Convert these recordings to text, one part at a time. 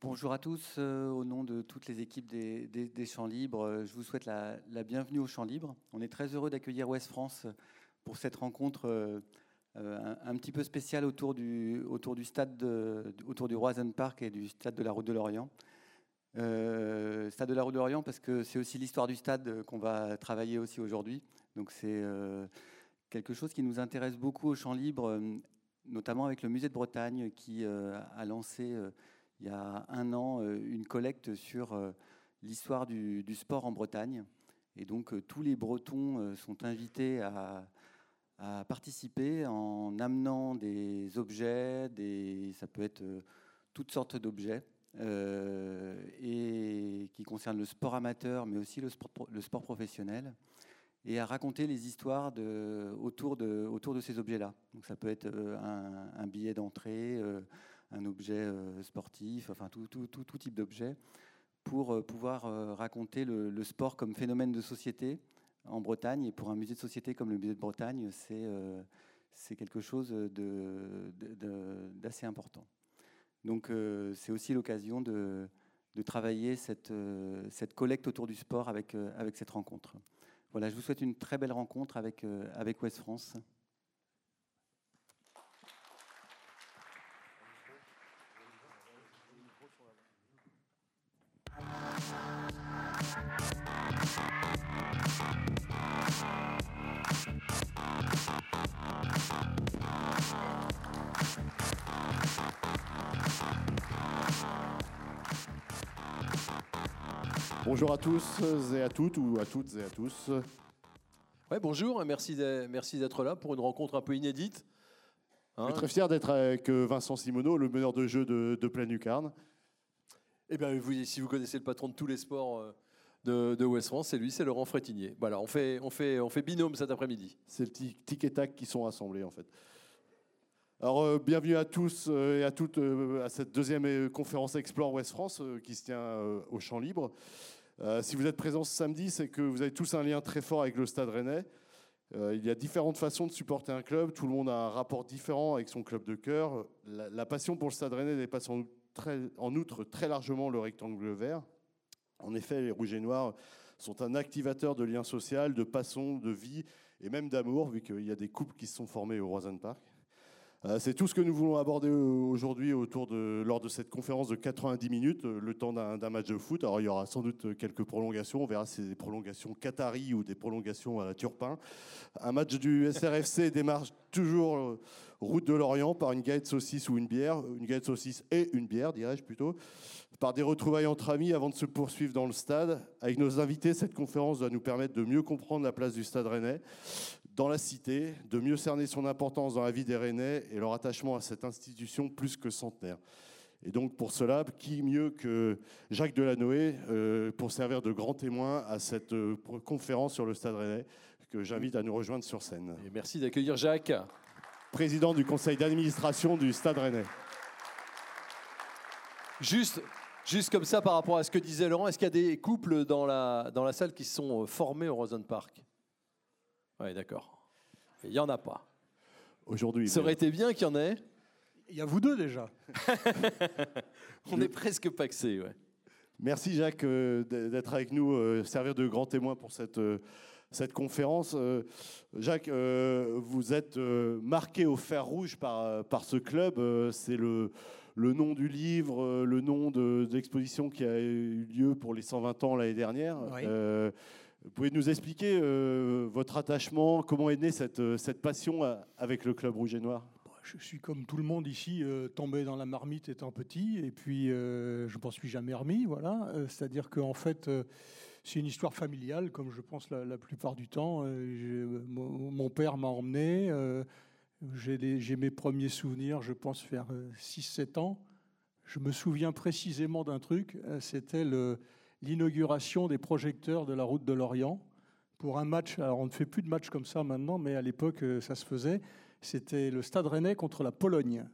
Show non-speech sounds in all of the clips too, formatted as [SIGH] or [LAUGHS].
Bonjour à tous. Euh, au nom de toutes les équipes des, Champs Libres, euh, je vous souhaite la, bienvenue aux Champs Libres. On est très heureux d'accueillir Ouest France pour cette rencontre euh, un, petit peu spéciale autour du, stade, autour du Roisen Park et du stade de la Route de l'Orient. stade de la Route de l'Orient parce que c'est aussi l'histoire du stade qu'on va travailler aussi aujourd'hui. Donc c'est quelque chose qui nous intéresse beaucoup aux Champs Libres, notamment avec le musée de Bretagne qui a lancé il y a un an euh, une collecte sur euh, l'histoire du, sport en Bretagne. Et donc euh, tous les Bretons sont invités à, participer en amenant des objets, des, ça peut être toutes sortes d'objets, et qui concernent le sport amateur, mais aussi le sport, professionnel, et à raconter les histoires de, autour, de, autour de ces objets-là. Donc ça peut être un billet d'entrée, un objet euh, sportif, enfin tout, tout, tout, type d'objet, pour euh, pouvoir euh, raconter le, sport comme phénomène de société en Bretagne. Et pour un musée de société comme le musée de Bretagne, c'est quelque chose d'assez important. Donc c'est aussi l'occasion de, travailler cette, collecte autour du sport avec, cette rencontre. Voilà, je vous souhaite une très belle rencontre avec, avec Ouest France. Bonjour à tous et à toutes, ou à toutes et à tous. Ouais, bonjour, merci d'être là pour une rencontre un peu inédite. Je suis très fier d'être avec euh, Vincent Simoneau, le meneur de jeu de, de Pleine Lucarne. Eh bien, si vous connaissez le patron de tous les sports euh, de, de West France, c'est lui, c'est Laurent Frétinier. Voilà, on fait, on fait, on fait binôme cet après-midi. C'est le tic et tac qui sont rassemblés, en fait. Alors, euh, bienvenue à tous et à toutes à cette deuxième conférence Explore West France qui se tient au Champ Libre. Euh, si vous êtes présents ce samedi, c'est que vous avez tous un lien très fort avec le Stade Rennais. Euh, il y a différentes façons de supporter un club. Tout le monde a un rapport différent avec son club de cœur. La, passion pour le Stade Rennais dépasse en, en, outre très largement le rectangle vert. En effet, les Rouges et Noirs sont un activateur de liens sociaux, de passion, de vie et même d'amour, vu qu'il y a des couples qui se sont formés au Roisen Park. Euh, c'est tout ce que nous voulons aborder aujourd'hui autour de, lors de cette conférence de 90 minutes, euh, le temps d'un match de foot. Alors il y aura sans doute quelques prolongations, on verra si c'est des prolongations Qatari ou des prolongations à la Turpin. Un match du SRFC [LAUGHS] démarre toujours euh, route de l'Orient par une galette saucisse ou une bière, une galette saucisse et une bière, dirais-je plutôt, par des retrouvailles entre amis avant de se poursuivre dans le stade. Avec nos invités, cette conférence doit nous permettre de mieux comprendre la place du stade rennais dans la cité, de mieux cerner son importance dans la vie des Rennais et leur attachement à cette institution plus que centenaire. Et donc pour cela, qui mieux que Jacques Delanoë euh, pour servir de grand témoin à cette euh, conférence sur le Stade Rennais que j'invite à nous rejoindre sur scène. Et merci d'accueillir Jacques. Président du conseil d'administration du Stade Rennais. Juste, juste comme ça par rapport à ce que disait Laurent, est-ce qu'il y a des couples dans la, dans la salle qui sont formés au Rosen Park Oui, d'accord. Il n'y en a pas. Aujourd'hui. Ça aurait été bien qu'il y en ait. Il y a vous deux déjà. [LAUGHS] On est presque paxés, ouais. Merci Jacques euh, d'être avec nous, euh, servir de grand témoin pour cette, euh, cette conférence. Jacques, vous êtes marqué au fer rouge par, par ce club. C'est le, le nom du livre, le nom de, l'exposition qui a eu lieu pour les 120 ans l'année dernière. Vous pouvez nous expliquer votre attachement, comment est née cette, cette passion avec le club rouge et noir? Je suis comme tout le monde ici, euh, tombé dans la marmite étant petit, et puis euh, je ne m'en suis jamais remis. Voilà. Euh, c'est-à-dire qu'en fait, c'est une histoire familiale, comme je pense la, plupart du temps. mon père m'a emmené. J'ai mes premiers souvenirs, je pense, faire 6-7 ans. Je me souviens précisément d'un truc, c'était l'inauguration des projecteurs de la route de l'Orient pour un match. Alors on ne fait plus de matchs comme ça maintenant, mais à l'époque ça se faisait. C'était le Stade Rennais contre la Pologne.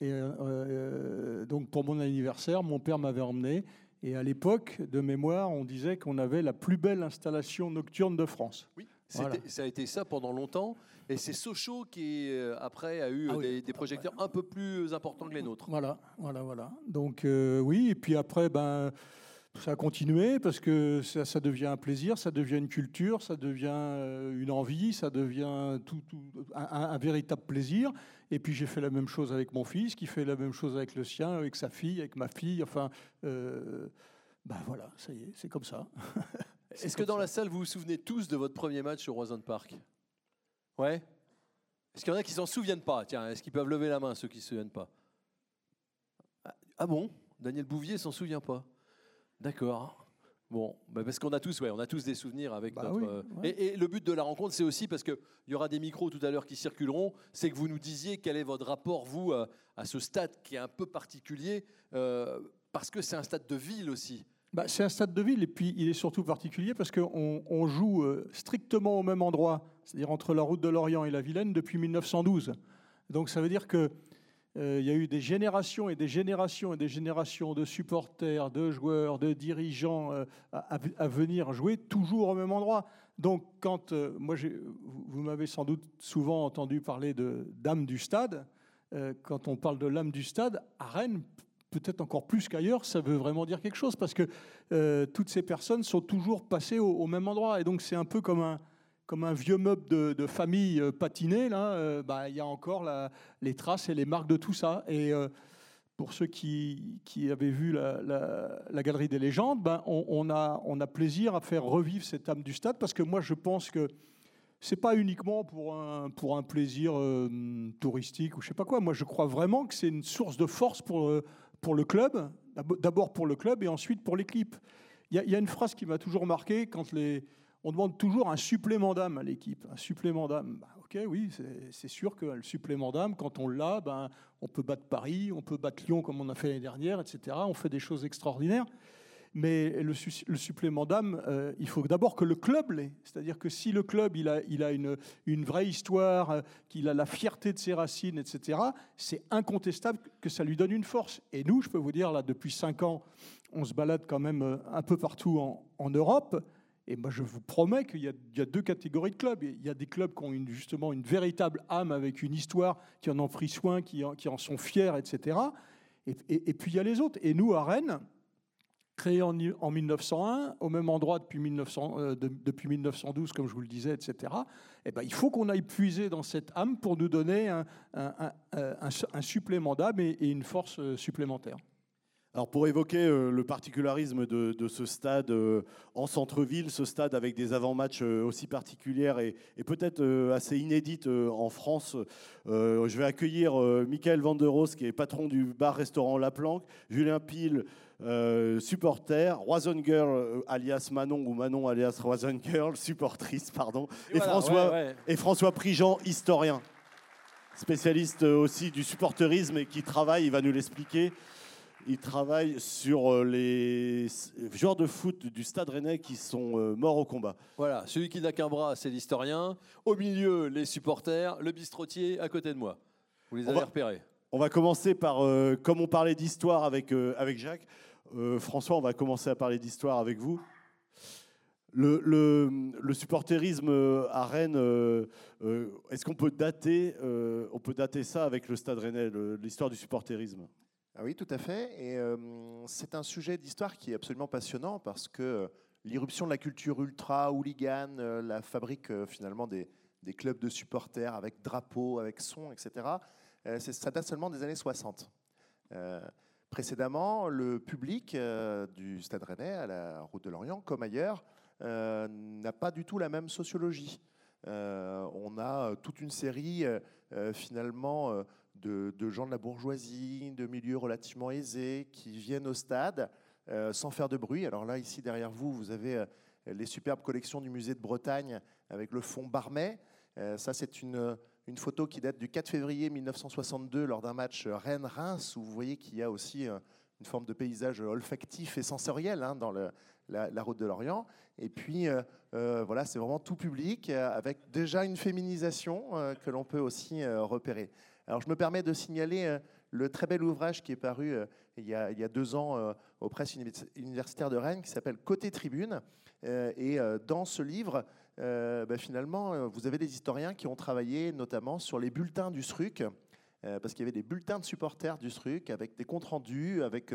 Et euh, euh, donc pour mon anniversaire, mon père m'avait emmené. Et à l'époque, de mémoire, on disait qu'on avait la plus belle installation nocturne de France. Oui. Voilà. Ça a été ça pendant longtemps. Et c'est Sochaux qui, euh, après, a eu Ah euh, oui. des, des projecteurs un peu plus importants que les nôtres. Voilà, voilà, voilà. Donc euh, oui, et puis après, ben, ça a continué parce que ça, ça devient un plaisir, ça devient une culture, ça devient euh, une envie, ça devient tout, tout- un, véritable plaisir. Et puis j'ai fait la même chose avec mon fils, qui fait la même chose avec le sien, avec sa fille, avec ma fille. Enfin, euh, ben voilà, ça y est, c'est comme ça. [LAUGHS] Est-ce que dans ça. la salle, vous vous souvenez tous de votre premier match au Roison Park Ouais? Est-ce qu'il y en a qui s'en souviennent pas? Tiens, est-ce qu'ils peuvent lever la main, ceux qui ne se souviennent pas? Ah- Ah bon? Daniel Bouvier s'en souvient pas D'accord. Bon, bah parce qu'on a tous, ouais, on a tous des souvenirs avec Bah notre. oui, euh, ouais. et, et le but de la rencontre, c'est aussi parce qu'il y aura des micros tout à l'heure qui circuleront, c'est que vous nous disiez quel est votre rapport, vous, à, à ce stade qui est un peu particulier, euh, parce que c'est un stade de ville aussi. Bah, c'est un stade de ville et puis il est surtout particulier parce qu'on on joue euh, strictement au même endroit, c'est-à-dire entre la route de l'Orient et la Vilaine depuis 1912. Donc ça veut dire que il y a eu des générations et des générations et des générations de supporters, de joueurs, de dirigeants euh, à, venir jouer toujours au même endroit. Donc quand euh, moi vous, m'avez sans doute souvent entendu parler de d'âme du stade. Euh, quand on parle de l'âme du stade, à Rennes, peut-être encore plus qu'ailleurs, ça veut vraiment dire quelque chose parce que euh, toutes ces personnes sont toujours passées au, au même endroit. Et donc, c'est un peu comme un, comme un vieux meuble de, famille euh, patiné. Là, euh, bah, il y a encore les traces et les marques de tout ça. Et euh, pour ceux qui, qui avaient vu la, la- Galerie des légendes, ben, on, a, on a plaisir à faire revivre cette âme du stade parce que moi, je pense que c'est pas uniquement pour un, pour un plaisir touristique ou je sais pas quoi. Moi, je crois vraiment que c'est une source de force pour, euh, pour le club, d'ab- d'abord pour le club et ensuite pour l'équipe. Il y a une phrase qui m'a toujours marqué quand les, on demande toujours un supplément d'âme à l'équipe. Un supplément d'âme. Bah, ok, oui, c'est- sûr que le supplément d'âme, quand on l'a, ben, on peut battre Paris, on peut battre Lyon comme on a fait l'année dernière, etc. On fait des choses extraordinaires. Mais le, su- le supplément d'âme, euh, il faut d'abord que le club l'ait. C'est-à-dire que si le club il a, une, vraie histoire, euh, qu'il a la fierté de ses racines, etc., c'est incontestable que ça lui donne une force. Et nous, je peux vous dire, là, depuis cinq ans, on se balade quand même euh, un peu partout en Europe. Et moi, je vous promets qu'il y, a- deux catégories de clubs. Il y a des clubs qui ont justement une véritable âme avec une histoire, qui en ont pris soin, qui en, sont fiers, etc. Et, puis il y a les autres. Et nous, à Rennes, créé en, en 1901, au même endroit depuis, 1900, euh, 1912, comme je vous le disais, etc., eh ben, il faut qu'on aille puiser dans cette âme pour nous donner un, un supplément d'âme et, et une force euh, supplémentaire. Alors pour évoquer euh, le particularisme de, de ce stade euh, en centre-ville, ce stade avec des avant-matchs euh, aussi particulières et, et peut-être assez inédites en France, je vais accueillir Michael Vanderos, qui est patron du bar-restaurant La Planque, Julien Pile, supporter, Roison Girl euh, alias Manon ou Manon alias Roison Girl, [LAUGHS] supportrice, pardon, et, voilà, François, ouais, ouais. et François Prigent, historien, spécialiste aussi du supporterisme et qui travaille, il va nous l'expliquer. Il travaille sur euh, les joueurs de foot du Stade Rennais qui sont euh, morts au combat. Voilà, celui qui n'a qu'un bras, c'est l'historien. Au milieu, les supporters. Le bistrotier à côté de moi. Vous les On avez va- repérés. On va commencer par, euh, comme on parlait d'histoire avec, euh, avec Jacques, euh, François, on va commencer à parler d'histoire avec vous. Le, le, le supporterisme à Rennes, euh, euh, est-ce qu'on peut dater, euh, on peut dater ça avec le Stade Rennais, l'histoire du supporterisme? Ah oui, tout à fait. Et euh, c'est un sujet d'histoire qui est absolument passionnant parce que euh, l'irruption de la culture ultra, hooligan, euh, la fabrique finalement des, clubs de supporters avec drapeaux, avec son, etc., ça date seulement des années 60. Euh, précédemment, le public du Stade Rennais, à la route de l'Orient, comme ailleurs, n'a pas du tout la même sociologie. On a toute une série, finalement, de, gens de la bourgeoisie, de milieux relativement aisés, qui viennent au stade euh, sans faire de bruit. Alors là, ici, derrière vous, vous avez euh, les superbes collections du musée de Bretagne avec le fond Barmet. Euh, ça, c'est une, photo qui date du 4 février 1962 lors d'un match Rennes-Reims, où vous voyez qu'il y a aussi une forme de paysage olfactif et sensoriel hein, dans la, route de l'Orient. Et puis, voilà, c'est vraiment tout public, avec déjà une féminisation que l'on peut aussi repérer. Alors, je me permets de signaler euh, le très bel ouvrage qui est paru euh, il, y a, deux ans euh, aux presses univers- universitaires de Rennes, qui s'appelle Côté Tribune. Et dans ce livre, bah, finalement, vous avez des historiens qui ont travaillé notamment sur les bulletins du SRUC, parce qu'il y avait des bulletins de supporters du SRUC avec des comptes rendus, avec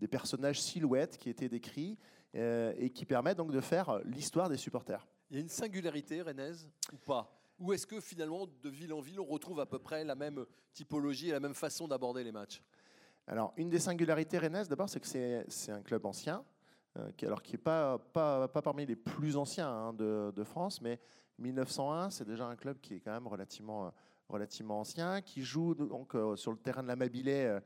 des personnages silhouettes qui étaient décrits et qui permettent donc de faire l'histoire des supporters. Il y a une singularité rennaise ou pas? Ou est-ce que finalement, de ville en ville, on retrouve à peu près la même typologie et la même façon d'aborder les matchs? Alors, une des singularités rennaises, d'abord, c'est que c'est un club ancien, euh, alors qui n'est pas, parmi les plus anciens hein, de, France, mais 1901, c'est déjà un club qui est quand même relativement, euh, ancien, qui joue donc euh, sur le terrain de la Mabilais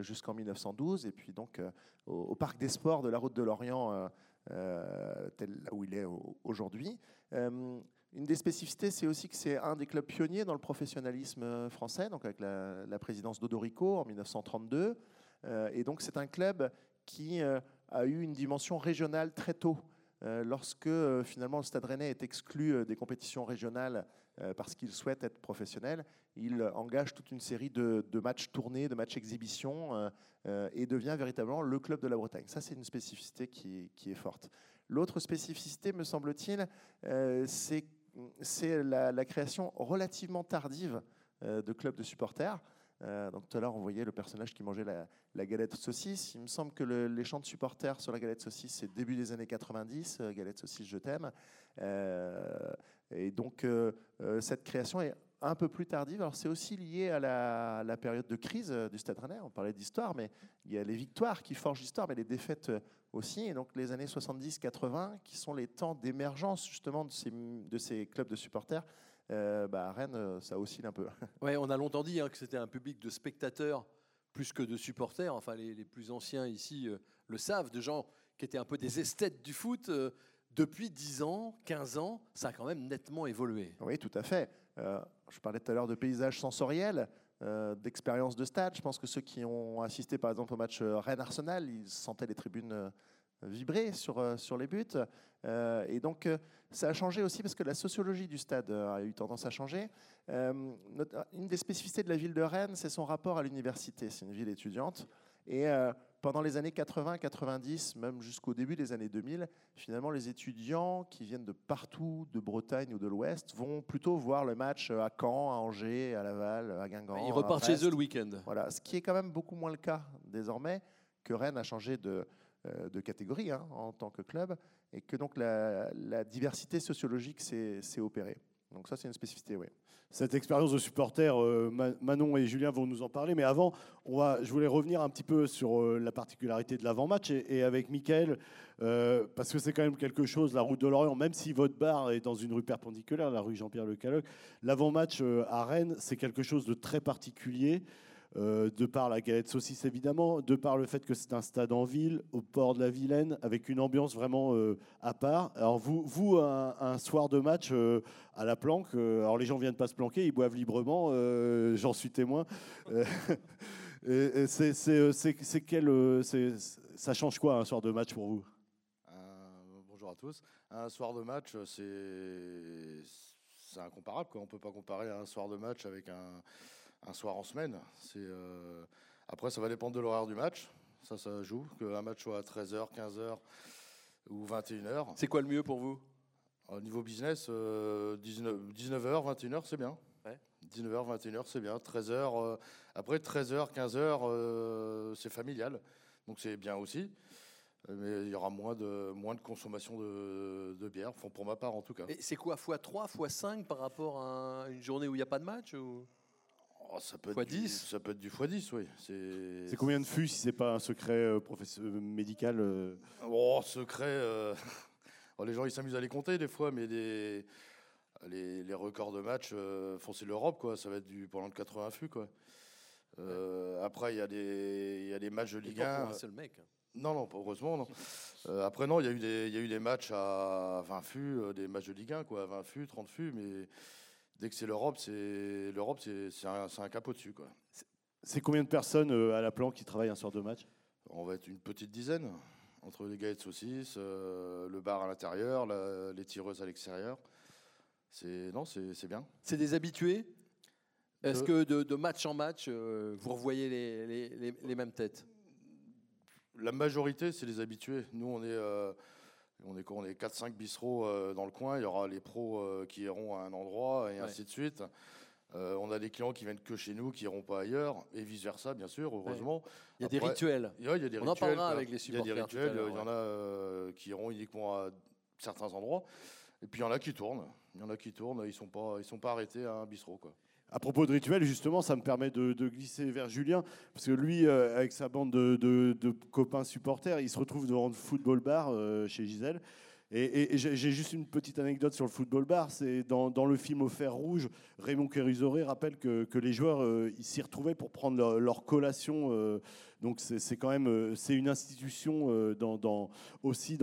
jusqu'en 1912, et puis donc au, Parc des Sports de la Route de l'Orient, tel là où il est au- aujourd'hui. Une des spécificités, c'est aussi que c'est un des clubs pionniers dans le professionnalisme euh, français, donc avec la, la présidence d'Odorico en 1932. Euh, et donc c'est un club qui euh, a eu une dimension régionale très tôt. Lorsque finalement le Stade Rennais est exclu des compétitions régionales parce qu'il souhaite être professionnel, il engage toute une série de, matchs tournés, de matchs exhibitions et devient véritablement le club de la Bretagne. Ça, c'est une spécificité qui, qui est forte. L'autre spécificité, me semble-t-il, c'est c'est la, création relativement tardive euh, de clubs de supporters. Euh, donc tout à l'heure, on voyait le personnage qui mangeait la, galette saucisse. Il me semble que le- les chants de supporters sur la galette saucisse, c'est début des années 90. euh, galette saucisse, je t'aime. Et donc cette création est un peu plus tardive. Alors c'est aussi lié à la, la période de crise euh, du Stade Rennais. On parlait d'histoire, mais il y a les victoires qui forgent l'histoire, mais les défaites euh, aussi. Et donc les années 70-80, qui sont les temps d'émergence justement de ces, de ces clubs de supporters, euh, bah, à Rennes, ça oscille un peu. [LAUGHS] Ouais, on a longtemps dit hein, que c'était un public de spectateurs plus que de supporters. Enfin, les, les plus anciens ici euh, le savent, de gens qui étaient un peu des esthètes du foot. Euh, depuis 10 ans, 15 ans, ça a quand même nettement évolué. Oui, tout à fait. Euh, je parlais tout à l'heure de paysages sensoriels, euh, d'expérience de stade. Je pense que ceux qui ont assisté par exemple au match euh, Rennes-Arsenal, ils sentaient les tribunes vibrer sur, sur les buts. Et donc, ça a changé aussi parce que la sociologie du stade a eu tendance à changer. Une des spécificités de la ville de Rennes, c'est son rapport à l'université. C'est une ville étudiante. Et euh, pendant les années 80, 90, même jusqu'au début des années 2000, finalement, les étudiants qui viennent de partout, de Bretagne ou de l'Ouest, vont plutôt voir le match à Caen, à Angers, à Laval, à Guingamp. Ils repartent chez eux le week-end. Voilà, ce qui est quand même beaucoup moins le cas désormais, que Rennes a changé de, euh, de catégorie hein, en tant que club, et que donc la, la diversité sociologique s'est opérée. Donc ça, c'est une spécificité, oui. Cette expérience de supporter, euh, Ma- Manon et Julien vont nous en parler. Mais avant, je voulais revenir un petit peu sur euh, la particularité de l'avant-match et, avec Mickaël, euh, parce que c'est quand même quelque chose, la route de l'Orient, même si votre bar est dans une rue perpendiculaire, la rue Jean-Pierre Le Calloc, l'avant-match euh, à Rennes, c'est quelque chose de très particulier. Euh, de par la galette saucisse évidemment, de par le fait que c'est un stade en ville, au port de la Vilaine, avec une ambiance vraiment euh, à part. Alors vous, vous un, soir de match euh, à la planque, alors les gens viennent pas se planquer, ils boivent librement, j'en suis témoin. C'est- ça change quoi un soir de match pour vous? Bonjour à tous. Un soir de match, c'est c'est incomparable. Quoi. On ne peut pas comparer un soir de match avec un, un soir en semaine. Euh, Après, ça va dépendre de l'horaire du match. Ça, ça joue. Qu'un match soit à 13h, 15h ou 21h. C'est quoi le mieux pour vous? Au niveau business, euh, 19, 19h, 21h, c'est bien. Ouais. 19h, 21h, c'est bien. 13h, euh, après 13h, 15h, euh, c'est familial. Donc c'est bien aussi. Euh, Mais il y aura moins de, moins de consommation de, de bière, enfin, pour ma part en tout cas. Et c'est quoi x3, x5 par rapport à une journée où il n'y a pas de match ou... Oh, ça, peut Fois être du, 10. ça peut être du x10, oui. C'est C'est combien de fûts si c'est pas un secret euh, professe- euh, médical euh? Oh, secret. euh, [LAUGHS] oh, les gens ils s'amusent à les compter des fois, mais les, les, les records de match, euh, font c'est l'Europe, quoi. Ça va être du pendant de 80 fûts, quoi. Euh, Après, il y, a des- il y a des matchs de Ligue pas 1. pour un seul mec. Non, non, pas- heureusement, non. Euh, après, non, il y, a eu des- il y a eu des matchs à 20 fûts, euh, des matchs de Ligue 1, quoi, à 20 fûts, 30 fûts, mais dès que c'est l'Europe, c'est l'Europe, c'est un, un cap au-dessus, quoi. C'est combien de personnes euh, à la planque qui travaillent un soir de match? On va être une petite dizaine, entre les gars de saucisses, euh, le bar à l'intérieur, les tireuses à l'extérieur. C'est non, c'est c'est bien. C'est des habitués? Est-ce De- que de, de match en match, euh, vous revoyez les, les- les- les mêmes têtes? La majorité, c'est les habitués. Nous, on est, euh, On est, on est 4-5 bistrots euh, dans le coin. Il y aura les pros euh, qui iront à un endroit et Ouais. ainsi de suite. Euh, on a des clients qui viennent que chez nous, qui iront pas ailleurs, et vice versa, bien sûr, heureusement. Il y a des rituels. Il y a, il y a des On en rituels, parlera quoi. avec les Il y a des supporters rituels. Il y en a euh, qui iront uniquement à certains endroits, et puis il y en a qui tournent. Il y en a qui tournent. Ils sont pas, ils sont pas arrêtés à un bistrot, quoi. À propos de rituel, justement, ça me permet de, glisser vers Julien, parce que lui, euh, avec sa bande de, copains supporters, il se retrouve devant le football bar euh, chez Gisèle. Et, j'ai juste une petite anecdote sur le football bar. C'est dans, le film Au fer rouge, Raymond Kérusoré rappelle que, les joueurs euh, s'y retrouvaient pour prendre leur, collation. euh, donc c'est quand même c'est une institution aussi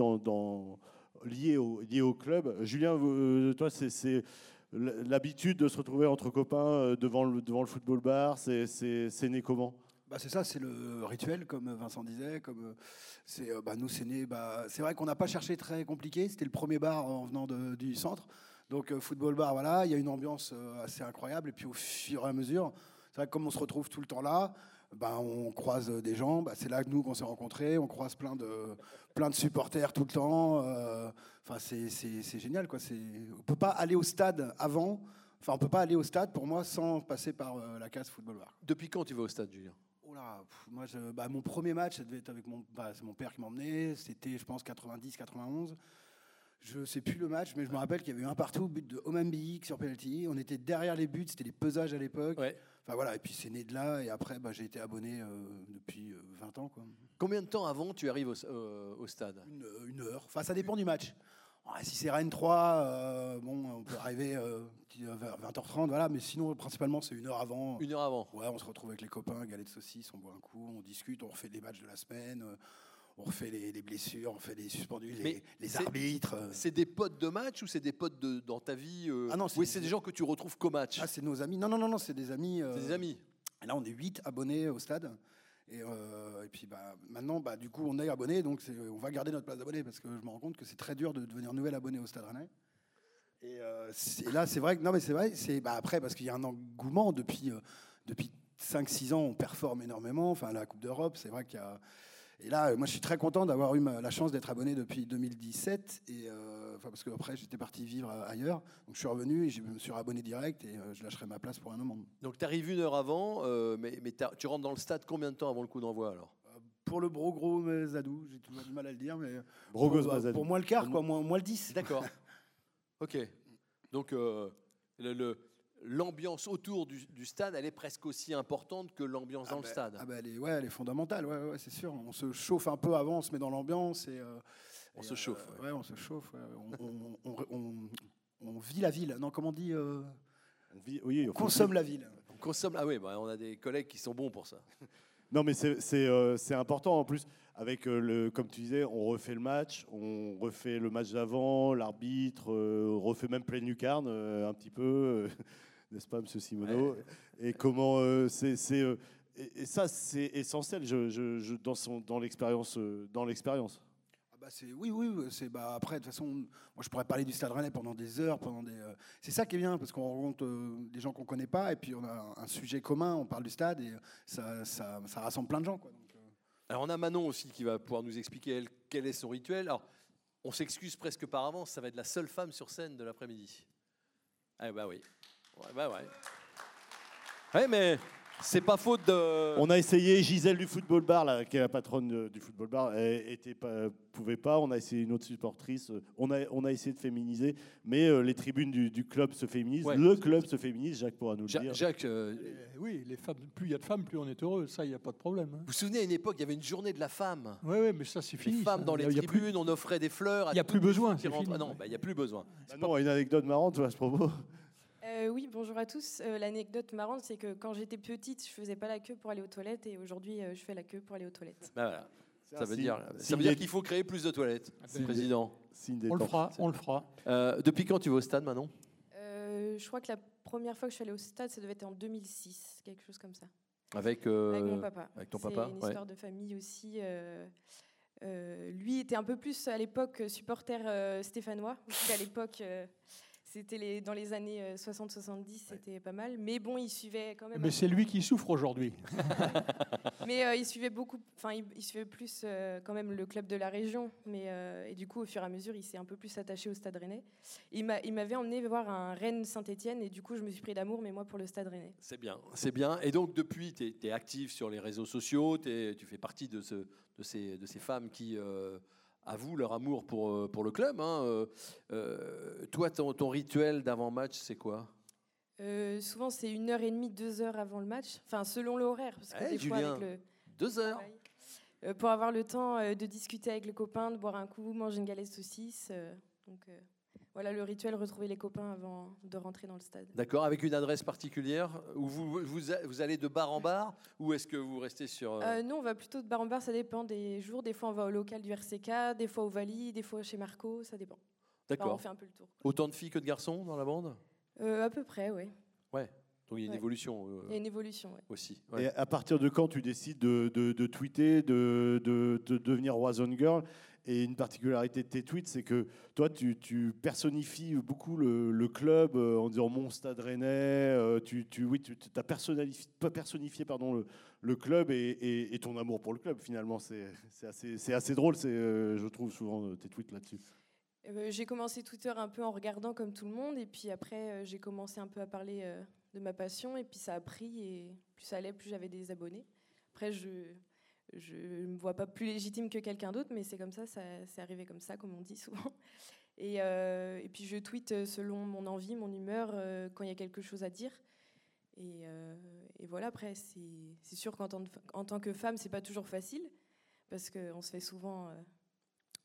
liée, au, liée au club. Julien, toi, c'est l'habitude de se retrouver entre copains euh, devant le, football bar. C'est né comment? Bah, c'est ça, c'est le rituel, comme Vincent disait. Comme euh, c'est, euh, bah, nous, c'est né. Bah, c'est vrai qu'on n'a pas cherché très compliqué. C'était le premier bar en venant du centre. Donc, football bar, voilà, il y a une ambiance assez incroyable. Et puis, au fur et à mesure, c'est vrai que comme on se retrouve tout le temps là, bah, on croise euh, des gens. Bah, c'est là que nous qu'on s'est rencontrés. On croise plein de, plein de supporters tout le temps. euh, Enfin, c'est, c'est- c'est génial, quoi. C'est, on peut pas aller au stade avant. Enfin, on peut pas aller au stade pour moi sans passer par euh, la case football bar. Depuis quand tu vas au stade, Julien? Oh là, pff, moi, je- bah, mon premier match, ça devait être avec mon, bah, c'est mon père qui m'emmenait. C'était, je pense, 90-91. Je sais plus le match, mais je me rappelle qu'il y avait eu un partout, but de Oman Biik sur penalty. On était derrière les buts, c'était les pesages à l'époque. Ouais. Enfin voilà, et puis c'est né de là. Et après, bah, j'ai été abonné euh, depuis euh, 20 ans, quoi. Combien de temps avant tu arrives au, euh, au stade? Une, euh, une heure. Enfin, ça dépend du match. Ouais, si c'est Rennes 3, euh, bon, on peut arriver euh, euh, vers 20h30, voilà. Mais sinon, principalement, c'est une heure avant. Une heure avant. Ouais, on se retrouve avec les copains, galette de saucisse, on boit un coup, on discute, on refait les matchs de la semaine, euh, on refait les, les blessures, on fait les suspendus, les, arbitres. euh. C'est des potes de match ou c'est des potes de, dans ta vie euh, Ah non, c'est Oui, des- gens que tu retrouves qu'au match. Ah, c'est nos amis. Non, non, non, non c'est des amis. euh, c'est des amis. Là, on est 8 abonnés au stade. Et, euh, et puis bah, maintenant, bah, du coup, on est abonnés, donc on va garder notre place d'abonné parce que je me rends compte que c'est très dur de devenir nouvel abonné au Stade Rennais. Et, euh, là, c'est vrai que non, mais c'est vrai, c'est bah, après parce qu'il y a un engouement depuis euh, depuis 5-6 ans, on performe énormément. Enfin, la Coupe d'Europe, c'est vrai qu'il y a. Et là, euh, moi, je suis très content d'avoir eu la chance d'être abonné depuis 2017. Et euh, enfin, parce qu'après, j'étais parti vivre euh, ailleurs, donc je suis revenu et je me suis abonné direct et euh, je lâcherai ma place pour un moment. Donc tu arrives une heure avant, euh, mais, tu rentres dans le stade combien de temps avant le coup d'envoi alors? Pour le bro gros Zadou, j'ai toujours du mal à le dire, mais Brogos pour, Bazadou. pour moi le quart, quoi, moi, moi le 10. D'accord. [LAUGHS] ok. Donc euh, le- le- l'ambiance autour du, du stade, elle est presque aussi importante que l'ambiance dans le stade. Ah bah, elle est, ouais, elle est fondamentale, ouais, ouais, c'est sûr. On se chauffe un peu avant, on se met dans l'ambiance et euh, On et, se chauffe, euh, ouais. on se chauffe. On, vit la ville. Non, comment on dit euh, On vit- oui, On consomme la ville. On consomme. Ah oui, bah, on a des collègues qui sont bons pour ça. [LAUGHS] Non, mais c'est euh, c'est important en plus. Avec euh, le, comme tu disais, on refait le match, on refait le match d'avant, l'arbitre, euh, on refait même pleine lucarne euh, un petit peu, euh, n'est-ce pas, Monsieur Simoneau Et comment euh, c'est, c'est, euh, et, et ça, c'est essentiel je, je- je- dans son, dans l'expérience, euh, dans l'expérience. Ah bah, c'est oui, oui, c'est bah après de toute façon, moi je pourrais parler du Stade Rennais pendant des heures, pendant des. euh, c'est ça qui est bien parce qu'on rencontre euh, des gens qu'on connaît pas et puis on a un sujet commun, on parle du stade et ça, ça, ça rassemble plein de gens. Quoi. Donc, Alors on a Manon aussi qui va pouvoir nous expliquer elle, quel est son rituel. Alors on s'excuse presque par avance, ça va être la seule femme sur scène de l'après-midi. Ah bah oui. Ouais, bah ouais. Ouais, mais c'est pas faute de. On a essayé Gisèle du football bar, là, qui est la patronne de- du football bar, elle était pas, pouvait pas. On a essayé une autre supportrice. euh, On a, on a essayé de féminiser, mais euh, les tribunes du, du club se féminisent. Ouais. Le club se féminise. Jacques pourra nous le Ja- dire. Jacques, euh, Et oui, les femmes, plus il y a de femmes, plus on est heureux. Ça, il n'y a pas de problème. hein. vous vous souvenez à une époque, il y avait une journée de la femme. Oui, oui, mais ça, c'est Les fini. femmes ça. dans les Il y a- il y a plus- tribunes, on offrait des fleurs. à Il y a plus besoin, qui c'est rentre. fini. Ah non, bah, il n'y a plus besoin. Ah non, une anecdote marrante à ce propos. Euh, oui, bonjour à tous. Euh, L'anecdote marrante, c'est que quand j'étais petite, je faisais pas la queue pour aller aux toilettes et aujourd'hui, euh, je fais la queue pour aller aux toilettes. Bah, voilà. Ça veut dire, ça veut dire qu'il faut créer plus de toilettes, ben, président. On le fera, on le fera. Euh, depuis quand tu vas au stade, Manon? Euh, je crois que la première fois que je suis allée au stade, ça devait être en 2006, quelque chose comme ça. Avec, euh, avec mon papa. avec ton C'est papa, une ouais. histoire de famille aussi. euh, euh, lui était un peu plus à l'époque supporter euh, stéphanois. [LAUGHS] À l'époque, euh, C'était les, dans les années euh, 60-70, c'était pas mal. Mais bon, il suivait quand même. Mais c'est lui qui souffre aujourd'hui. [LAUGHS] Mais euh, il suivait beaucoup, enfin, il, il suivait plus euh, quand même le club de la région. Mais euh, et du coup, au fur et à mesure, il s'est un peu plus attaché au Stade Rennais. Il m'a, il m'avait emmené voir un Rennes Saint-Étienne et du coup, je me suis pris d'amour, mais moi pour le Stade Rennais. C'est bien, c'est bien. Et donc, depuis, tu es, actif sur les réseaux sociaux, t'es- tu fais partie de, ce- de, ces, de ces femmes qui euh, avouent leur amour pour, euh, pour le club. hein. Euh, euh, toi, ton, ton rituel d'avant-match, c'est quoi? Euh, souvent, c'est une heure et demie, deux heures avant le match. Enfin, selon l'horaire, parce que Eh, des fois, avec le Deux heures euh, pour avoir le temps de discuter avec les copains, de boire un coup, manger une galette saucisse. donc voilà le rituel, retrouver les copains avant de rentrer dans le stade. D'accord, avec une adresse particulière où vous, vous, allez de bar en bar ou est-ce que vous restez sur... euh, Euh, nous, on va plutôt de bar en bar, ça dépend des jours. Des fois, on va au local du RCK, des fois au Vali, des fois chez Marco, ça dépend. Enfin, D'accord. on fait un peu le tour. Autant de filles que de garçons dans la bande? Euh, à peu près, oui. Ouais, donc il y a une Ouais. évolution euh, Il y a une évolution, ouais. aussi. Et à partir de quand tu décides de, de- de tweeter, de, de- de devenir Warzone Girl? Et une particularité de tes tweets, c'est que toi, tu, tu personnifies beaucoup le, club euh, en disant mon stade rennais. euh, tu, tu, oui, tu as personnifié, personnifié pardon, le, club et, ton amour pour le club, finalement. C'est assez, drôle, euh, je trouve, souvent tes tweets là-dessus. J'ai commencé Twitter un peu en regardant comme tout le monde, et puis après, j'ai commencé un peu à parler de ma passion, et puis ça a pris, et plus ça allait, plus j'avais des abonnés. Après, je je me vois pas plus légitime que quelqu'un d'autre, mais c'est comme ça, ça c'est arrivé comme ça, comme on dit souvent. [LAUGHS] Et, euh, et puis je tweete selon mon envie, mon humeur, euh, quand il y a quelque chose à dire. Et, euh, et voilà, après, c'est sûr qu'en tant, que femme, c'est pas toujours facile, parce qu'on se fait souvent...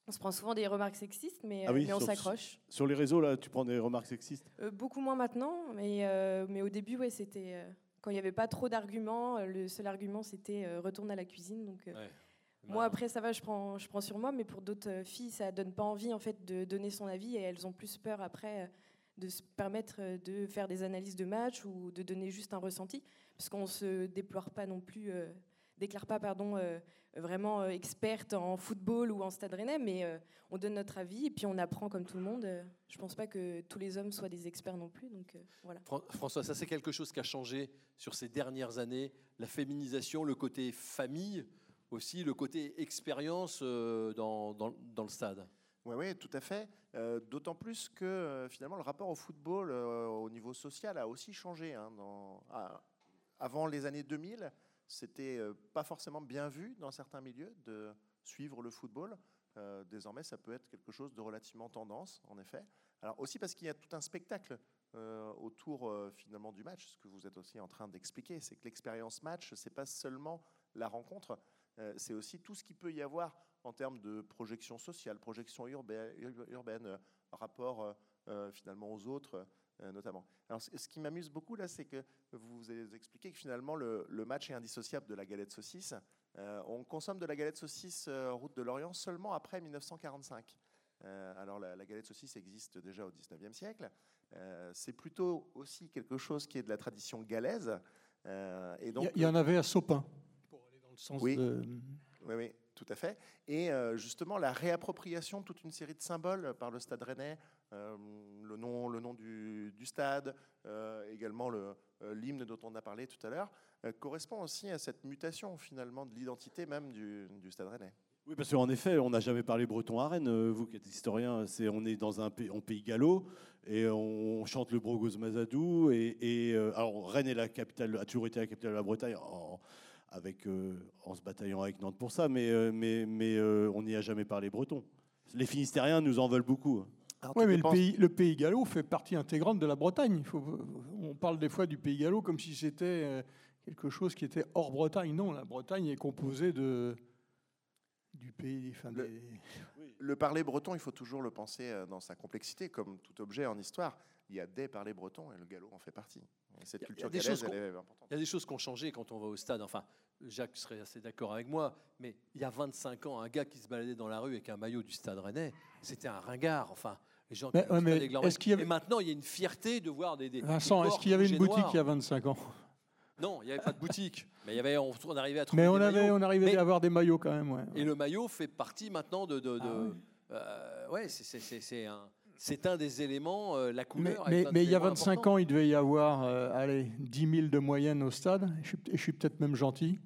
on se prend souvent des remarques sexistes, mais, Ah oui, mais on s'accroche. Sur les réseaux, là, tu prends des remarques sexistes? Beaucoup moins maintenant, mais, mais au début, ouais, c'était quand il n'y avait pas trop d'arguments. euh, Le seul argument, c'était euh, retourne à la cuisine. Donc, euh, Ouais. moi, après, ça va, je prends, je prends sur moi, mais pour d'autres filles, ça donne pas envie en fait de donner son avis et elles ont plus peur après de se permettre de faire des analyses de match ou de donner juste un ressenti, parce qu'on se déplore pas non plus, déclare pas pardon euh, vraiment euh, experte en football ou en stade rennais, mais euh, on donne notre avis et puis on apprend comme tout le monde. Je pense pas que tous les hommes soient des experts non plus, donc euh, voilà. François, ça c'est quelque chose qui a changé sur ces dernières années, la féminisation, le côté famille, aussi le côté expérience euh, dans, dans- dans le stade. Oui, oui, tout à fait. Euh, D'autant plus que euh, finalement le rapport au football euh, au niveau social a aussi changé. hein, dans- ah, avant les années 2000, c'était euh, pas forcément bien vu dans certains milieux de suivre le football. Euh, désormais, ça peut être quelque chose de relativement tendance, en effet. Alors aussi parce qu'il y a tout un spectacle euh, autour finalement du match, ce que vous êtes aussi en train d'expliquer, c'est que l'expérience match, c'est pas seulement la rencontre, c'est aussi tout ce qu'il peut y avoir en termes de projection sociale, projection urbaine, urbaine rapport finalement aux autres, notamment. Alors, ce qui m'amuse beaucoup là, c'est que vous avez expliqué que finalement le, le match est indissociable de la galette saucisse. Euh, on consomme de la galette saucisse euh, route de l'Orient seulement après 1945. Euh, alors la, la galette saucisse existe déjà au 19e siècle. Euh, c'est plutôt aussi quelque chose qui est de la tradition galaise. Euh, et Il donc, y, il y en avait à Sopin, pour aller dans le sens Oui. de... Oui, oui, tout à fait. Et euh, justement, la réappropriation de toute une série de symboles par le Stade Rennais, euh, le nom, le nom du, stade, euh, également le, euh, l'hymne dont on a parlé tout à l'heure, euh, correspond aussi à cette mutation finalement de l'identité même du, Stade Rennais. Oui, parce qu'en effet, on n'a jamais parlé breton à Rennes. Vous qui êtes historien, on est dans un pays, en pays gallo et on chante le Brogos Mazadou. Et, alors Rennes est la capitale, a toujours été la capitale de la Bretagne, en, se bataillant avec Nantes pour ça. Mais, on n'y a jamais parlé breton. Les Finistériens nous en veulent beaucoup. Alors, Oui, mais le pays, le pays gallo fait partie intégrante de la Bretagne. Il faut- on parle des fois du pays gallo comme si c'était euh, quelque chose qui était hors Bretagne. Non, la Bretagne est composée de, du pays. Enfin, Le- des- Le parler breton, il faut toujours le penser euh, dans sa complexité, comme tout objet en histoire. Il y a des parlers bretons et le gallo en fait partie. Et cette culture des galaise, choses elle est importante. Il y a des choses qui ont changé quand on va au stade. Enfin, Jacques serait assez d'accord avec moi, mais il y a 25 ans, un gars qui se baladait dans la rue avec un maillot du stade rennais, c'était un ringard. Enfin, les gens qui Mais- ouais, est-ce qu'il y avait- Et maintenant, il y a une fierté de voir des. des Vincent, est-ce qu'il y avait une boutique noirs. il y a 25 ans? Non, il n'y avait pas de boutique. [LAUGHS] Mais il y avait, on, on arrivait à trouver Mais des avait, maillots. on arrivait Mais- à avoir des maillots quand même. Ouais. Et le maillot fait partie maintenant de. de, de- Ah oui. euh, ouais, c'est- un. c'est un des éléments, euh, la Mais, couleur. mais- mais il y a éléments 25 importants. ans, il devait y avoir euh, allez, 10 000 de moyenne au stade. Je suis, je suis peut-être même gentil.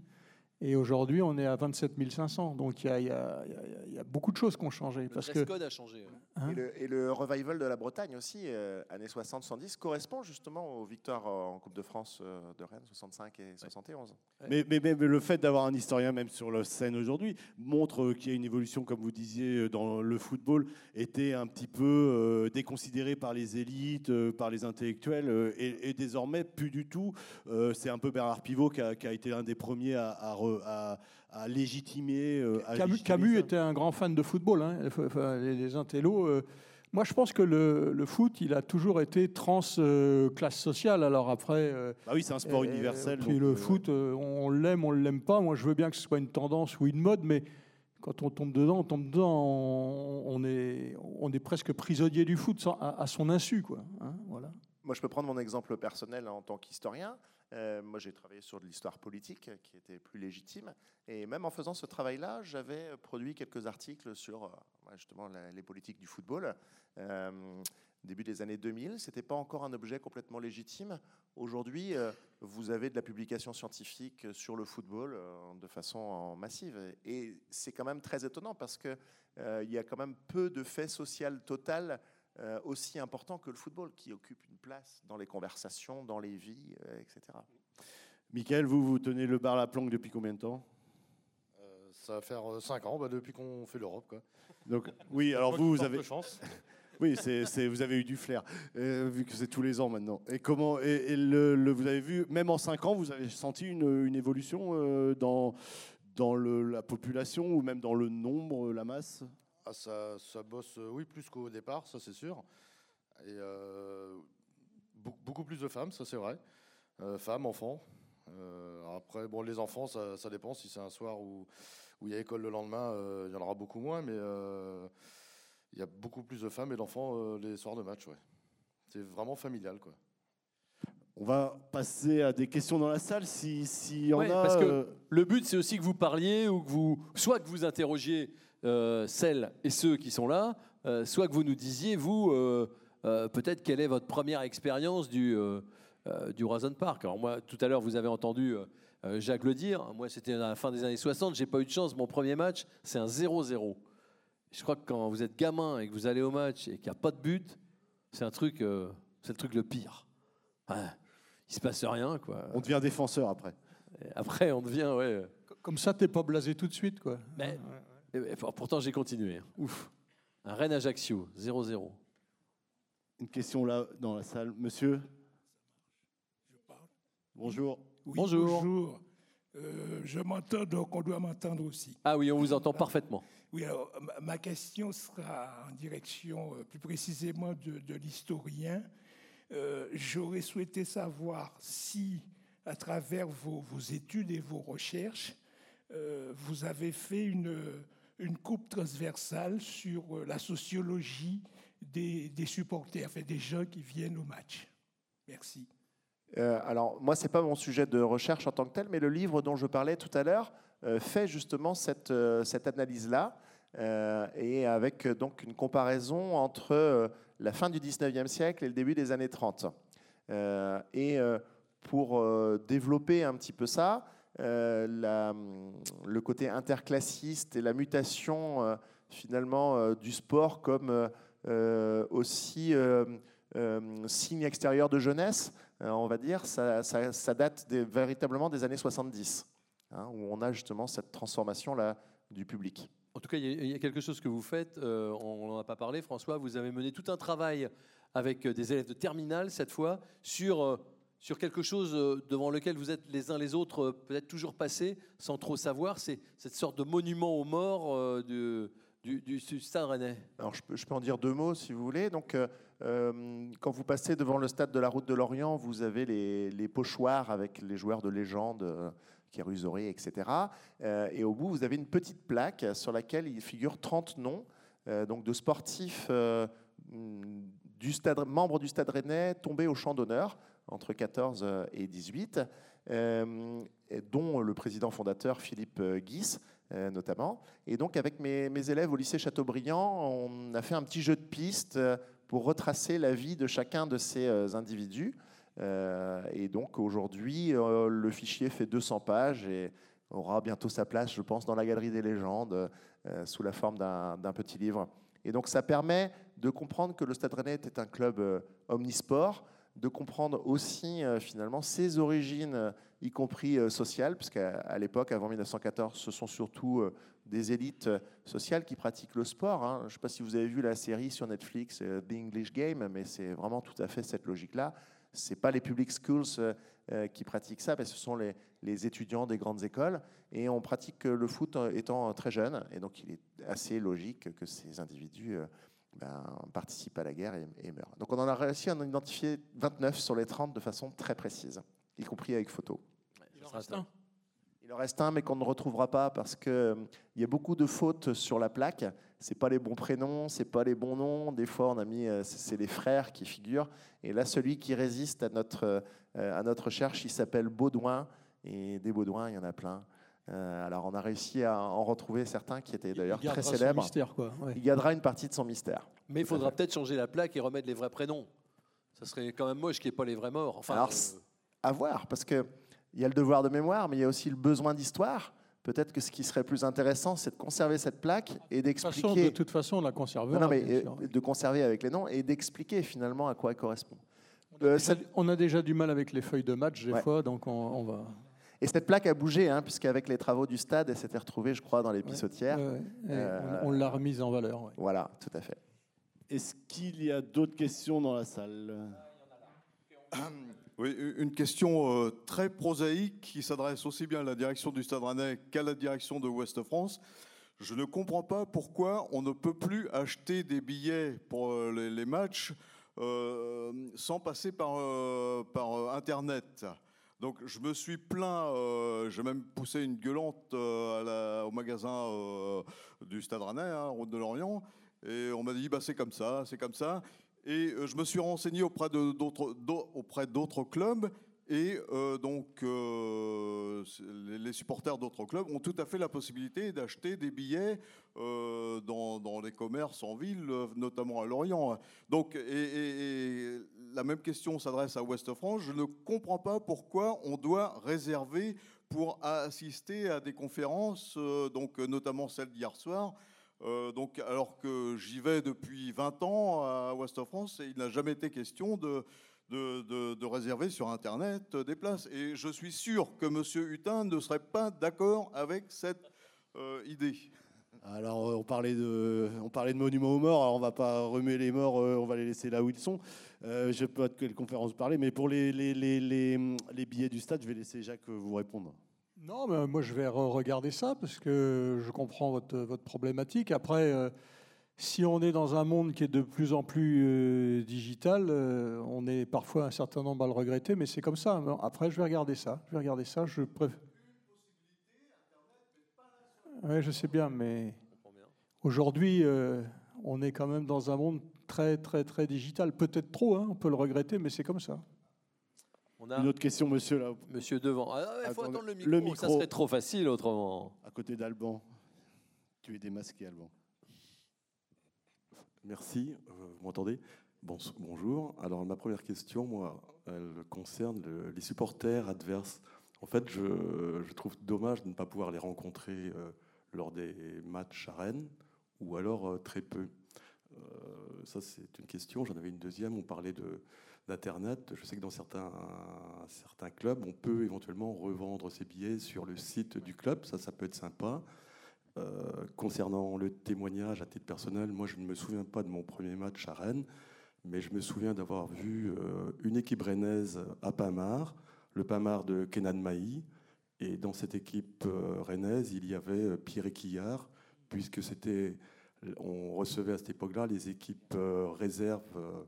Et aujourd'hui, on est à 27 500. Donc il y a, il y a- il y a- il y a beaucoup de choses qui ont changé. Le Parce dress que, code a changé. hein, Et, le, et le revival de la Bretagne aussi, euh, années 60-70, correspond justement aux victoires en Coupe de France euh, de Rennes, 65 et 71. Mais, mais- mais le fait d'avoir un historien, même sur la scène aujourd'hui, montre euh, qu'il y a une évolution, comme vous disiez, euh, dans le football, était un petit peu euh, déconsidéré par les élites, euh, par les intellectuels, euh, et, et désormais, plus du tout. Euh, C'est un peu Bernard Pivot qui a, qui a été l'un des premiers à, à re- à- à légitimer. euh, à Camus, était un grand fan de football. hein. Les, les intellos. euh, moi, je pense que le, le foot, il a toujours été trans euh, classe sociale. Alors après. euh, Bah oui, c'est un sport euh, universel. Puis donc, le euh, foot, euh, on l'aime, on l'aime pas. Moi, je veux bien que ce soit une tendance ou une mode, mais quand on tombe dedans, on tombe dedans. On, on est, on est presque prisonnier du foot sans- à, à son insu, quoi. hein, voilà. Moi, je peux prendre mon exemple personnel en tant qu'historien. Euh, moi, j'ai travaillé sur de l'histoire politique euh, qui était plus légitime. Et même en faisant ce travail-là, j'avais produit quelques articles sur euh, justement les politiques du football. Euh, début des années 2000, ce n'était pas encore un objet complètement légitime. Aujourd'hui, euh, vous avez de la publication scientifique sur le football euh, de façon euh, massive. Et c'est quand même très étonnant parce qu'il il y a quand même peu de faits sociaux total euh, aussi important que le football, qui occupe une place dans les conversations, dans les vies, euh, etc. Michael, vous, vous tenez le bar à la planque depuis combien de temps? Euh, ça va faire 5 ans bah, depuis qu'on fait l'Europe. quoi. Donc, oui, alors vous, avez. chance. [LAUGHS] Oui, c'est, c'est- vous avez eu du flair, vu que c'est tous les ans maintenant. Et comment et, et le, le- vous avez vu, même en 5 ans, vous avez senti une, une évolution dans, dans le- la population ou même dans le nombre, la masse? Ah, ça, ça bosse, euh, oui, plus qu'au départ, ça c'est sûr. Et euh, beaucoup, plus de femmes, ça c'est vrai. Euh, femmes, enfants. Euh, après, bon, les enfants, ça, ça dépend. Si c'est un soir où où il y a école le lendemain, euh, il y en aura beaucoup moins, mais euh, il y a beaucoup plus de femmes et d'enfants euh, les soirs de match. Ouais. C'est vraiment familial, quoi. On va passer à des questions dans la salle, si, si y en Ouais, a. parce que euh, Le but, c'est aussi que vous parliez ou que vous, soit que vous interrogiez euh, celles et ceux qui sont là, euh, soit que vous nous disiez, vous, euh, euh, peut-être quelle est votre première expérience du, euh, euh, du Roison Park. Alors moi, tout à l'heure, vous avez entendu Jacques le dire. Moi, c'était à la fin des années 60. J'ai pas eu de chance. Mon premier match, c'est un 0-0. Je crois que quand vous êtes gamin et que vous allez au match et qu'il n'y a pas de but, c'est un truc, euh, c'est le truc le pire. Ouais, il se passe rien, quoi. on devient défenseur après. Et Après, on devient, ouais. Comme ça, t'es pas blasé tout de suite, quoi. Mais- Et- et pourtant, j'ai continué. hein. Ouf. Un Rennes Ajaccio, 0-0. Une question là dans la salle, monsieur. Bonjour. Oui, Bonjour. bonjour. Euh, je m'entends, donc on doit m'entendre aussi. Ah oui, on vous entend parfaitement. [LAUGHS] Oui, alors ma- question sera en direction euh, plus précisément de, de l'historien. Euh, J'aurais souhaité savoir si, à travers vos, vos études et vos recherches, euh, vous avez fait une, une coupe transversale sur euh, la sociologie des, supporters, enfin, des gens qui viennent au match. Merci. Euh, alors, moi, ce n'est pas mon sujet de recherche en tant que tel, mais le livre dont je parlais tout à l'heure euh, fait justement cette, cette analyse-là, et avec donc une comparaison entre la fin du 19e siècle et le début des années 30. Euh, et pour développer un petit peu ça, euh, le côté interclassiste et la mutation euh, finalement euh, du sport comme aussi signe extérieur de jeunesse, on va dire, ça, date véritablement des années 70, hein, où on a justement cette transformation-là du public. En tout cas, il y, y a quelque chose que vous faites, on n'en a pas parlé, François, vous avez mené tout un travail avec des élèves de terminale, cette fois, sur, sur quelque chose euh, devant lequel vous êtes les uns les autres euh, peut-être toujours passés, sans trop savoir, c'est cette sorte de monument aux morts euh, du, Stade Rennais. Alors, je peux, en dire deux mots si vous voulez. Donc, quand vous passez devant le stade de la Route de Lorient, vous avez les, pochoirs avec les joueurs de légende, Kérusoré, etc. Et au bout, vous avez une petite plaque sur laquelle il figure 30 noms donc de sportifs du stade, membres du Stade Rennais tombés au champ d'honneur entre 14 et 18, euh, dont le président fondateur Philippe euh, Guis, euh, notamment. Et donc, avec mes, mes élèves au lycée Chateaubriand, on a fait un petit jeu de piste euh, pour retracer la vie de chacun de ces euh, individus. Euh, et donc aujourd'hui, euh, le fichier fait 200 pages et aura bientôt sa place, je pense, dans la galerie des légendes, euh, sous la forme d'un petit livre. Et donc ça permet de comprendre que le Stade Rennais est un club euh, omnisport, de comprendre aussi euh, finalement ses origines, y compris euh, sociales, puisqu'à l'époque, avant 1914, ce sont surtout euh, des élites sociales qui pratiquent le sport. hein. Je ne sais pas si vous avez vu la série sur Netflix, The English Game, mais c'est vraiment tout à fait cette logique-là. Ce pas les public schools qui pratiquent ça, mais ce sont les, étudiants des grandes écoles. Et on pratique le foot étant très jeune. Et donc, il est assez logique que ces individus ben, participent à la guerre et, et meurent. Donc, on en a réussi à en identifier 29 sur les 30 de façon très précise, y compris avec photo. Il en reste un. Il en reste un, mais qu'on ne retrouvera pas parce qu'il il y a beaucoup de fautes sur la plaque. C'est pas les bons prénoms, c'est pas les bons noms. Des fois, on a mis, euh, c'est c'est les frères qui figurent. Et là, celui qui résiste à notre, euh, à notre recherche, il s'appelle Baudouin. Et des Baudouins, il y en a plein. Euh, alors, on a réussi à en retrouver certains qui étaient d'ailleurs Il très son célèbres. mystère, quoi. ouais. Il gardera une partie de son mystère. Mais il faudra peut-être changer la plaque et remettre les vrais prénoms. Ça serait quand même moche qu'il n'y ait pas les vrais morts. Enfin, Alors, euh, à voir, parce qu'il y a le devoir de mémoire, mais il y a aussi le besoin d'histoire. Peut-être que ce qui serait plus intéressant, c'est de conserver cette plaque et De toute façon, d'expliquer. de toute façon, on la conservera. Non, non, mais euh, de conserver avec les noms et d'expliquer finalement à quoi elle correspond. On a Euh, déjà- cette- On a déjà du mal avec les feuilles de match des Ouais. fois, donc on, on va. Et cette plaque a bougé, hein, puisqu'avec les travaux du stade, elle s'était retrouvée, je crois, dans les pissotières. Ouais, ouais. Et Euh, on on l'a remise en valeur. ouais. Voilà, tout à fait. Est-ce qu'il y a d'autres questions dans la salle? Oui, une question euh, très prosaïque qui s'adresse aussi bien à la direction du Stade Rennais qu'à la direction de Ouest France. Je ne comprends pas pourquoi on ne peut plus acheter des billets pour euh, les, les matchs euh, sans passer par, euh, par euh, Internet. Donc je me suis plaint, euh, j'ai même poussé une gueulante euh, au magasin euh, du Stade Rennais, hein, route de Lorient, et on m'a dit bah, c'est comme ça, c'est comme ça. Et je me suis renseigné auprès d'autres d'au- auprès d'autres clubs et donc les, supporters d'autres clubs ont tout à fait la possibilité d'acheter des billets dans, les commerces en ville, notamment à Lorient. Donc et la même question s'adresse à Ouest France. Je ne comprends pas pourquoi on doit réserver pour assister à des conférences, euh, donc euh, notamment celle d'hier soir. Euh, alors que j'y vais depuis 20 ans à Ouest France, et il n'a jamais été question de, réserver sur Internet des places. Et je suis sûr que M. Hutin ne serait pas d'accord avec cette idée. Alors, euh, on parlait, de, on parlait de monuments aux morts, alors on va pas remuer les morts, euh, on va les laisser là où ils sont. Euh, je ne sais pas de quelle conférence vous parlez, mais pour les, les, les, les, billets du stade, je vais laisser Jacques vous répondre. Non, mais moi je vais re- regarder ça parce que je comprends votre, votre problématique. Après, si on est dans un monde qui est de plus en plus digital, on est parfois un certain nombre à le regretter, mais c'est comme ça. Après, je vais regarder ça. Je vais regarder ça. Je préfère. Oui, je sais bien, mais aujourd'hui, euh, on est quand même dans un monde très, très, très digital. Peut-être trop, hein, on peut le regretter, mais c'est comme ça. on a Une autre question, monsieur, là, Monsieur devant. Ah, il faut attendre le micro. le Ça serait trop facile autrement. à côté d'Alban. Tu es démasqué, Alban. Merci, euh, vous m'entendez? Bon- Bonjour. Alors ma première question, moi, elle concerne le- les supporters adverses. En fait, je, je trouve dommage de ne pas pouvoir les rencontrer euh, lors des matchs à Rennes, ou alors euh, très peu. Euh, ça, c'est une question. J'en avais une deuxième. On parlait d'Internet. Je sais que dans certains, clubs, on peut éventuellement revendre ses billets sur le site du club. Ça, ça peut être sympa. Euh, concernant le témoignage à titre personnel, moi je ne me souviens pas de mon premier match à Rennes, mais je me souviens d'avoir vu une équipe rennaise à Pamar, le Pamar de Kenan Maï, et dans cette équipe euh, rennaise, il y avait euh, Pierre Équillard, puisque c'était, on recevait à cette époque-là les équipes euh, réserves euh,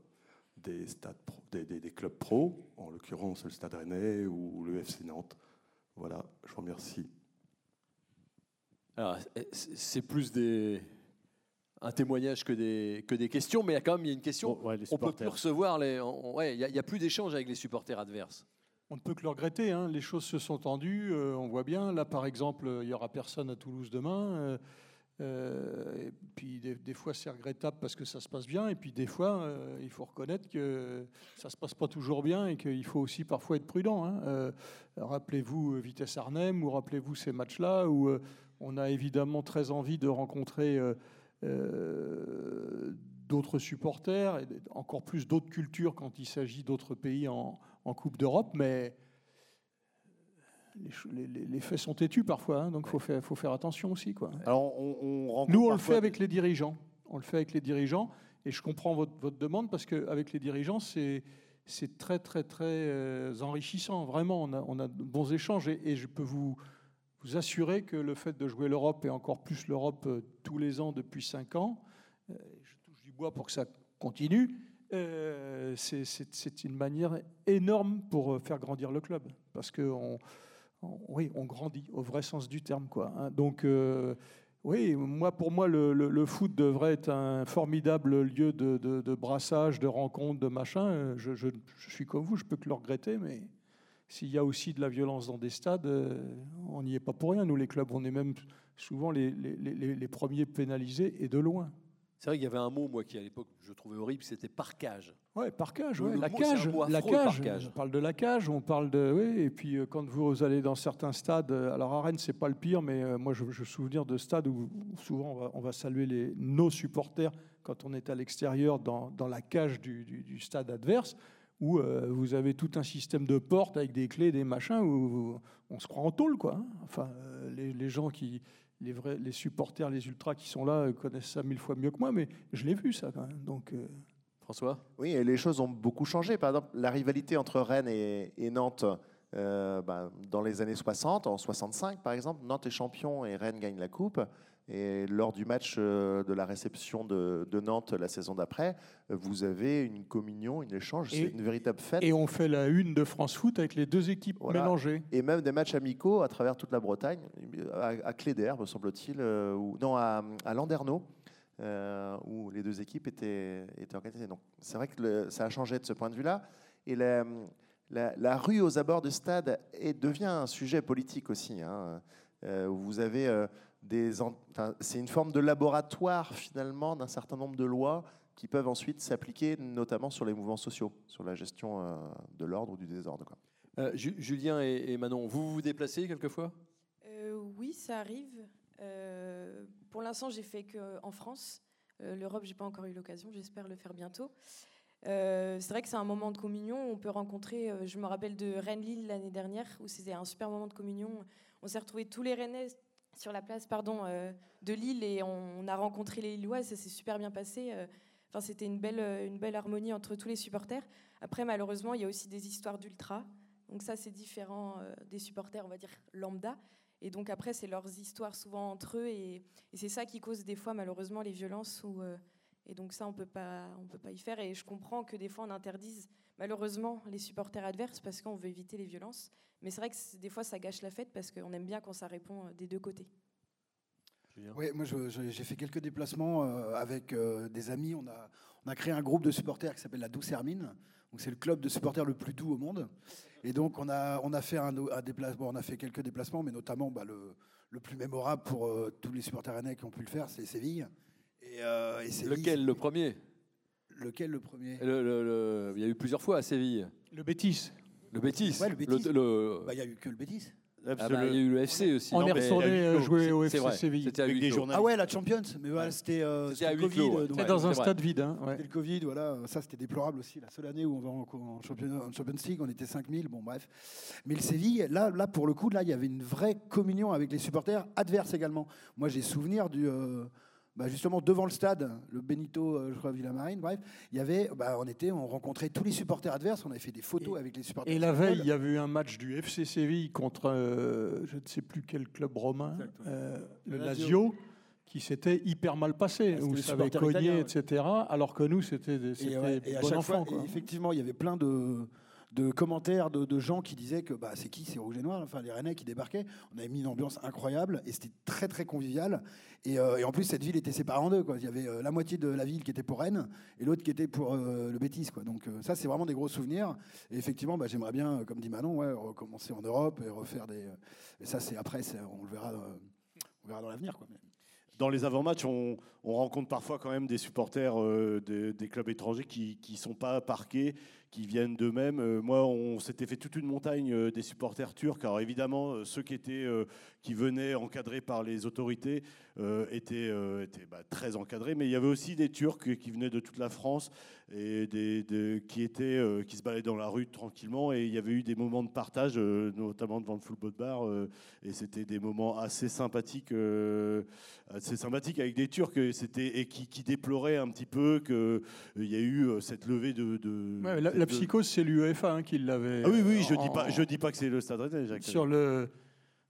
des, stades pro- des, des- des clubs pro, en l'occurrence le Stade Rennais ou le FC Nantes. Voilà, je vous remercie. Alors, c'est plus des un témoignage que des que des questions, mais il y a quand même il y a une question. Bon, ouais, les on peut plus recevoir les. ouais, il y a- il y, a plus d'échanges avec les supporters adverses. On ne peut que le regretter. hein. Les choses se sont tendues. euh, on voit bien. Là, par exemple, il y aura personne à Toulouse demain. euh, Euh, et puis des, fois c'est regrettable parce que ça se passe bien, et puis des fois il faut reconnaître que ça se passe pas toujours bien et qu'il faut aussi parfois être prudent. hein. Rappelez-vous Vitesse Arnhem ou rappelez-vous ces matchs-là où on a évidemment très envie de rencontrer d'autres supporters et encore plus d'autres cultures quand il s'agit d'autres pays en, en Coupe d'Europe, mais les, faits sont têtus parfois, hein, donc il faut faire, faut faire attention aussi. Quoi. Alors, on, Nous, on le fait avec les dirigeants. On le fait avec les dirigeants. Et je comprends votre, votre demande parce qu'avec les dirigeants, c'est, c'est très, très, très euh, enrichissant. Vraiment, on a, on a de bons échanges. Et, et je peux vous, vous assurer que le fait de jouer l'Europe, et encore plus l'Europe euh, tous les ans depuis cinq ans, euh, je touche du bois pour que ça continue, euh, c'est, une manière énorme pour euh, faire grandir le club. Parce on- oui, on grandit au vrai sens du terme. Hein. Donc, euh, oui, moi, pour moi, le, foot devrait être un formidable lieu de, brassage, de rencontre, de machin. Je, suis comme vous, je peux que le regretter, mais s'il y a aussi de la violence dans des stades, on n'y est pas pour rien. Nous, les clubs, on est même souvent les premiers pénalisés et de loin. C'est vrai qu'il y avait un mot, moi, qui à l'époque, je trouvais horrible, c'était parcage. Ouais, par cage, Le- ouais. la mot, c'est un cage, la affreux, cage. parcage. On parle de la cage, on parle de oui. Et puis euh, quand vous allez dans certains stades, euh, alors à Rennes c'est pas le pire, mais euh, moi je, me souviens de stades où, où souvent on va, on va saluer les, nos supporters quand on est à l'extérieur dans, dans la cage du, du- du stade adverse, où vous avez tout un système de portes avec des clés, des machins, où on se croit en tôle quoi. hein. Enfin, les, les gens qui les vrais, les supporters, les ultras qui sont là euh, connaissent ça mille fois mieux que moi, mais je l'ai vu ça quand même. Donc euh, François? Oui, et les choses ont beaucoup changé. Par exemple, la rivalité entre Rennes et, et Nantes, euh, bah, dans les années 60, en 65 par exemple, Nantes est champion et Rennes gagne la coupe. Et lors du match euh, de la réception de, de Nantes la saison d'après, vous avez une communion, une échange, c'est une véritable fête. et on fait la une de France Foot avec les deux équipes Voilà. mélangées. Et même des matchs amicaux à travers toute la Bretagne, à, à Cléder, me semble-t-il, euh, ou non, à, à Landerneau, euh, où les deux équipes étaient, étaient organisées. Donc c'est vrai que le- ça a changé de ce point de vue-là. Et la, la- la rue aux abords du stade est, devient un sujet politique aussi. hein. Euh, vous avez des. en- enfin, c'est une forme de laboratoire finalement d'un certain nombre de lois qui peuvent ensuite s'appliquer, notamment sur les mouvements sociaux, sur la gestion euh, de l'ordre ou du désordre. quoi. Euh, Ju- Julien et, et Manon, vous vous déplacez quelquefois? Euh, oui, ça arrive. Euh, pour l'instant, j'ai fait qu'en France. Euh, L'Europe, j'ai pas encore eu l'occasion. J'espère le faire bientôt. Euh, c'est vrai que c'est un moment de communion. On peut rencontrer. euh, je me rappelle de Rennes-Lille l'année dernière, où c'était un super moment de communion. On s'est retrouvés tous les Rennais sur la place, pardon, euh, de Lille, et on, a rencontré les Lilloises. Ça s'est super bien passé. Euh, c'était une belle, euh, une belle harmonie entre tous les supporters. Après, malheureusement, il y a aussi des histoires d'ultra. Donc ça, c'est différent des supporters, on va dire lambda. Et donc après, c'est leurs histoires souvent entre eux, et, c'est ça qui cause des fois malheureusement les violences. Et donc ça, on peut pas, on peut pas y faire. Et je comprends que des fois, on interdise malheureusement les supporters adverses parce qu'on veut éviter les violences. Mais c'est vrai que des fois, ça gâche la fête parce qu'on aime bien quand ça répond euh, des deux côtés. Oui, moi j'ai fait quelques déplacements euh, avec euh, des amis. On a, on a créé un groupe de supporters qui s'appelle la Douce Hermine. Donc c'est le club de supporters le plus doux au monde. Et donc on a, on a fait un, un déplacement, on a fait quelques déplacements, mais notamment bah, le, le plus mémorable pour euh, tous les supporters rennais qui ont pu le faire, c'est Séville. Et, euh, et Séville, Lequel, le premier? Lequel le premier? Le- le- le- Il y a eu plusieurs fois à Séville. Le Bétis. Le Bétis. Ouais, le Bétis. le- Bah, Il n'y a eu que le Bétis. Ah bah, il y a eu le FC aussi. On non, est mais- retourné euh, jouer au C'est FC vrai, Séville. C'était à huis clos. Ah ouais, la Champions, mais voilà, c'était euh, C'était à c'était huis le clos, Covid. ouais. euh, donc- dans un c'est vrai. stade vide. hein, ouais. C'était le Covid, voilà, ça c'était déplorable aussi. La seule année où on va en, en championnat, en Champions League, on était 5000, bon bref. Mais le Séville, là, là pour le coup, là, il y avait une vraie communion avec les supporters adverses également. Moi j'ai souvenir du. euh, bah, justement devant le stade, le Benito, euh, je crois, Villamarine, bref, il y avait, bah, on était, on rencontrait tous les supporters adverses, on avait fait des photos avec les supporters. Et la veille, il y avait eu un match du FC Séville contre euh, je ne sais plus quel club romain, euh, le Lazio, qui s'était hyper mal passé, c'était où les ça avait supporters cogné, ouais. etc. Alors que nous, c'était des- Et, c'était ouais, et à bon chaque enfant. fois, quoi. et effectivement, il y avait plein de, de commentaires de, gens qui disaient que bah, c'est qui C'est Rouge et Noir, enfin les Rennais qui débarquaient. On avait mis une ambiance incroyable et c'était très très convivial. Et, euh, en plus, cette ville était séparée en deux. Quoi. Il y avait euh, la moitié de la ville qui était pour Rennes et l'autre qui était pour euh, le Bétis. Quoi. Donc ça, c'est vraiment des gros souvenirs. Et effectivement, bah, j'aimerais bien, comme dit Manon, ouais, recommencer en Europe et refaire des. Et ça, c'est après, on le verra, on verra dans l'avenir. quoi. Dans les avant-matchs, on, on rencontre parfois quand même des supporters des clubs étrangers qui ne sont pas parqués, viennent d'eux-mêmes. Euh, moi, on s'était fait toute une montagne euh, des supporters turcs. Alors évidemment, euh, ceux qui, étaient, qui venaient encadrés par les autorités euh, étaient, euh, étaient, bah, très encadrés, mais il y avait aussi des Turcs qui venaient de toute la France et des, des- qui, étaient, euh, qui se baladaient dans la rue tranquillement. Et il y avait eu des moments de partage, notamment devant le football bar, et c'était des moments assez sympathiques, assez sympathiques avec des Turcs et, et qui, qui déploraient un petit peu qu'il y a eu cette levée de... de- Ouais, la, la psychose, c'est l'UEFA hein, qui l'avait. Ah oui, oui, je en- dis pas, je dis pas que c'est le Stade Rennais, sur le,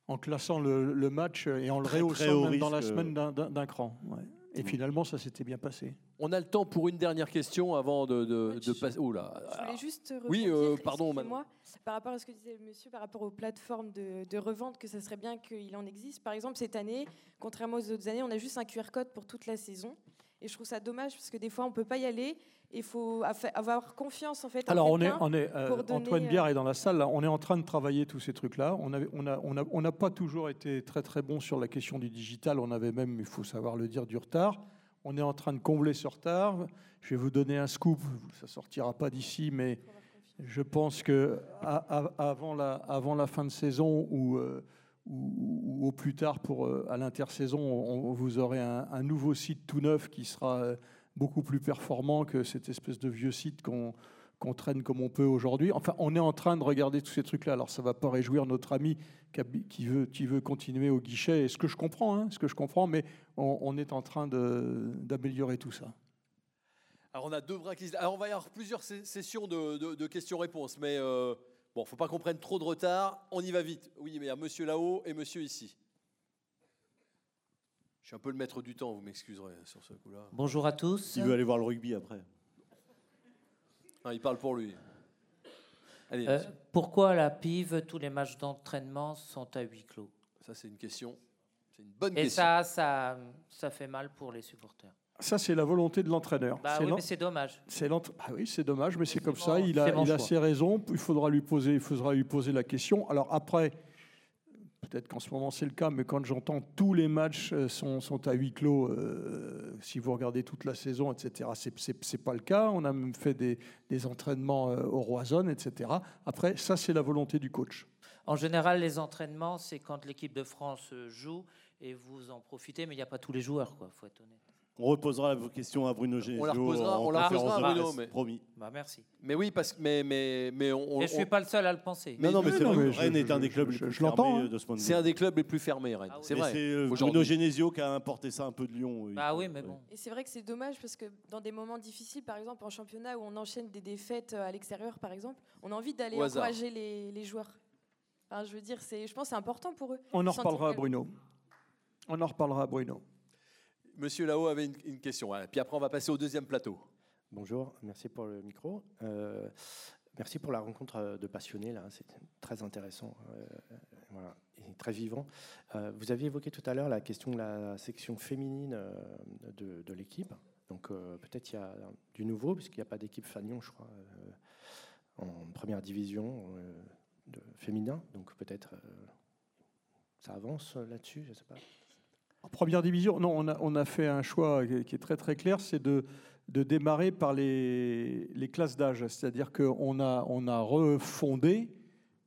en classant le, le match et en le Très, rehaussant même dans la risque, euh. semaine d'un- d'un d'un cran. ouais. Et finalement, ça s'était bien passé. On a le temps pour une dernière question avant de, de, de passer. Oh là. Je voulais juste Oui, euh, pardon, excusez-moi, par rapport à ce que disait le monsieur, par rapport aux plateformes de, de revente, que ça serait bien qu'il en existe. Par exemple, cette année, contrairement aux autres années, on a juste un QR code pour toute la saison. Et je trouve ça dommage parce que des fois, on peut pas y aller. Il faut avoir confiance en fait. en Alors, on est, on est, euh, donner, Antoine euh, Biard est dans la salle. là. On est en train de travailler tous ces trucs-là. On n'a on a, on a, on n'a pas toujours été très très bon sur la question du digital. On avait même, il faut savoir le dire, du retard. On est en train de combler ce retard. Je vais vous donner un scoop. Ça sortira pas d'ici, mais je pense que à- à- avant la, avant la fin de saison ou, euh, ou, ou au plus tard pour euh, à l'intersaison, on, on- vous aurez un, un nouveau site tout neuf qui sera euh, beaucoup plus performant que cette espèce de vieux site qu'on traîne comme on peut aujourd'hui. Enfin, on est en train de regarder tous ces trucs-là. Alors, ça va pas réjouir notre ami qui, veut, continuer au guichet, et ce que je comprends, hein, ce que je comprends, mais on, est en train d'améliorer tout ça. Alors on a deux bras qui Alors on va y avoir plusieurs sessions de questions-réponses, mais euh, bon, faut pas qu'on prenne trop de retard. On y va vite. Oui, mais il y a monsieur là-haut et monsieur ici. Je suis un peu le maître du temps, vous m'excuserez sur ce coup-là. Bonjour à tous. Il veut aller voir le rugby après. Non, il parle pour lui. Allez, Euh, pourquoi à la PIV, tous les matchs d'entraînement sont à huis clos? Ça c'est une question. C'est une bonne Et question. ça, ça, ça fait mal pour les supporters. Ça, c'est la volonté de l'entraîneur. Bah C'est oui, mais c'est dommage. C'est l'entra- ah oui, c'est dommage, mais c'est comme ça. Il a, il a ses raisons. Il faudra lui poser, il faudra lui poser la question. Alors après, peut-être qu'en ce moment c'est le cas, mais quand j'entends tous les matchs euh, sont, à huis clos, euh, si vous regardez toute la saison, etc., c'est- pas le cas. On a même fait des, entraînements euh, au Roison, etc. Après, ça c'est la volonté du coach. En général, les entraînements, c'est quand l'équipe de France joue et vous en profitez, mais il n'y a pas tous les joueurs, quoi. Faut être honnête. On reposera vos questions à Bruno Genesio. On la reposera- en on la conférence reposera à de Bruno, presse, mais- Promis. Bah merci. Mais oui, parce que mais mais mais on. Et je suis pas le seul à le penser. non, non, mais oui, c'est non, vrai mais que je- Rennes est un des je- clubs je- les plus je l'entends, fermés hein. de ce point de vue. C'est un des clubs les plus fermés, Rennes. Ah oui. c'est Mais vrai. C'est euh, Aujourd'hui. Bruno Genesio qui a importé ça un peu de Lyon. il Bah oui, mais bon. Et c'est vrai que c'est dommage parce que dans des moments difficiles, par exemple en championnat où on enchaîne des défaites euh, à l'extérieur, par exemple, on a envie d'aller Au hasard. encourager les, les joueurs. Enfin, je veux dire, c'est, je pense que c'est important pour eux. On en Sentir reparlera à que- Bruno. On en reparlera à Bruno. Monsieur là-haut avait une, question. Voilà. Puis après on va passer au deuxième plateau. Bonjour, merci pour le micro. Euh, merci pour la rencontre euh, de passionnés, là, c'était très intéressant euh, et très vivant. Vous aviez évoqué tout à l'heure la question de la section féminine de, l'équipe. Donc peut-être il y a du nouveau, puisqu'il n'y a pas d'équipe Fagnon, je crois, en première division euh, féminin. Donc peut-être euh, ça avance là-dessus, je ne sais pas. Première division, non, on a, a fait un choix qui est- très très clair, c'est de, démarrer par les, classes d'âge. C'est-à-dire qu'on a, on a refondé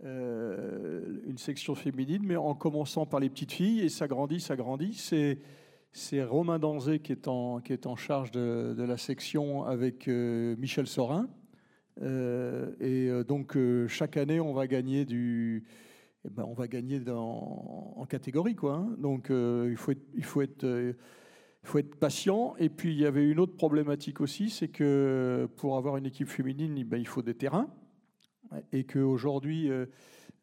euh, une section féminine, mais en commençant par les petites filles, et ça grandit, ça grandit. C'est, Romain Danzé qui est en, charge de, la section avec euh, Michel Sorin. Euh, et donc, chaque année, on va gagner du, eh ben, on va gagner en catégorie. Quoi, hein. Donc euh, euh, il faut être patient. Et puis il y avait une autre problématique aussi, c'est que pour avoir une équipe féminine, eh ben, il faut des terrains. Et qu'aujourd'hui, euh,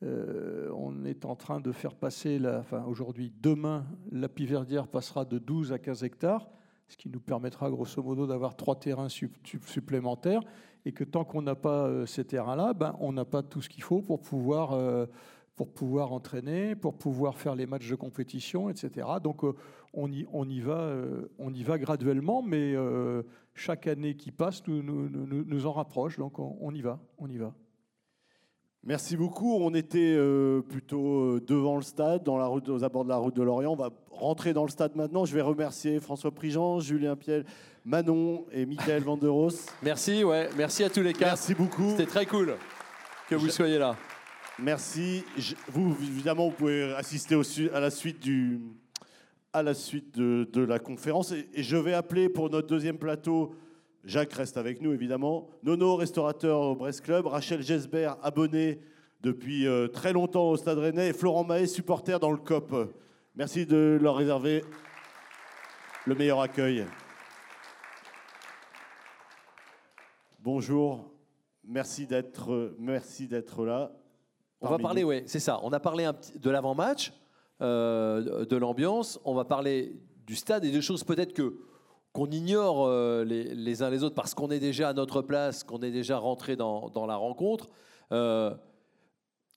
euh, on est en train de faire passer, enfin aujourd'hui, demain, la Piverdière passera de 12 à 15 hectares, ce qui nous permettra grosso modo d'avoir trois terrains sup- sup- supplémentaires. Et que tant qu'on n'a pas ces terrains-là, ben, on n'a pas tout ce qu'il faut pour pouvoir pour pouvoir entraîner, pour pouvoir faire les matchs de compétition, etc. Donc euh, on, y, on, y va, euh, on y va graduellement, mais euh, chaque année qui passe nous, nous, nous, nous en rapproche, donc on, on y va, on y va. Merci beaucoup. On était euh, plutôt devant le stade, dans la route, aux abords de la route de Lorient. On va rentrer dans le stade maintenant. Je vais remercier François Prigent, Julien Piel, Manon et Michael Vanderos. [LAUGHS] Merci, ouais, merci à tous les quatre. Merci beaucoup. C'était très cool que vous soyez là. Merci. Vous, évidemment, vous pouvez assister à la suite, de, la conférence. Et, et je vais appeler pour notre deuxième plateau, Jacques reste avec nous, évidemment, Nono, restaurateur au Brest Club, Rachel Gesbert, abonné depuis euh, très longtemps au Stade Rennais, et Florent Mahé, supporter dans le COP. Merci de leur réserver le meilleur accueil. Bonjour, merci d'être merci d'être là. On va parler, ouais, c'est ça. On a parlé un de l'avant-match, euh, de l'ambiance. On va parler du stade et de choses peut-être que qu'on ignore euh, les, les uns les autres parce qu'on est déjà à notre place, qu'on est déjà rentré dans, dans la rencontre. Euh,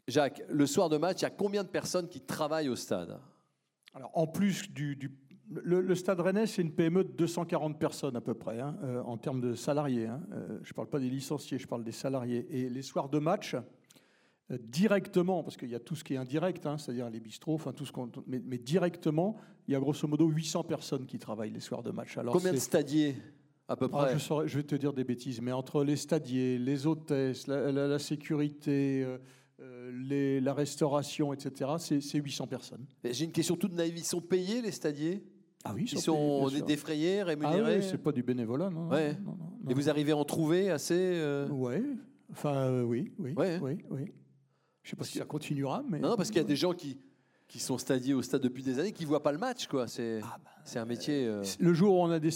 Jacques, le soir de match, il y a combien de personnes qui travaillent au stade? Alors, en plus du. du- le, le Stade Rennais, c'est une PME de 240 personnes à peu près, hein, euh, en termes de salariés. hein. Euh, je ne parle pas des licenciés, je parle des salariés. Et les soirs de match, euh, directement, parce qu'il y a tout ce qui est indirect, hein, c'est-à-dire les bistrots, enfin tout ce qu'on. Mais, mais directement, il y a grosso modo 800 personnes qui travaillent les soirs de match. Alors, Combien de stadiers à peu ah, près je, saurais- je vais te dire des bêtises, mais entre les stadiers, les hôtesses, la, la- la sécurité, euh, euh, les- la restauration, etc., c'est c'est 800 personnes. Et J'ai une question toute naïve. Ils sont payés, les stadiers? Ah oui, Ils sont payés, défrayés, Ah rémunérés? oui, c'est pas du bénévolat, non. non, Ouais. non, non, non. Et vous arrivez à en trouver assez euh? Ouais. Enfin, euh, oui, oui, Ouais. oui, oui. Je sais pas si ça continuera, mais. Non, non, parce qu'il y a des gens qui, qui sont stadiers au stade depuis des années qui ne voient pas le match. quoi. C'est c'est un métier. euh, Le jour où on, a des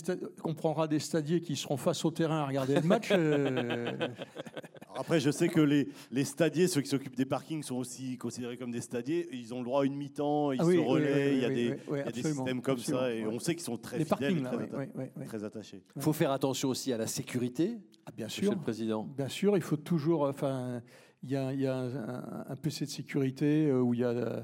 prendra des stadiers qui seront face au terrain à regarder le match, euh, [LAUGHS] Après, je sais que les, les stadiers, ceux qui s'occupent des parkings, sont aussi considérés comme des stadiers. Ils ont le droit à une mi-temps, ils Ah oui, se oui, relaient, oui, il y a des, oui, oui, il y a des absolument, systèmes comme ça. Et on sait qu'ils sont très Les fidèles parkings, très, oui, atta- oui, oui, oui. très attachés. Il faut faire attention aussi à la sécurité. Ah, bien Monsieur sûr. le Président. Bien sûr, il faut toujours. Enfin, il y a, un, PC de sécurité euh, où il y a euh,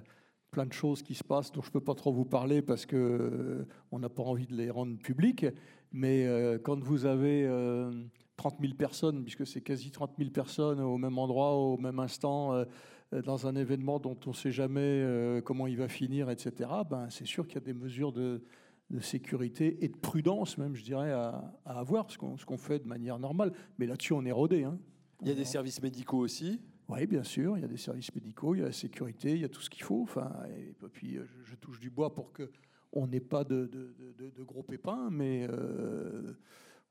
plein de choses qui se passent dont je ne peux pas trop vous parler parce que euh, n'a pas envie de les rendre publiques. Mais quand vous avez euh, 30 000 personnes, puisque c'est quasi 30 000 personnes au même endroit, au même instant, dans un événement dont on ne sait jamais comment il va finir, etc., ben, c'est sûr qu'il y a des mesures de, sécurité et de prudence, même, je dirais, à, avoir, ce qu'on ce qu'on fait de manière normale. Mais là-dessus, on est rodé. Hein. Il y a des services médicaux aussi. Oui, bien sûr, il y a des services médicaux, il y a la sécurité, il y a tout ce qu'il faut. Enfin, et puis, euh, je, je touche du bois pour que on n'ait pas de, de- de- de gros pépins, mais euh,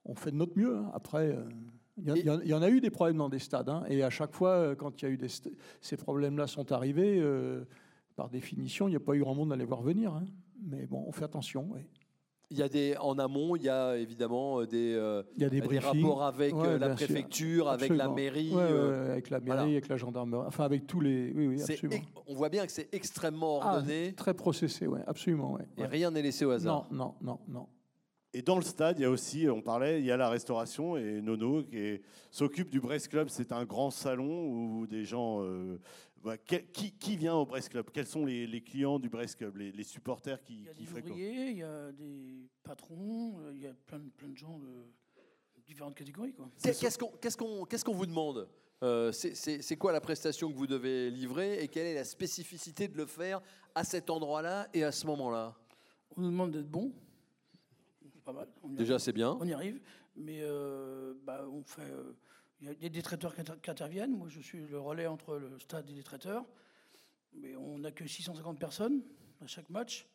on fait de notre mieux. hein. Après, euh, il y, en a eu des problèmes dans des stades, hein, et à chaque fois, quand il y a eu des ces problèmes-là sont arrivés, euh, par définition, il n'y a pas eu grand monde à les voir venir. hein. Mais bon, on fait attention. oui. Il y a des, en amont, il y a évidemment euh, des, euh, Il y a des rapports avec Ouais, euh, la préfecture, avec la mairie. Ouais, ouais, euh, ouais, avec la mairie, voilà. avec la gendarmerie, enfin avec tous les. Oui, oui, absolument. on voit bien que c'est extrêmement Ah, ordonné très processé, ouais, absolument. Ouais, et rien n'est laissé au hasard. Non, non, non, non. Et dans le stade, il y a aussi, on parlait, il y a la restauration et Nono qui s'occupe du Brest Club. C'est un grand salon où des gens. euh, quel- qui, qui vient au Brest Club? Quels sont les, les clients du Brest Club, les, les supporters qui, Il y a qui des fréquentent? il patrons, euh, il y a plein, de- plein de gens de différentes catégories. Qu'est-ce qu'on qu'on- qu'est-ce qu'on vous demande? Euh, c'est- quoi la prestation que vous devez livrer et quelle est la spécificité de le faire à cet endroit-là et à ce moment-là? On nous demande d'être bon. Pas mal. Déjà, c'est bien. On y arrive. Mais euh, bah, on fait. euh, Il y, a- il y a des traiteurs qui inter- qui interviennent. Moi, je suis le relais entre le stade et les traiteurs. Mais on accueille 650 personnes à chaque match.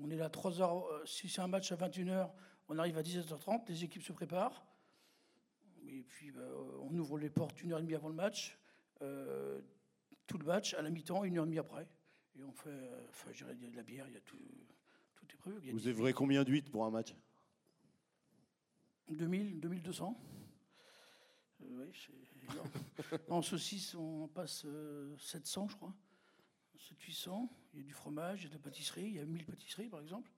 On est là 3 heures. euh, Si c'est un match à 21h, on arrive à 17h30. Les équipes se préparent. Et puis, bah, on ouvre les portes une heure et demie avant le match. euh, tout le match, à la mi-temps, une heure et demie après. Et on fait. euh, Enfin, je dirais, il y a de la bière, il y a tout. Tout est prévu. Vous ouvrez combien d'huîtres pour un match? 2000, 2200. Euh, oui, c'est énorme. [LAUGHS] en saucisse, on passe euh, 700, je crois. 700-800. Il y a du fromage, il y a de la pâtisserie. Il y a 1000 pâtisseries, par exemple.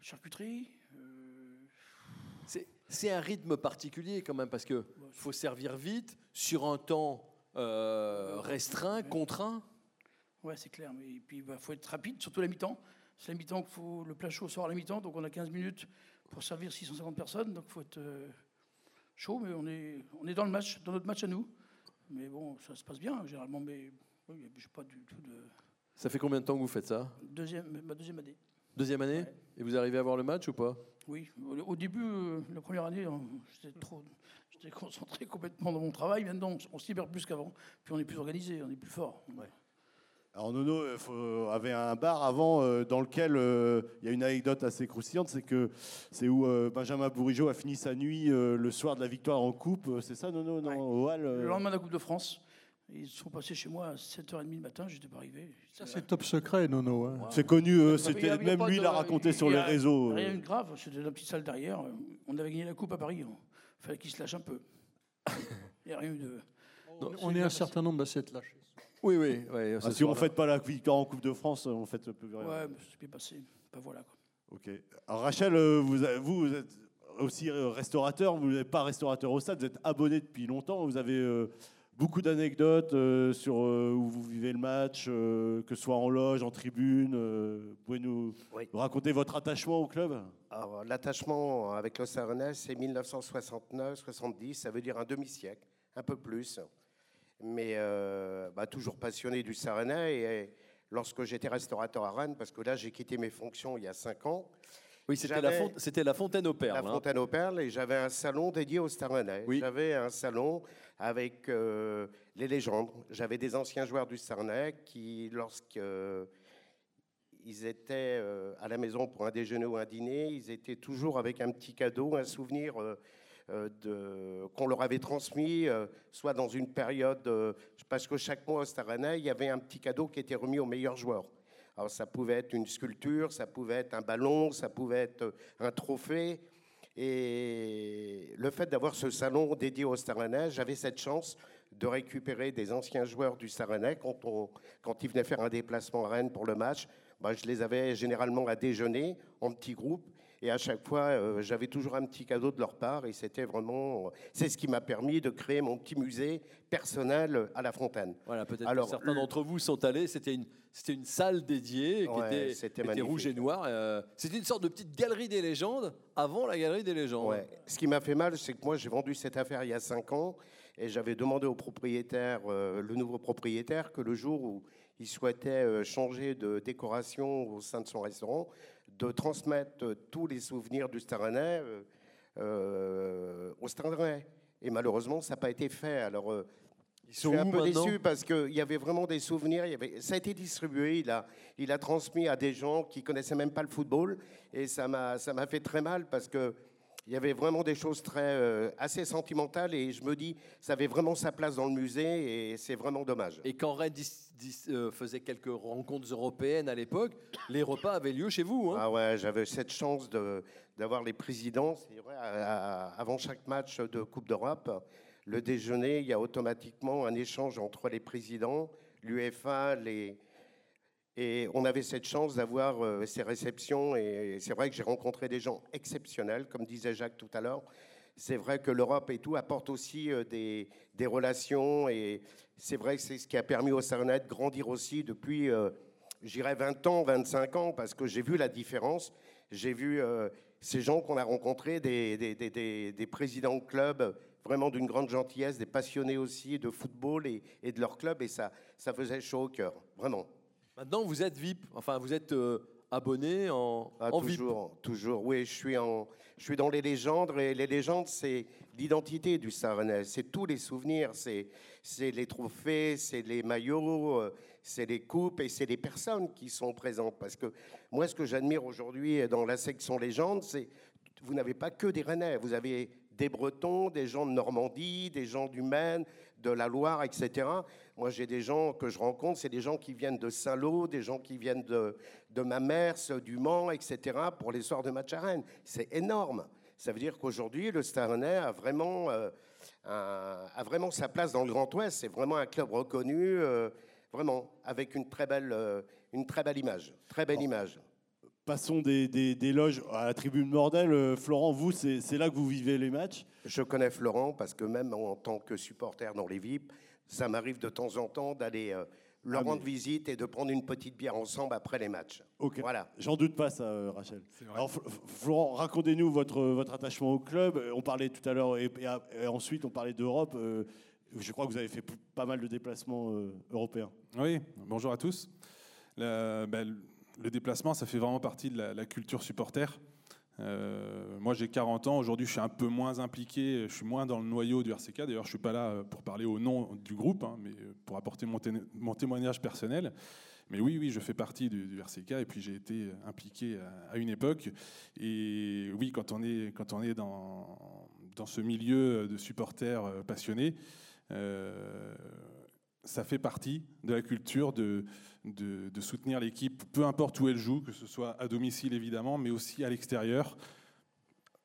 Charcuterie. euh, C'est- un rythme particulier quand même parce que faut servir vite sur un temps euh, restreint, contraint. Ouais, c'est clair. Mais puis, il faut être rapide, surtout la mi-temps. C'est la mi-temps qu'il faut. Le plat chaud sort à la mi-temps, donc on a 15 minutes pour servir 650 personnes. Donc, il faut être euh, chaud, mais on est, on est dans le match, dans notre match à nous. Mais bon, ça se passe bien, généralement, mais je pas du tout de. Ça fait combien de temps que vous faites ça? Deuxième, ma deuxième année. Deuxième année? Et vous arrivez à voir le match ou pas? Oui, au début, euh, la première année, euh, j'étais trop. J'étais concentré complètement dans mon travail. Maintenant, on se libère plus qu'avant. Puis on est plus organisé, on est plus fort. Alors Nono euh, faut- avait un bar avant euh, dans lequel euh, il y a une anecdote assez croustillante, c'est que c'est où euh, Benjamin Bourigeau a fini sa nuit euh, le soir de la victoire en coupe. euh, C'est ça Nono? Non Au Hall, euh, Le lendemain de la Coupe de France, ils sont passés chez moi à 7h30 du matin, j'étais pas arrivé. Ça, c'est top secret, Nono. hein. C'est connu, euh, c'était même lui de- l'a raconté sur il les a réseaux. euh. Rien de grave, c'était dans la petite salle derrière. On avait gagné la Coupe à Paris. Il fallait qu'il se lâche un peu. [LAUGHS] Il n'y a rien eu de. On est un certain nombre à s'être lâchés. Oui, oui. ouais, Ah, si on ne fait pas la victoire en Coupe de France, on fait plus rien. Ouais, mais c'est bien passé. Pas voilà. Quoi. Ok. Alors Rachel, euh, vous, vous, vous êtes aussi euh, restaurateur, vous n'êtes pas restaurateur au stade, vous êtes abonné depuis longtemps, vous avez euh, beaucoup d'anecdotes euh, sur euh, où vous vivez le match, euh, que ce soit en loge, en tribune. vous pouvez nous, Oui. nous raconter votre attachement au club? L'attachement avec le Sarennais, c'est 1969-70, ça veut dire un demi-siècle, un peu plus. Mais euh, bah, toujours passionné du Sarennais. Et euh, lorsque j'étais restaurateur à Rennes, parce que là j'ai quitté mes fonctions il y a cinq ans. Oui, c'était la, font- Fontaine aux Perles. La hein. Fontaine aux Perles, et j'avais un salon dédié au Stade Rennais. J'avais un salon avec euh, les légendes. J'avais des anciens joueurs du Stade Rennais qui, lorsque euh, ils étaient euh, à la maison pour un déjeuner ou un dîner, ils étaient toujours avec un petit cadeau, un souvenir euh, euh, qu'on leur avait transmis, soit dans une période, parce que chaque mois au Stade Rennais, il y avait un petit cadeau qui était remis aux meilleurs joueurs. Alors ça pouvait être une sculpture, ça pouvait être un ballon, ça pouvait être euh, un trophée. Et le fait d'avoir ce salon dédié au Stade Rennais, j'avais cette chance de récupérer des anciens joueurs du Stade Rennais quand, on- ils venaient faire un déplacement à Rennes pour le match. bah, je les avais généralement à déjeuner en petits groupes. Et à chaque fois, euh, j'avais toujours un petit cadeau de leur part. Et c'était vraiment. C'est ce qui m'a permis de créer mon petit musée personnel à la Fontaine. Voilà, peut-être que certains d'entre vous sont allés. C'était une, c'était une salle dédiée qui Ouais, était, rouge et noir. euh, c'était une sorte de petite galerie des légendes avant la galerie des légendes. Ouais. Ce qui m'a fait mal, c'est que moi, j'ai vendu cette affaire il y a cinq ans et j'avais demandé au propriétaire, euh, le nouveau propriétaire, que le jour où il souhaitait euh, changer de décoration au sein de son restaurant, de transmettre euh, tous les souvenirs du Stade Rennais euh, euh, au Stade Rennais. Et malheureusement, ça n'a pas été fait. Alors, euh, je sont suis un peu déçu parce qu'il y avait vraiment des souvenirs. Il y avait, ça a été distribué. Il a, il a transmis à des gens qui connaissaient même pas le football. Et ça m'a, ça m'a fait très mal parce que il y avait vraiment des choses très, euh, assez sentimentales. Et je me dis, ça avait vraiment sa place dans le musée. Et c'est vraiment dommage. Et quand Rennes dis- dis- euh, faisait quelques rencontres européennes à l'époque, les repas avaient lieu chez vous. hein. Ah ouais, j'avais cette chance de- d'avoir les présidents. C'est vrai, à- à- avant chaque match de Coupe d'Europe, le déjeuner, il y a automatiquement un échange entre les présidents, l'UEFA, les. Et on avait cette chance d'avoir euh, ces réceptions. Et c'est vrai que j'ai rencontré des gens exceptionnels, comme disait Jacques tout à l'heure. C'est vrai que l'Europe et tout apporte aussi euh, des, relations. Et c'est vrai que c'est ce qui a permis au Sarnet de grandir aussi depuis, euh, j'irais 20 ans, 25 ans, parce que j'ai vu la différence. J'ai vu ces gens qu'on a rencontrés, des, présidents de clubs, vraiment d'une grande gentillesse, des passionnés aussi de football et, de leur club. Et ça faisait chaud au cœur, vraiment. Maintenant, vous êtes VIP. Enfin, vous êtes euh, abonné en, Ah, en VIP. toujours, toujours. Oui, je suis, en, je suis dans les légendes. Et les légendes, c'est l'identité du Sarennais. C'est tous les souvenirs. C'est c'est les trophées, c'est les maillots, euh, c'est les coupes et c'est les personnes qui sont présentes. Parce que moi, ce que j'admire aujourd'hui dans la section légendes, c'est vous n'avez pas que des Rennais. Vous avez des Bretons, des gens de Normandie, des gens du Maine, de la Loire, etc. Moi, j'ai des gens que je rencontre, c'est des gens qui viennent de Saint-Lô, des gens qui viennent de, de Mamers, du Mans, etc., pour les soirs de match à Rennes. C'est énorme. Ça veut dire qu'aujourd'hui, le Stade Rennais a vraiment, euh, un- a vraiment sa place dans le Grand Ouest. C'est vraiment un club reconnu, euh, vraiment, avec une très belle, euh, une très belle image. Très belle image. Passons des, des- des loges à la tribune Mordel. Euh, Florent, vous, c'est c'est là que vous vivez les matchs Je connais Florent parce que même en tant que supporter dans les VIP, ça m'arrive de temps en temps d'aller euh, leur Ah, mais- rendre visite et de prendre une petite bière ensemble après les matchs. Ok. Voilà. J'en doute pas, ça, euh, Rachel. Alors, Florent, racontez-nous votre, votre attachement au club. On parlait tout à l'heure, et, et a- et ensuite, on parlait d'Europe. Euh, je crois que vous avez fait pas mal de déplacements euh, européens. Oui, bonjour à tous. Le, ben, le déplacement, ça fait vraiment partie de la, culture supporter. Euh, moi, j'ai 40 ans. Aujourd'hui, je suis un peu moins impliqué. Je suis moins dans le noyau du RCK. D'ailleurs, je suis pas là euh, pour parler au nom du groupe, hein, mais euh, pour apporter mon, témoignage personnel. Mais oui, oui, je fais partie du, du RCK et puis j'ai été impliqué à, une époque. Et oui, quand on est, quand on est dans, ce milieu de supporters passionnés, ça fait partie de la culture de, de, de soutenir l'équipe, peu importe où elle joue, que ce soit à domicile évidemment, mais aussi à l'extérieur,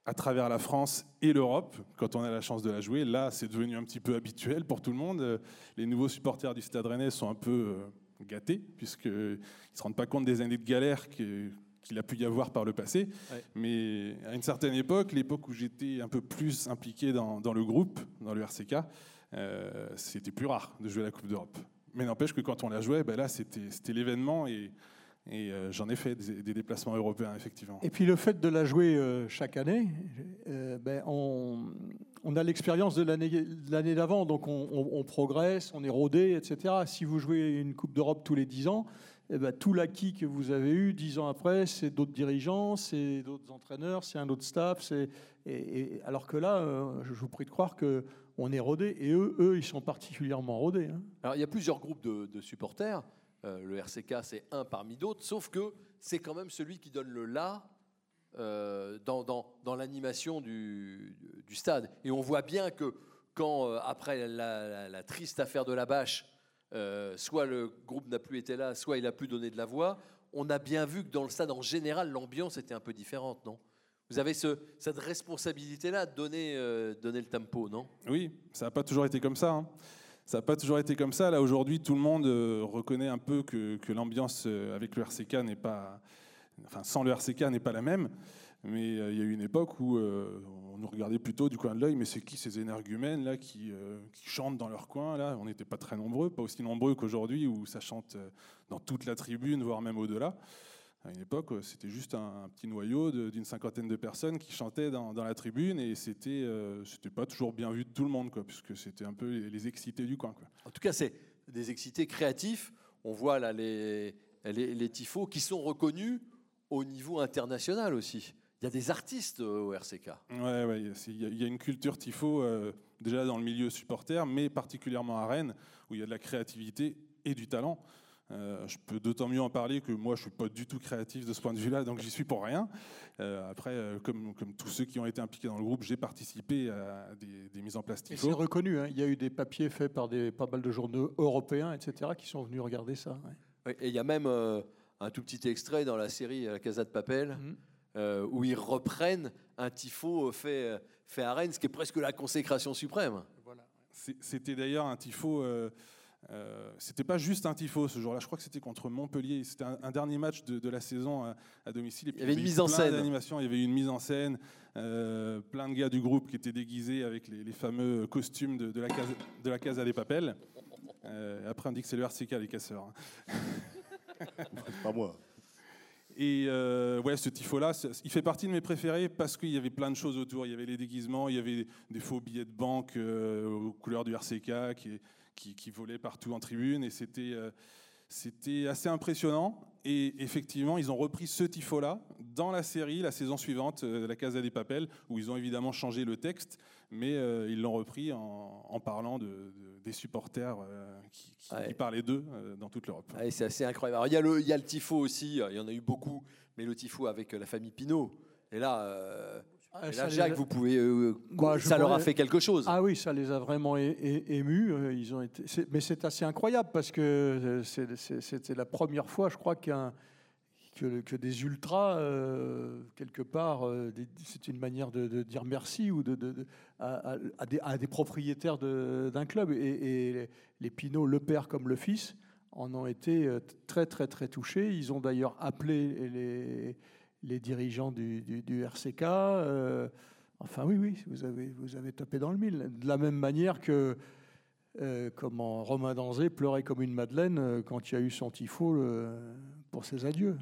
à travers la France et l'Europe, quand on a la chance de la jouer. Là, c'est devenu un petit peu habituel pour tout le monde. Les nouveaux supporters du Stade Rennais sont un peu euh, gâtés, puisqu'ils ne se rendent pas compte des années de galère que- qu'il a pu y avoir par le passé. Ouais. Mais à une certaine époque, l'époque où j'étais un peu plus impliqué dans, dans le groupe, dans le RCK, c'était plus rare de jouer la Coupe d'Europe. Mais n'empêche que quand on la jouait, ben là, c'était l'événement et, euh, j'en ai fait des, déplacements européens, effectivement. Et puis le fait de la jouer euh, chaque année, euh, ben, on, a l'expérience de l'année d'avant, donc on, progresse, on est rodé, etc. Si vous jouez une Coupe d'Europe tous les 10 ans, eh ben, tout l'acquis que vous avez eu 10 ans après, c'est d'autres dirigeants, c'est d'autres entraîneurs, c'est un autre staff. Et, alors que là, euh, je vous prie de croire que on est rodé, et eux, eux, ils sont particulièrement rodés. hein. Alors, il y a plusieurs groupes de, supporters. Euh, le RCK, c'est un parmi d'autres, sauf que c'est quand même celui qui donne le là euh, dans, dans- dans l'animation du, du stade. Et on voit bien que quand, euh, après la, triste affaire de la bâche, soit le groupe n'a plus été là, soit il a plus donné de la voix, on a bien vu que dans le stade, en général, l'ambiance était un peu différente, non? Vous avez ce- cette responsabilité-là donner, euh, donner le tempo, non? Oui, ça n'a pas toujours été comme ça. hein. Ça n'a pas toujours été comme ça. Là, aujourd'hui, tout le monde euh, reconnaît un peu que, l'ambiance euh, avec le RCK n'est pas. Sans le RCK n'est pas la même. Mais il y a eu une époque où on nous regardait plutôt du coin de l'œil, mais c'est qui ces énergumènes là qui, qui chantent dans leur coin là? On n'était pas très nombreux, pas aussi nombreux qu'aujourd'hui où ça chante dans toute la tribune, voire même au-delà. À une époque, euh, c'était juste un, un petit noyau d'une cinquantaine de personnes qui chantaient dans, dans la tribune et c'était euh, c'était pas toujours bien vu de tout le monde, quoi, puisque c'était un peu les, les excités du coin. Quoi. En tout cas, c'est des excités créatifs. On voit là les, les, les tifos qui sont reconnus au niveau international aussi. Il y a des artistes euh, au RCK. Ouais, ouais, y, il y a une culture tifo euh, déjà dans le milieu supporter, mais particulièrement à Rennes, où il y a de la créativité et du talent. Euh, je peux d'autant mieux en parler que moi, je suis pas du tout créatif de ce point de vue-là, donc j'y suis pour rien. Euh, après, euh, comme, comme tous ceux qui ont été impliqués dans le groupe, j'ai participé à des, des mises en place Et tifo. c'est reconnu, hein. il y a eu des papiers faits par des, pas mal de journaux européens, etc., qui sont venus regarder ça. ouais. Et il y a même euh, un tout petit extrait dans la série La Casa de Papel euh, où ils reprennent un tifo fait, fait à Rennes, ce qui est presque la consécration suprême. C'est- C'était d'ailleurs un tifo. Euh, euh, c'était pas juste un tifo ce jour-là. Je crois que c'était contre Montpellier. C'était un, un dernier match de, de la saison à, à domicile. Et puis Il y avait une mise en plein scène. d'animations. Il y avait une mise en scène. euh, plein de gars du groupe qui étaient déguisés avec les, les fameux costumes de, de la case de la Casa des Papels. Euh, après, on dit que c'est le RCK les casseurs. hein. [LAUGHS] Pas moi. Et euh, ouais, ce tifo-là, il fait partie de mes préférés parce qu'il y avait plein de choses autour. Il y avait les déguisements, il y avait des faux billets de banque euh, aux couleurs du RCK qui, qui, qui volaient partout en tribune. Et c'était euh, c'était assez impressionnant. Et effectivement, ils ont repris ce tifo-là dans la série, la saison suivante, euh, La Casa des Papels, où ils ont évidemment changé le texte, mais euh, ils l'ont repris en, en parlant de, de- des supporters euh, qui, qui- qui parlaient d'eux euh, dans toute l'Europe. Ah, c'est assez incroyable. Alors, il y, a le, il y a le tifo aussi, il y en a eu beaucoup, mais le tifo avec la famille Pinault. Et là, Ah, là Jacques, a- vous pouvez. euh, Bah, ça leur a fait quelque chose. Ah oui, ça les a vraiment émus. euh, Ils ont été, mais c'est assez incroyable parce que euh, c'était la première fois, je crois, qu'un que, que des ultras, euh, quelque part, euh, c'est une manière de, de dire merci ou de, de- de- à, des, à des propriétaires de- d'un club. Et, et les- Pinault, le père comme le fils, en ont été très, très, très touchés. Ils ont d'ailleurs appelé les, les dirigeants du, RCK. euh, enfin, oui, oui, vous avez, vous avez tapé dans le mille. De la même manière que euh, comment Romain Danzé pleurait comme une madeleine euh, quand il y a eu son tifo pour ses adieux.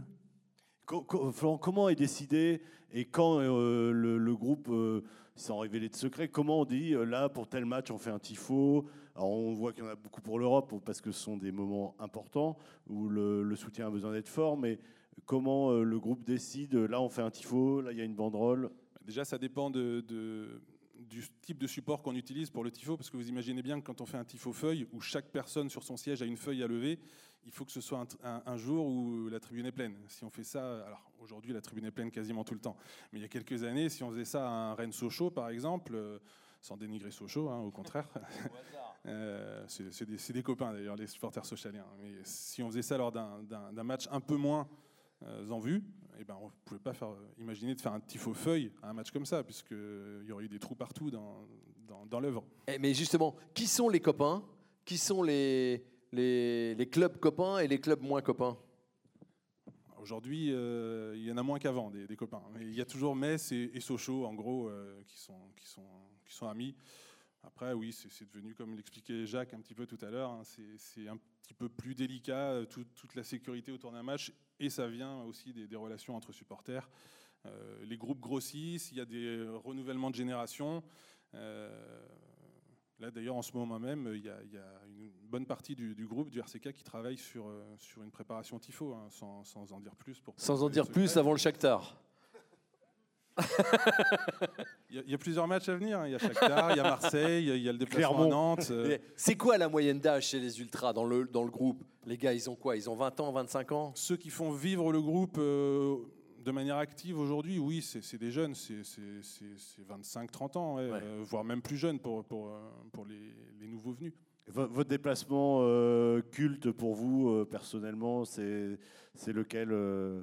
Comment est décidé et quand le, groupe, euh, sans révéler de secret, comment on dit là pour tel match on fait un tifo? On voit qu'il y en a beaucoup pour l'Europe parce que ce sont des moments importants où le, le soutien a besoin d'être fort, mais comment euh, le groupe décide là on fait un tifo, là il y a une banderole. Déjà, ça dépend de, de- du type de support qu'on utilise pour le tifo, parce que vous imaginez bien que quand on fait un tifo feuille, où chaque personne sur son siège a une feuille à lever, il faut que ce soit un, tr- un- un jour où la tribune est pleine. Si on fait ça, alors aujourd'hui la tribune est pleine quasiment tout le temps, mais il y a quelques années, si on faisait ça à un Rennes Sochaux par exemple, euh, sans dénigrer Sochaux, hein, au contraire, [LAUGHS] [LAUGHS] euh, c'est des, copains d'ailleurs, les supporters socialiens, mais si on faisait ça lors d'un- match un peu moins euh, en vue, eh ben, on ne pouvait pas faire, imaginer de faire un tifo feuille à un match comme ça, puisqu'il y aurait eu des trous partout dans, dans, dans l'œuvre. Eh, Mais justement, qui sont les copains? Qui sont les, les, les clubs copains et les clubs moins copains? Aujourd'hui, euh, il y en a moins qu'avant, des, des copains. Mais il y a toujours Metz et, et Sochaux, en gros, euh, qui, sont, qui, sont, qui sont amis. Après, oui, c'est devenu, comme l'expliquait Jacques un petit peu tout à l'heure, hein, c'est- un petit peu plus délicat, euh, tout- toute la sécurité autour d'un match, et ça vient aussi des, des relations entre supporters. Euh, les groupes grossissent, il y a des renouvellements de génération. Euh, là, d'ailleurs, en ce moment même, il y a, il y a une bonne partie du, du groupe du RCK qui travaille sur, euh, sur une préparation tifo, hein, sans, sans en dire plus. Pour Sans en dire plus avant le Shakhtar. [LAUGHS] Il y, a- il y a plusieurs matchs à venir. hein. Il y a Shakhtar, il y a Marseille, il y a- il y a le déplacement à Nantes. euh. C'est quoi la moyenne d'âge chez les ultras dans le, dans le groupe? Les gars, ils ont quoi? Ils ont 20 ans, 25 ans? Ceux qui font vivre le groupe euh, de manière active aujourd'hui, oui, c'est des jeunes, c'est 25-30 ans, ouais, euh, voire même plus jeunes pour, pour, euh, pour les, les nouveaux venus. Votre déplacement euh, culte pour vous, euh, personnellement, c'est c'est lequel euh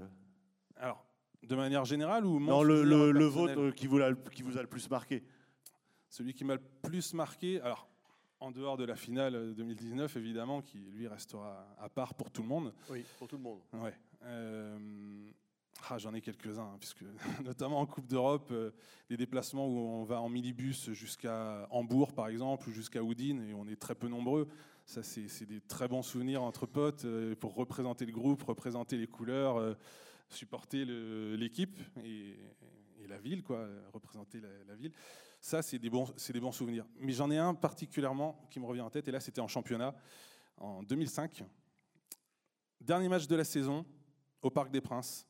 de manière générale ou Non, le, le- vôtre qui vous, a, qui vous a le plus marqué Celui qui m'a le plus marqué, alors en dehors de la finale euh, 2019 évidemment, qui lui restera à part pour tout le monde. Oui, pour tout le monde. Ouais. Euh, ah, J'en ai quelques-uns, hein, puisque [LAUGHS] notamment en Coupe d'Europe, euh, des déplacements où on va en minibus jusqu'à Hambourg par exemple, ou jusqu'à Houdin, et on est très peu nombreux. Ça, c'est c'est des très bons souvenirs entre potes euh, pour représenter le groupe, représenter les couleurs, euh, supporter l'équipe et, la ville, quoi, représenter la, ville. Ça, c'est des, bons, des bons souvenirs. Mais j'en ai un particulièrement qui me revient en tête, et là, c'était en championnat en 2005. Dernier match de la saison au Parc des Princes.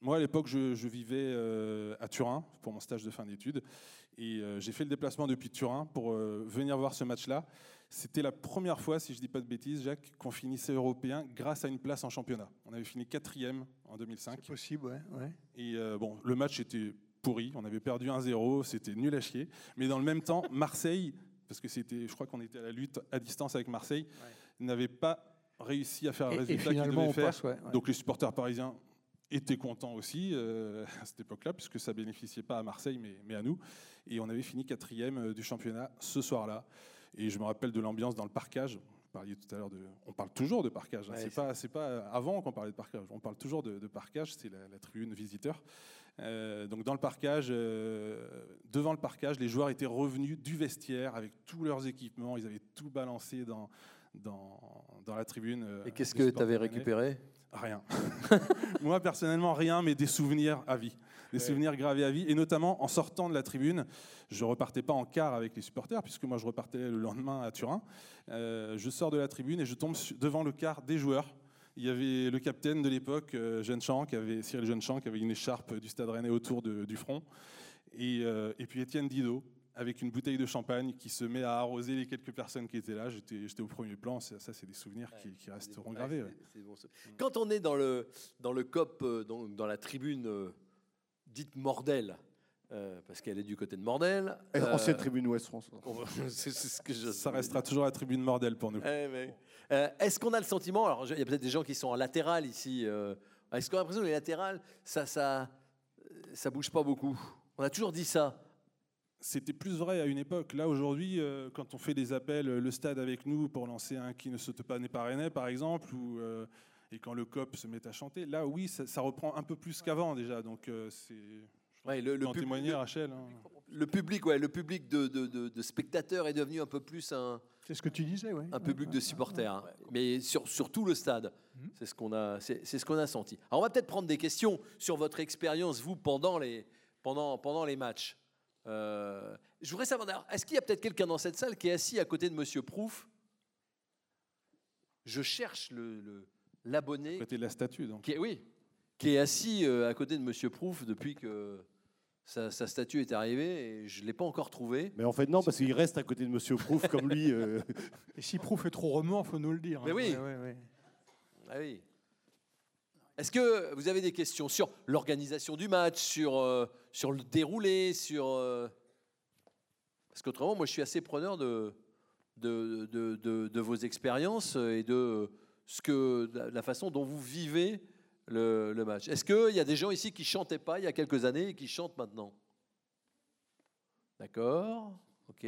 Moi, à l'époque, je, je vivais euh, à Turin pour mon stage de fin d'études. Et euh, j'ai fait le déplacement depuis Turin pour euh, venir voir ce match-là. C'était la première fois, si je ne dis pas de bêtises, Jacques, qu'on finissait européen grâce à une place en championnat. On avait fini quatrième en 2005. C'est possible, ouais. ouais. Et euh, bon, le match était pourri. On avait perdu 1-0. C'était nul à chier. Mais dans le même temps, [LAUGHS] Marseille, parce que c'était, je crois qu'on était à la lutte à distance avec Marseille, n'avait pas réussi à faire le résultat qu'il finalement, devait on faire. passe, ouais, ouais. Donc les supporters parisiens étaient contents aussi euh, à cette époque-là, puisque ça bénéficiait pas à Marseille, mais, mais à nous. Et on avait fini quatrième euh, du championnat ce soir-là. Et je me rappelle de l'ambiance dans le parcage. Vous parliez tout à l'heure de. On parle toujours de parcage. hein. Ouais, c'est pas, c'est pas avant qu'on parlait de parcage. On parle toujours de, de parcage. C'est la, la tribune visiteur. Euh, donc dans le parcage, euh, devant le parcage, les joueurs étaient revenus du vestiaire avec tous leurs équipements. Ils avaient tout balancé dans dans, dans la tribune. euh, Et qu'est-ce que tu avais récupéré? Rien. [LAUGHS] Moi, personnellement, rien, mais des souvenirs à vie. Des souvenirs gravés à vie. Et notamment, en sortant de la tribune, je repartais pas en car avec les supporters, puisque moi, je repartais le lendemain à Turin. Euh, je sors de la tribune et je tombe devant le car des joueurs. Il y avait le capitaine de l'époque, euh, Champ, qui avait, Cyril Jeune Champ, qui avait une écharpe du Stade Rennais autour de- du front. Et, euh, et puis Étienne Didot, avec une bouteille de champagne, qui se met à arroser les quelques personnes qui étaient là. J'étais au premier plan. Ça, ça, c'est des souvenirs qui, qui resteront gravés. ouais. Bon. Quand on est dans le, dans le COP, dans, dans la tribune dite Mordel, euh, parce qu'elle est du côté de Mordel. Euh, ancienne tribune Ouest France. [LAUGHS] on va- c'est c'est ce que je. Ça restera toujours la tribune Mordel pour nous. Eh, mais, euh, Est-ce qu'on a le sentiment, alors il y a peut-être des gens qui sont en latéral ici, euh, est-ce qu'on a l'impression que les latérales, ça, ça, ça bouge pas beaucoup? On a toujours dit ça. C'était plus vrai à une époque. Là, aujourd'hui, euh, quand on fait des appels, le stade avec nous pour lancer un qui ne saute pas n'est pas rennais, par exemple, ou, euh, et quand le COP se met à chanter, là, oui, ça, ça reprend un peu plus qu'avant déjà. Donc, euh, c'est, Ouais, le, le pub- témoigner, Rachel. hein. Le public, ouais, le public de, de- de- de spectateurs est devenu un peu plus un, C'est ce que tu disais, oui. un public de supporters, hein. mais sur, sur tout le stade. C'est ce qu'on a, c'est, c'est ce qu'on a senti. Alors on va peut-être prendre des questions sur votre expérience vous pendant les pendant pendant les matchs. Euh, je voudrais savoir, d'ailleurs, est-ce qu'il y a peut-être quelqu'un dans cette salle qui est assis à côté de Monsieur Prouf? Je cherche le, le- l'abonné. Côté de la statue, donc. Qui est, oui, qui est assis euh, à côté de Monsieur Prouf depuis que sa, sa statue est arrivée et je ne l'ai pas encore trouvé. Mais en fait, non, parce qu'il reste à côté de Monsieur Prouf comme lui. euh. [LAUGHS] Et si Prouf est trop remords, faut nous le dire. Mais hein. oui. Ouais, ouais, ouais. Ah oui. Est-ce que vous avez des questions sur l'organisation du match, sur, euh, sur le déroulé, sur... euh, Parce qu'autrement, moi, je suis assez preneur de, de, de, de- de vos expériences et de ce que, la- façon dont vous vivez le, le match. Est-ce qu'il y a des gens ici qui chantaient pas il y a quelques années et qui chantent maintenant? D'accord, ok.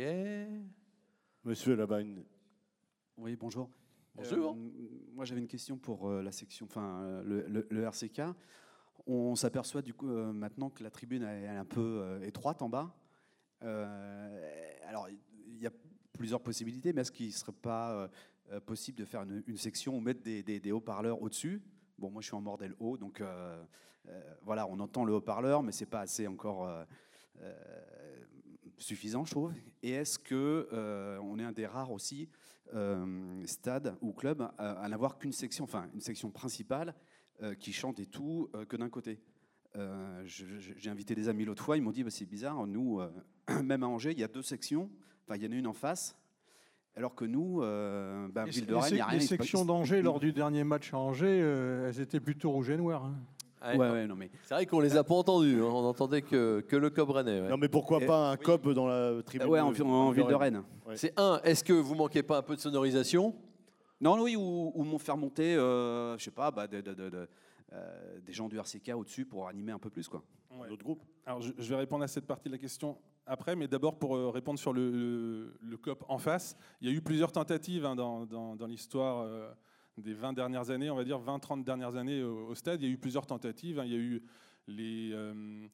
Monsieur là-bas, une- Oui, bonjour. Bonjour. Euh, moi, j'avais une question pour euh, la section, enfin euh, le, le- le RCK. On s'aperçoit du coup euh, maintenant que la tribune est un peu euh, étroite en bas. Euh, alors, il y a plusieurs possibilités, mais est-ce qu'il ne serait pas euh, possible de faire une, section ou mettre des, haut-parleurs au-dessus Bon, moi, je suis en mordel haut, donc euh, euh, voilà, on entend le haut-parleur, mais c'est pas assez encore suffisant, je trouve. Et est-ce que on est un des rares aussi stades ou clubs à, n'avoir qu'une section, enfin une section principale qui chante et tout que d'un côté? J'ai invité des amis l'autre fois, ils m'ont dit bah, c'est bizarre, nous, [CLEARS THROAT] même à Angers, il y a deux sections, enfin il y en a une en face. Alors que nous, euh, bah, Les, Ville de Rennes, il n'y a rien. les sections d'Angers lors du dernier match à Angers, euh, elles étaient plutôt rouges et noires. hein. Ouais, Ouais, ouais, non, mais- C'est vrai qu'on les a pas entendus, hein. on n'entendait que, que le Cob Rennais. ouais. Non, mais pourquoi Et- pas un cop dans la tribune Ouais, en, de- en ville de Rennes. Ouais. C'est un, est-ce que vous manquez pas un peu de sonorisation? Non, oui, ou, ou m'ont faire monter, euh, je sais pas, bah, de- de- de- de- euh, des gens du RCK au-dessus pour animer un peu plus, quoi. Ouais. Notre groupe. Alors, je, je vais répondre à cette partie de la question après, mais d'abord pour euh, répondre sur le, COP en face. Il y a eu plusieurs tentatives hein, dans, dans- l'histoire euh, des 20 dernières années, on va dire 20-30 dernières années au, au stade. Il y a eu plusieurs tentatives. hein. Il y a eu les, euh,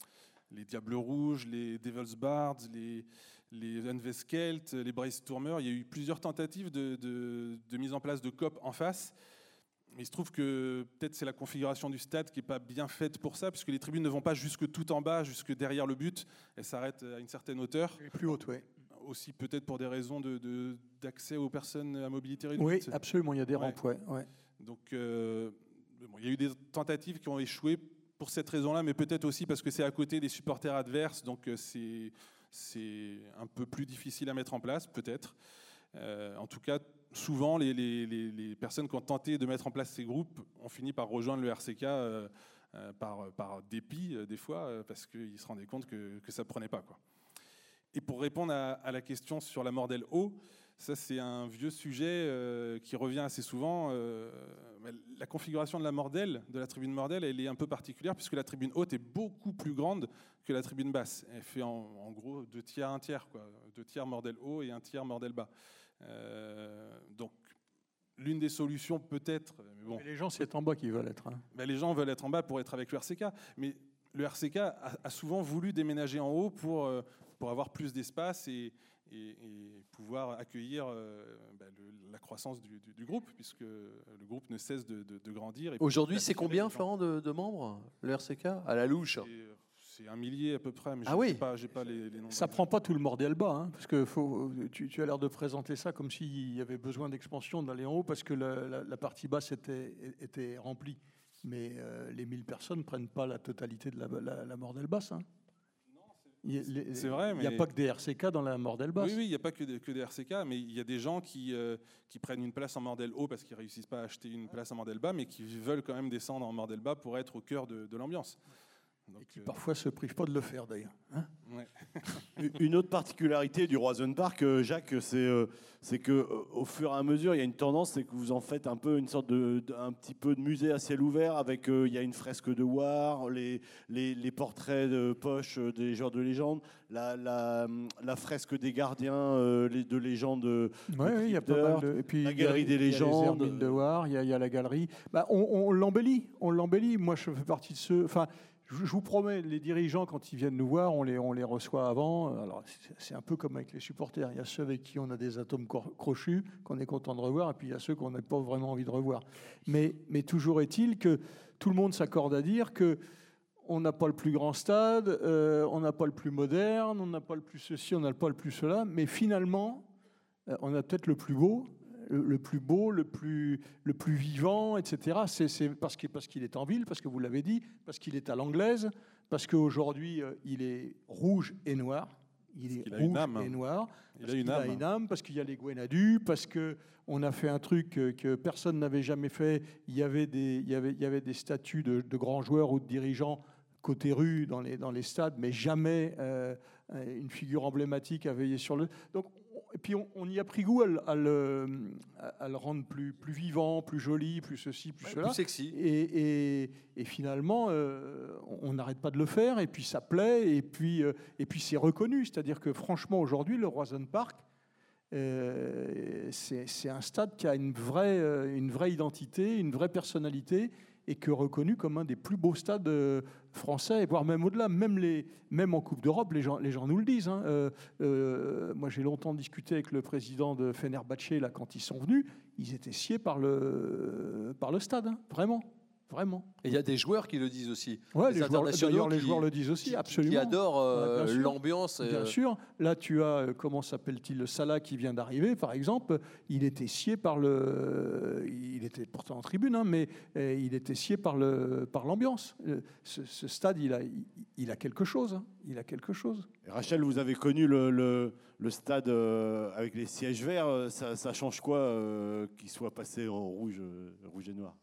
les Diables Rouges, les Devils Bards, les, les Unveskelt, les Brace Tourmeurs. Il y a eu plusieurs tentatives de- de mise en place de COP en face. Il se trouve que peut-être c'est la configuration du stade qui n'est pas bien faite pour ça, puisque les tribunes ne vont pas jusque tout en bas, jusque derrière le but. Elles s'arrêtent à une certaine hauteur. Et plus haute, oui. Aussi peut-être pour des raisons de- de- d'accès aux personnes à mobilité Oui, réduite. absolument, il y a des Ouais. rampes, ouais, ouais. Donc euh, bon, il y a eu des tentatives qui ont échoué pour cette raison-là, mais peut-être aussi parce que c'est à côté des supporters adverses, donc euh, c'est c'est un peu plus difficile à mettre en place, peut-être. Euh, en tout cas, souvent, les, personnes qui ont tenté de mettre en place ces groupes ont fini par rejoindre le RCK euh, euh, par, dépit, euh, des fois, parce qu'ils se rendaient compte que, ça ne prenait pas. Quoi. Et pour répondre à, la question sur la Mordelle haut, ça c'est un vieux sujet qui revient assez souvent. la configuration de la Mordelle, de la tribune Mordelle, elle est un peu particulière puisque la tribune haute est beaucoup plus grande que la tribune basse. Elle fait en, gros deux tiers, un tiers, deux tiers Mordelle haut et un tiers Mordelle bas. Euh, donc l'une des solutions peut-être, mais bon, Mais les gens, c'est en bas qu'ils veulent être. hein. ben, les gens veulent être en bas pour être avec le RCK, mais le RCK a, a souvent voulu déménager en haut pour, euh, pour avoir plus d'espace et, et- et pouvoir accueillir euh, ben, le- la croissance du, du- du groupe, puisque le groupe ne cesse de, de- de grandir. Aujourd'hui, c'est combien. Florent, de, de membres, le RCK À la louche C'est un millier à peu près, mais Ah je oui. n'ai pas, j'ai pas les, les nombres. Ça prend pas tout le bordel bas, hein, parce que faut, tu, tu as l'air de présenter ça comme s'il y avait besoin d'expansion d'aller en haut, parce que la, la- la partie basse était, était remplie. Mais euh, les 1000 personnes ne prennent pas la totalité de la, la, la mordelle basse. hein. Il y a- les- C'est vrai, Il n'y a mais- pas que des RCK dans la mordelle basse. Oui, oui, il n'y a pas que des, que des RCK, mais il y a des gens qui, euh, qui prennent une place en Mordel haut parce qu'ils ne réussissent pas à acheter une place en Mordel bas, mais qui veulent quand même descendre en Mordel bas pour être au cœur de, de l'ambiance. Donc, Qui euh, parfois se privent pas de le faire d'ailleurs. hein. ouais. [LAUGHS] Une autre particularité du Roison Park, euh, Jacques, c'est euh, c'est que euh, au fur et à mesure, il y a une tendance, c'est que vous en faites un peu une sorte de, de- un petit peu de musée à ciel ouvert avec euh, il y a une fresque de War, les, les, les portraits de poche des joueurs de légende, la, la, la fresque des gardiens euh, les- de légende. Ouais, oui, il y a pas mal de. Et puis, la il y a- galerie des il y a les légendes. De War, il y, a, il y a la galerie. Bah, on on l'embellit, on l'embellit. Moi, je fais partie de ceux. Enfin, je vous promets, les dirigeants, quand ils viennent nous voir, on les, on les reçoit avant. Alors, c'est- un peu comme avec les supporters. Il y a ceux avec qui on a des atomes crochus, qu'on est content de revoir, et puis il y a ceux qu'on n'a pas vraiment envie de revoir. Mais, mais toujours est-il que tout le monde s'accorde à dire que on n'a pas le plus grand stade, euh, on n'a pas le plus moderne, on n'a pas le plus ceci, on n'a pas le plus cela, mais finalement, euh, on a peut-être le plus beau, le, le plus beau, le plus, le plus vivant, etc. C'est parce qu'il parce est en ville, parce que vous l'avez dit, parce qu'il est à l'anglaise, parce qu'aujourd'hui, euh, il est rouge et noir. Il est a rouge et noir. Il parce a une âme. une âme, parce qu'il y a les Gwenadu, parce que on a fait un truc euh, que personne n'avait jamais fait. Il y avait des, il y avait, il y avait des statuts de, de grands joueurs ou de dirigeants côté rue dans les, dans les stades, mais jamais euh, une figure emblématique à veiller sur le. Donc, et puis on, on y a pris goût à, le- à le, à le rendre plus, plus vivant, plus joli, plus ceci, plus Ouais, cela. plus sexy. Et, et- et finalement, euh, on n'arrête pas de le faire, et puis ça plaît, et puis, euh, et puis c'est reconnu. C'est-à-dire que franchement, aujourd'hui, le Roison Park, euh, c'est un stade qui a une vraie, une vraie identité, une vraie personnalité, et que reconnu comme un des plus beaux stades euh, français, voire même au-delà, même, même en Coupe d'Europe, les gens, les gens nous le disent. hein. Euh, euh, moi, j'ai longtemps discuté avec le président de Fenerbahçe, là, quand ils sont venus, ils étaient sciés par le, par le stade, hein. vraiment. Vraiment. Et il y a des joueurs qui le disent aussi. Ouais, Des les joueurs, d'ailleurs, les joueurs le disent aussi, qui- qui absolument. adorent, euh, Ouais, l'ambiance, Bien euh. sûr. Là, tu as, euh, comment s'appelle-t-il, le Salah qui vient d'arriver, par exemple. Il était scié par le. Il était pourtant en tribune, hein, mais il était scié par le par l'ambiance. Ce, ce stade, il a, il, il a quelque chose. hein. Il a quelque chose. Et Rachel, vous avez connu le, le- le stade avec les sièges verts. Ça, ça change quoi euh, qu'il soit passé en rouge, rouge et noir?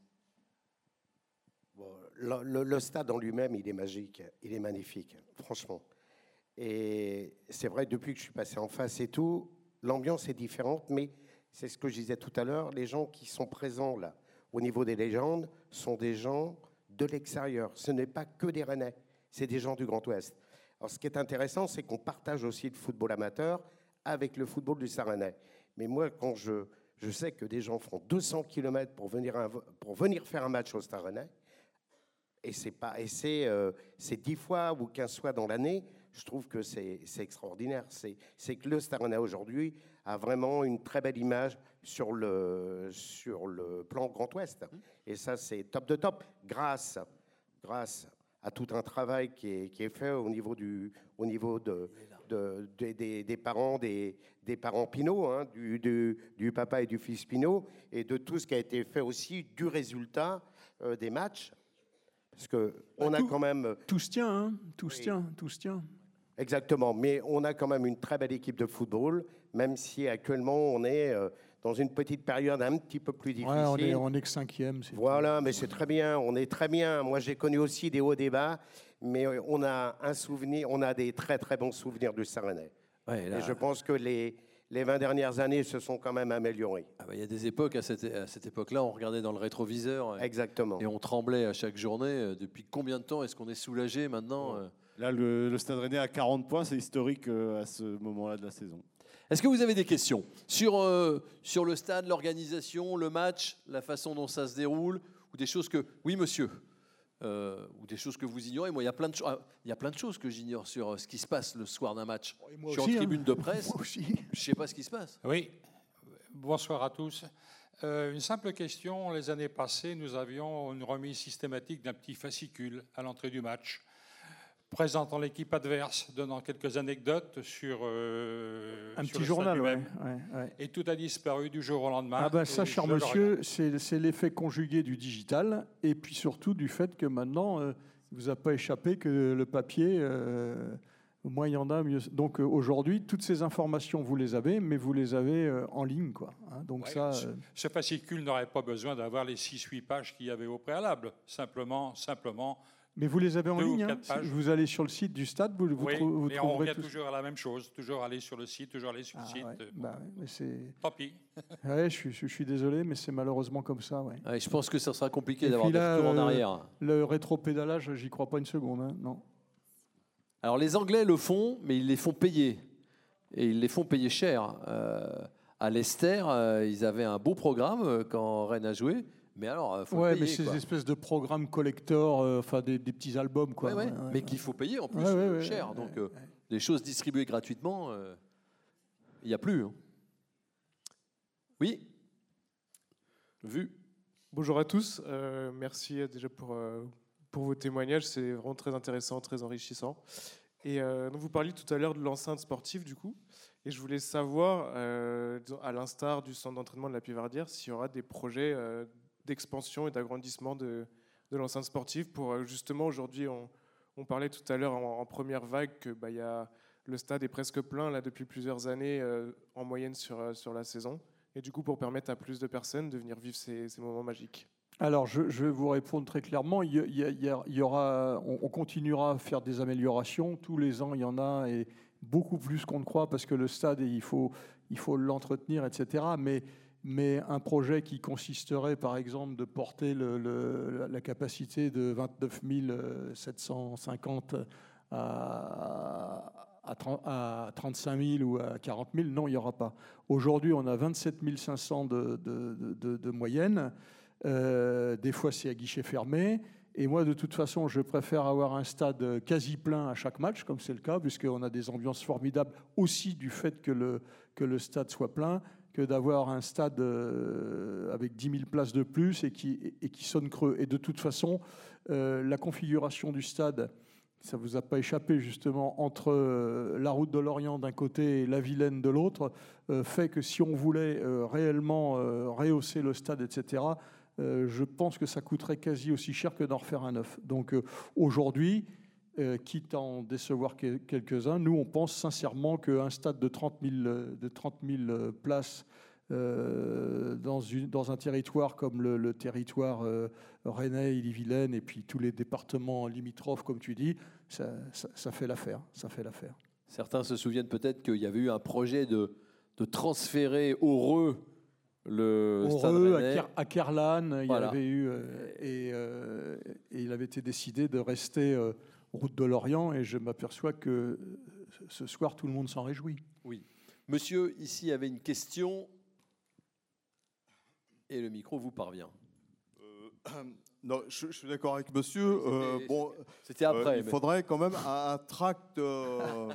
Le, stade en lui-même, il est magique, il est magnifique, franchement. Et c'est vrai, depuis que je suis passé en face et tout, l'ambiance est différente, mais c'est ce que je disais tout à l'heure, les gens qui sont présents là, au niveau des légendes, sont des gens de l'extérieur. Ce n'est pas que des Rennais, c'est des gens du Grand Ouest. Alors ce qui est intéressant, c'est qu'on partage aussi le football amateur avec le football du Saranais. Mais moi, quand je, je sais que des gens font 200 km pour venir, pour venir faire un match au Stade Rennais, et c'est pas et c'est euh, c'est 10 fois ou 15 fois dans l'année je trouve que c'est extraordinaire. C'est que le Stade Rennais aujourd'hui a vraiment une très belle image sur le sur le plan Grand Ouest. Et ça c'est top de top grâce grâce à tout un travail qui est, qui est fait au niveau du au niveau de, de- des- des, parents des, des parents Pinot hein, du, du, du papa et du fils Pinot et de tout ce qui a été fait aussi du résultat euh, des matchs parce que on a quand même tout se tient, hein, tout se tient, tout se tient. Exactement, mais on a quand même une très belle équipe de football, même si actuellement on est euh, dans une petite période un petit peu plus difficile. Ouais, on est, on est que cinquième. c'est- Voilà, mais c'est très bien, on est très bien. Moi, j'ai connu aussi des hauts débats, mais euh, on a un souvenir, on a des très très bons souvenirs du Saranais. Ouais, là- Et je pense que les, les 20 dernières années se sont quand même améliorées. Ah bah, Il y a des époques, à cette, à cette époque-là, on regardait dans le rétroviseur. et- Exactement. Et on tremblait à chaque journée. Euh, Depuis combien de temps est-ce qu'on est soulagé maintenant euh Là, le, le Stade Rennais à 40 points, c'est historique euh, à ce moment-là de la saison. Est-ce que vous avez des questions sur, euh, sur le stade, l'organisation, le match, la façon dont ça se déroule Ou des choses que. Oui, monsieur? Euh, ou des choses que vous ignorez. Moi, il y a plein de, cho- ah, il y a plein de choses que j'ignore sur euh, ce qui se passe le soir d'un match. moi Je suis aussi, en hein. tribune de [LAUGHS] presse. Moi aussi. Je sais pas ce qui se passe. Oui, bonsoir à tous. Euh, une simple question. Les années passées, nous avions une remise systématique d'un petit fascicule à l'entrée du match, présentant l'équipe adverse, donnant quelques anecdotes sur. euh, Un sur petit le journal, ouais, lui-même. ouais, ouais. Et tout a disparu du jour au lendemain. Ah bah et ça, cher monsieur, c'est l'effet conjugué du digital, et puis surtout du fait que maintenant, euh, il vous a pas échappé que le papier, euh, moins il y en a, mieux. Donc euh, aujourd'hui, toutes ces informations, vous les avez, mais vous les avez euh, en ligne, quoi. hein. donc Ouais, ça, ce, euh, ce fascicule n'aurait pas besoin d'avoir les 6-8 pages qu'il y avait au préalable. Simplement, simplement. Mais vous les avez en ligne. hein. vous allez sur le site du stade, vous, vous, oui, trou- vous mais on revient tout. toujours à la même chose. Toujours aller sur le site, toujours aller sur le Ah site. ouais, bah ouais, mais c'est. Tant pis. [LAUGHS] Ouais, je suis, je suis désolé, mais c'est malheureusement comme ça. Ouais. Ouais, je pense que ça sera compliqué d'avoir des retours en euh, arrière. Le rétro-pédalage, j'y crois pas une seconde. hein, Non. Alors les Anglais le font, mais ils les font payer. Et ils les font payer cher. Euh, à l'Esther, euh, ils avaient un beau programme quand Rennes a joué, Mais alors, euh, faut ouais, payer, mais ces quoi. espèces de programmes collector, euh, enfin des, des petits albums, quoi. Ouais, ouais, Ouais, ouais. mais qu'il faut payer en plus Ouais, ouais, euh, ouais, cher. ouais, Donc, ouais, euh, les choses distribuées gratuitement, euh, il n'y a plus. hein. Oui Vu Bonjour à tous. Euh, merci déjà pour, euh, pour vos témoignages. C'est vraiment très intéressant, très enrichissant. Et euh, donc vous parliez tout à l'heure de l'enceinte sportive, du coup. Et je voulais savoir, euh, à l'instar du centre d'entraînement de la Pivardière, s'il y aura des projets euh, d'expansion et d'agrandissement de, de l'enceinte sportive pour euh, justement aujourd'hui, on, parlait tout à l'heure en, première vague que bah, y a, le stade est presque plein là depuis plusieurs années euh, en moyenne sur, euh, sur la saison. Et du coup, pour permettre à plus de personnes de venir vivre ces, moments magiques. Alors, je, vais vous répondre très clairement. Il y aura, on, on continuera à faire des améliorations. Tous les ans, il y en a, et beaucoup plus qu'on ne croit, parce que le stade, il faut il faut l'entretenir, etc. Mais, mais un projet qui consisterait, par exemple, de porter la- capacité de 29 750 à, à, 30 à 35 000 ou à 40 000, non, il n'y aura pas. Aujourd'hui, on a 27 500 de, de, de- de- de moyenne. Euh, des fois, c'est à guichet fermé. Et moi, de toute façon, je préfère avoir un stade quasi plein à chaque match, comme c'est le cas, puisqu'on a des ambiances formidables aussi du fait que le, que le stade soit plein, d'avoir un stade euh, avec 10 000 places de plus et qui, et qui sonne creux. Et de toute façon, euh, la configuration du stade, ça vous a pas échappé justement, entre euh, la route de l'Orient d'un côté et la Vilaine de l'autre, fait que si on voulait réellement rehausser le stade, etc., je pense que ça coûterait quasi aussi cher que d'en refaire un neuf. Donc aujourd'hui, euh, quitte à en décevoir que- quelques-uns, nous on pense sincèrement qu'un stade de 30 000, euh, de 30 000 euh, places euh, dans, une- dans un territoire comme le, le territoire euh, rennais, Ille-et-Vilaine et puis tous les départements limitrophes, comme tu dis, ça, ça- ça fait l'affaire. Ça fait l'affaire. Certains se souviennent peut-être qu'il y avait eu un projet de, de transférer Heureux le Stade à, Kerlan, il y avait eu euh, et, et il avait été décidé de rester route de l'Orient et je m'aperçois que euh, ce soir tout le monde s'en réjouit. Oui. Monsieur, ici, avait une question. Et le micro vous parvient. [COUGHS] Non, je, je suis d'accord avec monsieur. Euh, C'était- bon, c'était après, il mais- faudrait quand même un, un tract euh,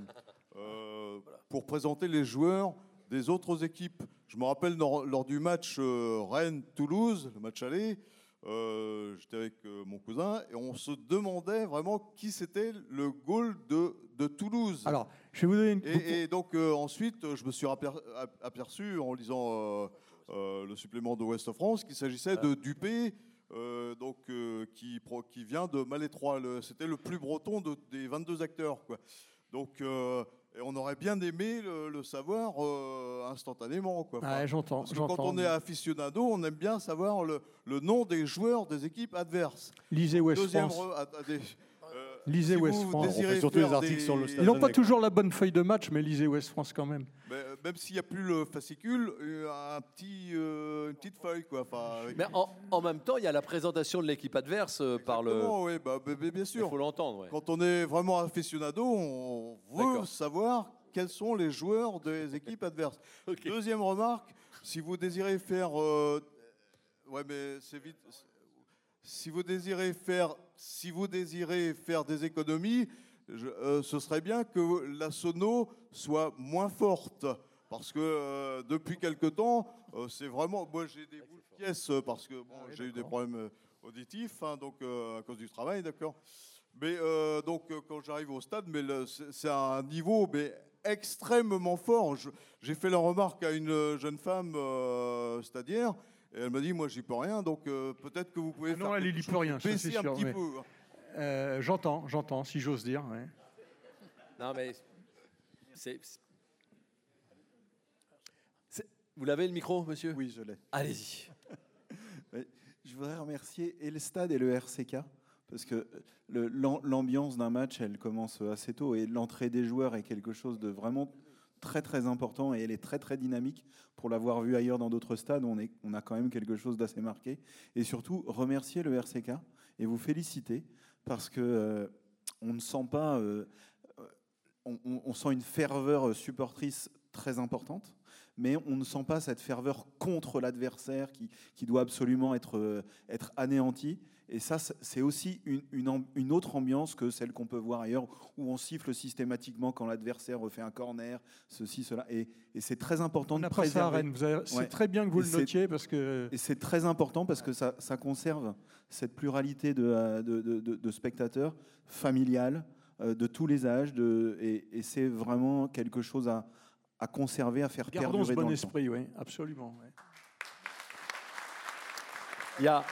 euh, pour présenter les joueurs des autres équipes. Je me rappelle lors, lors du match euh, Rennes-Toulouse, le match aller, euh, j'étais avec euh, mon cousin et on se demandait vraiment qui c'était le goal de, de Toulouse. Alors, je vais vous donner une. Et, et donc euh, ensuite, je me suis aper- ap- aperçu en lisant euh, le supplément de Ouest France qu'il s'agissait de Dupé, donc qui, qui vient de Malétroit. C'était le plus breton de- des 22 acteurs, quoi. Donc, et on aurait bien aimé le, le savoir euh, instantanément, quoi. Ouais, j'entends, Parce que j'entends. quand on est aficionado, on aime bien savoir le, le nom des joueurs des équipes adverses. Lisez Ouest Deuxième France. re- Lisez si Ouest vous France. désirez faire des- Ils n'ont pas toujours la bonne feuille de match, mais lisez Ouest France quand même. Mais, euh, même s'il n'y a plus le fascicule, euh, un petit, euh, une petite feuille. Quoi. Enfin, avec- Mais en, en même temps, il y a la présentation de l'équipe adverse euh, par le. Oui, bah, bien sûr. Il faut l'entendre. ouais. Quand on est vraiment aficionado, on veut savoir quels sont les joueurs des équipes adverses. [LAUGHS] Deuxième remarque, si vous désirez faire... euh, ouais, mais c'est vite... Si vous désirez faire, si vous désirez faire des économies, je- euh, ce serait bien que la sono soit moins forte. Parce que euh, depuis quelque temps, euh, c'est vraiment. Moi, j'ai des boules de pièces parce que bon, j'ai eu des problèmes auditifs, hein, donc à cause du travail, d'accord. Mais donc, quand j'arrive au stade, mais c'est un niveau mais extrêmement fort. J'ai fait la remarque à une jeune femme stadière. Et elle m'a dit, moi, j'y peux rien, donc euh, peut-être que vous pouvez faire Non, elle n'y peut rien. ça, baisser c'est un sûr, petit mais- peu. hein. Euh, j'entends, j'entends, si j'ose dire. ouais. Non, mais. c'est- c'est- c'est- Vous l'avez le micro, monsieur? Oui, je l'ai. Allez-y. [LAUGHS] Je voudrais remercier et le stade et le RCK parce que le- l'am- l'ambiance d'un match, elle commence assez tôt et l'entrée des joueurs est quelque chose de vraiment très très important et elle est très très dynamique. Pour l'avoir vu ailleurs dans d'autres stades, on, est, on a quand même quelque chose d'assez marqué. Et surtout, remercier le RCK et vous féliciter parce que euh, on ne sent pas, euh, on, on- sent une ferveur supportrice très importante. mais on ne sent pas cette ferveur contre l'adversaire qui, qui doit absolument être, euh, être anéanti. Et ça, c'est aussi une, une, une, autre ambiance que celle qu'on peut voir ailleurs, où on siffle systématiquement quand l'adversaire refait un corner, ceci, cela. Et, et c'est très important on de préserver. Ça à Rennes. C'est très bien que vous et le notiez parce que. Et c'est très important parce que ça, ça, conserve cette pluralité de, de, de, de spectateurs familiales, euh, de tous les âges, de, et, et c'est vraiment quelque chose à, à conserver, à faire Gardons perdurer ce bon dans le esprit, oui, absolument. ouais. Il y a,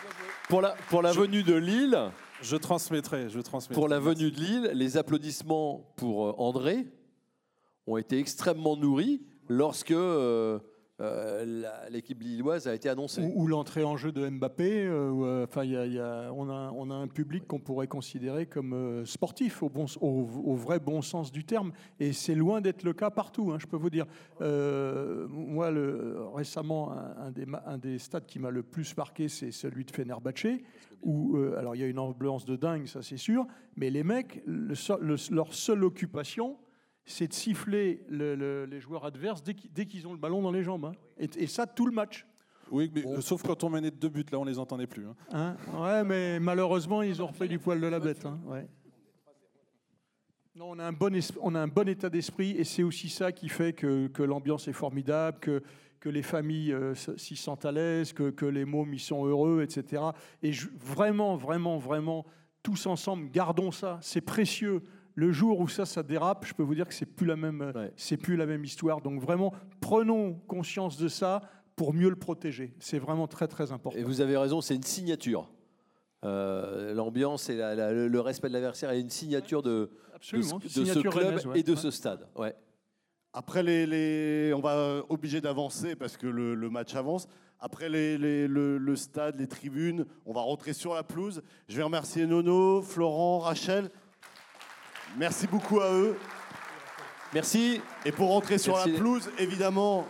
pour la, pour la venue de Lille, Je transmettrai, je transmettrai. pour la venue de Lille, les applaudissements pour euh, André ont été extrêmement nourris lorsque euh, euh, l'équipe lilloise a été annoncée. Ou, l'entrée en jeu de Mbappé. euh, euh, Enfin, y y a- on, a, on a un public qu'on pourrait considérer comme sportif au, bon, au, vrai bon sens du terme. Et c'est loin d'être le cas partout, hein, je peux vous dire. Moi, récemment, un, des, un des stades qui m'a le plus marqué, c'est celui de Fenerbahçe. Où, alors, il y a une ambiance de dingue, ça c'est sûr. Mais les mecs, leur seule occupation, c'est de siffler le- le- les joueurs adverses dès qu'ils ont le ballon dans les jambes. hein. Et, et ça, tout le match. Oui, mais sauf quand on menait de deux buts, là, on les entendait plus. hein. Hein? Ouais, mais malheureusement, ils ont refait du poil de la bête. hein, ouais. Non, on a un bon, es- on a un bon état d'esprit et c'est aussi ça qui fait que, que l'ambiance est formidable, que, que les familles euh, s'y sentent à l'aise, que, que les mômes y sont heureux, etc. Et je- vraiment, vraiment, vraiment, tous ensemble, gardons ça. C'est précieux. Le jour où ça, ça dérape, je peux vous dire que c'est plus la même, euh, c'est plus la même histoire. Donc vraiment, prenons conscience de ça pour mieux le protéger. C'est vraiment très, très important. Et vous avez raison, c'est une signature. Euh, L'ambiance et la- la- le- respect de l'adversaire est une signature de, ce- de ce signature club ouais. et de ce stade. Ouais. Après, les, les- on va obligé d'avancer parce que le, le match avance. Après les- les- le, le stade, les tribunes, on va rentrer sur la pelouse. Je vais remercier Nono, Florent, Rachel. Merci beaucoup à eux. Merci. Et pour rentrer sur Merci. la pelouse, évidemment,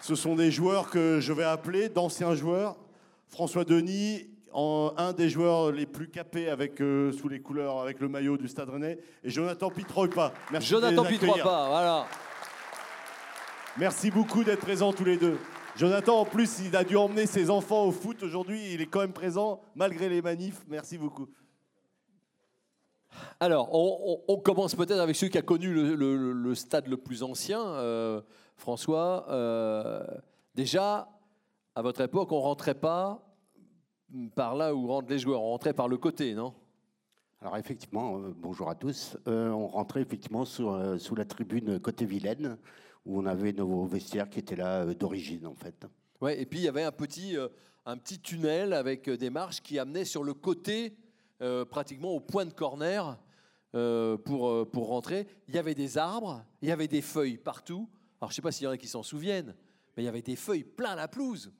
ce sont des joueurs que je vais appeler d'anciens joueurs. François Denis, en- un des joueurs les plus capés avec, euh, sous les couleurs, avec le maillot du Stade Rennais. Et Jonathan Pitroipa. Merci Jonathan. Pitropa, voilà. Merci beaucoup d'être présents tous les deux. Jonathan, en plus, il a dû emmener ses enfants au foot aujourd'hui. Il est quand même présent malgré les manifs. Merci beaucoup. Alors, on, on- on commence peut-être avec celui qui a connu le, le- le stade le plus ancien, euh, François. Euh, déjà, à votre époque, on rentrait pas par là où rentrent les joueurs, on rentrait par le côté, non? Alors effectivement, euh, bonjour à tous. Euh, on rentrait effectivement euh, sous la tribune côté Vilaine, où on avait nos vestiaires qui étaient là d'origine en fait. Ouais, et puis il y avait un petit, un petit tunnel avec des marches qui amenaient sur le côté, euh, pratiquement au point de corner, euh, pour, euh, pour rentrer. Il y avait des arbres, il y avait des feuilles partout. Alors je ne sais pas s'il y en a qui s'en souviennent, mais il y avait des feuilles plein la pelouse.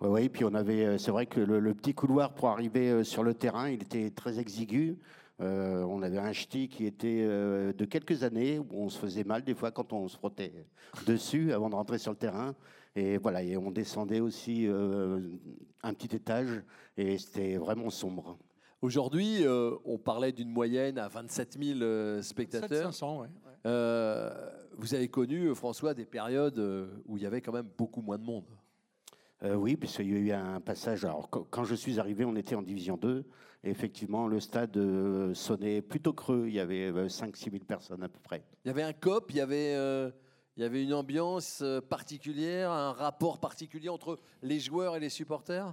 Oui, puis on avait, c'est vrai que le, petit couloir pour arriver sur le terrain, il était très exigu. On avait un ch'ti qui était de quelques années, où on se faisait mal des fois quand on se frottait dessus avant de rentrer sur le terrain. Et voilà, et on descendait aussi un petit étage, et c'était vraiment sombre. Aujourd'hui, euh, on parlait d'une moyenne à 27 000 euh, spectateurs. 500, ouais. Euh, vous avez connu, François, des périodes où il y avait quand même beaucoup moins de monde. Euh, oui, puisqu'il y a eu un passage. Alors, quand, je suis arrivé, on était en Division 2. Et effectivement, le stade sonnait plutôt creux. Il y avait 5-6 000 personnes à peu près. Il y avait un COP, il y avait, euh, il y avait une ambiance particulière, un rapport particulier entre les joueurs et les supporters?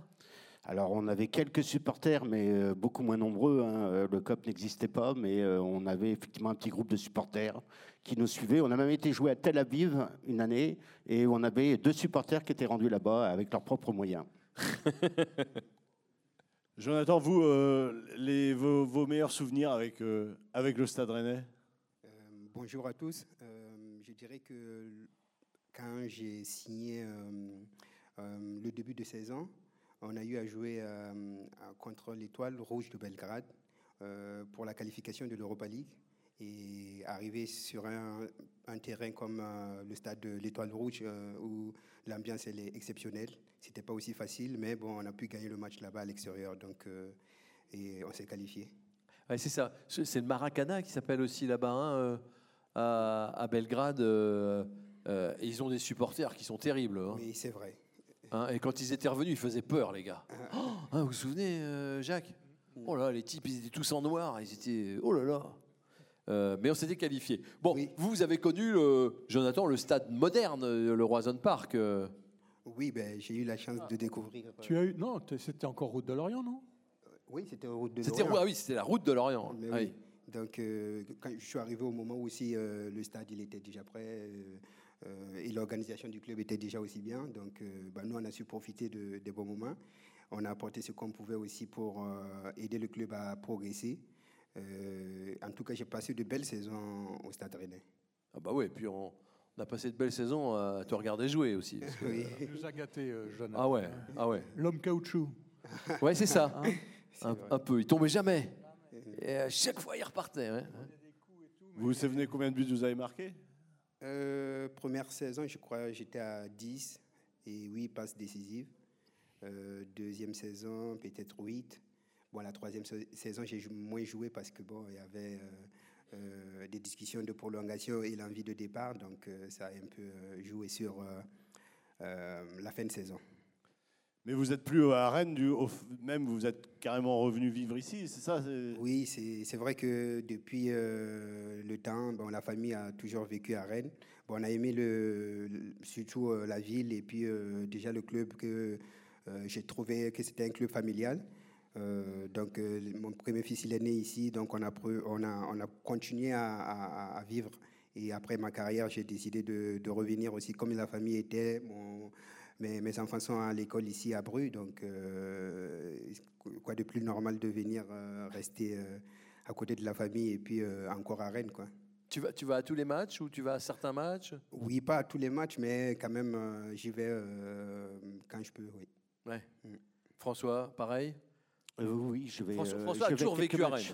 Alors, on avait quelques supporters, mais euh, beaucoup moins nombreux. hein. Euh, Le COP n'existait pas, mais euh, on avait effectivement un petit groupe de supporters qui nous suivaient. On a même été joué à Tel Aviv une année, et on avait deux supporters qui étaient rendus là-bas avec leurs propres moyens. [LAUGHS] Jonathan, vous, euh, les, vos, vos meilleurs souvenirs avec, euh, avec le Stade Rennais? Bonjour à tous. Euh, je dirais que quand j'ai signé euh, euh, le début de saison, on a eu à jouer euh, contre l'Étoile Rouge de Belgrade euh, pour la qualification de l'Europa League. Et arriver sur un, un terrain comme euh, le stade de l'Étoile Rouge, où l'ambiance elle est exceptionnelle, c'était pas aussi facile, mais bon, on a pu gagner le match là-bas à l'extérieur, donc et on s'est qualifié. Ouais, c'est ça. C'est le Maracana qui s'appelle aussi là-bas, hein, à, à Belgrade. euh, Euh, ils ont des supporters qui sont terribles. hein. Oui, c'est vrai. Hein, et quand ils étaient revenus, ils faisaient peur, les gars. Ah. Oh, hein, vous vous souvenez, euh, Jacques? Oh là, les types, ils étaient tous en noir. Ils étaient. Oh là là. Euh, mais on s'était qualifié. Bon, vous, vous avez connu, le- Jonathan, le stade moderne, euh, le Roison Park. euh. Oui, ben, j'ai eu la chance de découvrir. euh, Tu as eu non, c'était encore route de l'Orient, non? Oui, c'était route de l'Orient. ah oui, c'était la route de l'Orient. Oui. Donc, euh, quand je suis arrivé au moment où aussi euh, le stade il était déjà prêt euh, euh, et l'organisation du club était déjà aussi bien. Donc, euh, bah, nous, on a su profiter de- des bons moments. On a apporté ce qu'on pouvait aussi pour euh, aider le club à progresser. Euh, en tout cas, j'ai passé de belles saisons au stade rennais. Ah bah oui, et puis on, on a passé de belles saisons à te regarder jouer aussi. parce que- Oui. [LAUGHS] Nous a gâtés, euh, Jonathan. Ah ouais, ah ouais. L'homme caoutchouc. [LAUGHS] Ouais, c'est ça. Hein un, un peu. Il tombait jamais. Et à chaque fois, il repartait. ouais. Vous vous souvenez combien de buts vous avez marqués? Euh, première saison, je crois, j'étais à 10 et 8 passes décisives. Euh, deuxième saison, peut-être 8. Bon, la troisième sa- saison, j'ai moins joué parce que bon, il y avait euh, des discussions de prolongation et l'envie de départ, donc ça a un peu joué sur la fin de saison. Mais vous êtes plus à Rennes, même vous êtes carrément revenu vivre ici, c'est ça Oui, c'est vrai que depuis euh, le temps, bon, la famille a toujours vécu à Rennes. Bon, on a aimé surtout euh, la ville et puis euh, déjà le club que j'ai trouvé que c'était un club familial. Donc mon premier fils il est né ici, donc on a, continué à, vivre. Et après ma carrière, j'ai décidé de, revenir aussi comme la famille était. Mes, mes enfants sont à l'école ici à Bru, donc euh, quoi de plus normal de venir euh, rester euh, à côté de la famille et puis euh, encore à Rennes. Quoi. Tu vas, tu vas à tous les matchs ou tu vas à certains matchs? Oui, pas à tous les matchs, mais quand même, euh, j'y vais euh, quand je peux, oui. Ouais. François, pareil? Euh, oui, je vais. François, François a je vais toujours vécu à. Rennes.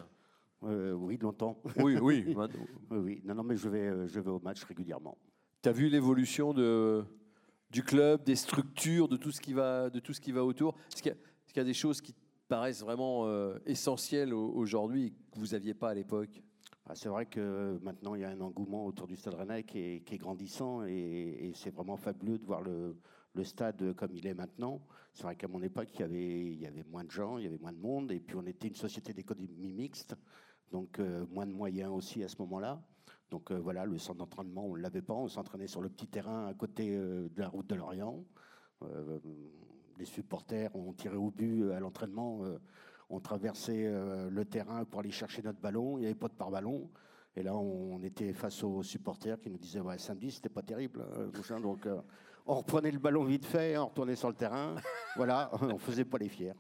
Euh, oui, longtemps. Oui, oui, [LAUGHS] oui, oui. Non, non, mais je vais, je vais au match régulièrement. Tu as vu l'évolution de, du club, des structures, de tout ce qui va, de tout ce qui va autour Est-ce qu'il y, a- des choses qui paraissent vraiment euh, essentielles au- aujourd'hui que vous n'aviez pas à l'époque? Ah, c'est vrai que maintenant, il y a un engouement autour du Stade Rennais qui est, grandissant et, c'est vraiment fabuleux de voir le, stade comme il est maintenant. C'est vrai qu'à mon époque, il y, avait, il y avait moins de gens, il y avait moins de monde et puis on était une société d'économie mixte, donc euh, moins de moyens aussi à ce moment-là. Donc euh, voilà, le centre d'entraînement, on ne l'avait pas, on s'entraînait sur le petit terrain à côté euh, de la route de l'Orient. Euh, les supporters ont tiré au but à l'entraînement. on traversait le terrain pour aller chercher notre ballon. Il n'y avait pas de par-ballon. Et là, on était face aux supporters qui nous disaient ouais, samedi, c'était pas terrible. hein. Donc, on reprenait le ballon vite fait, on retournait sur le terrain. voilà, [LAUGHS] on faisait pas les fiers.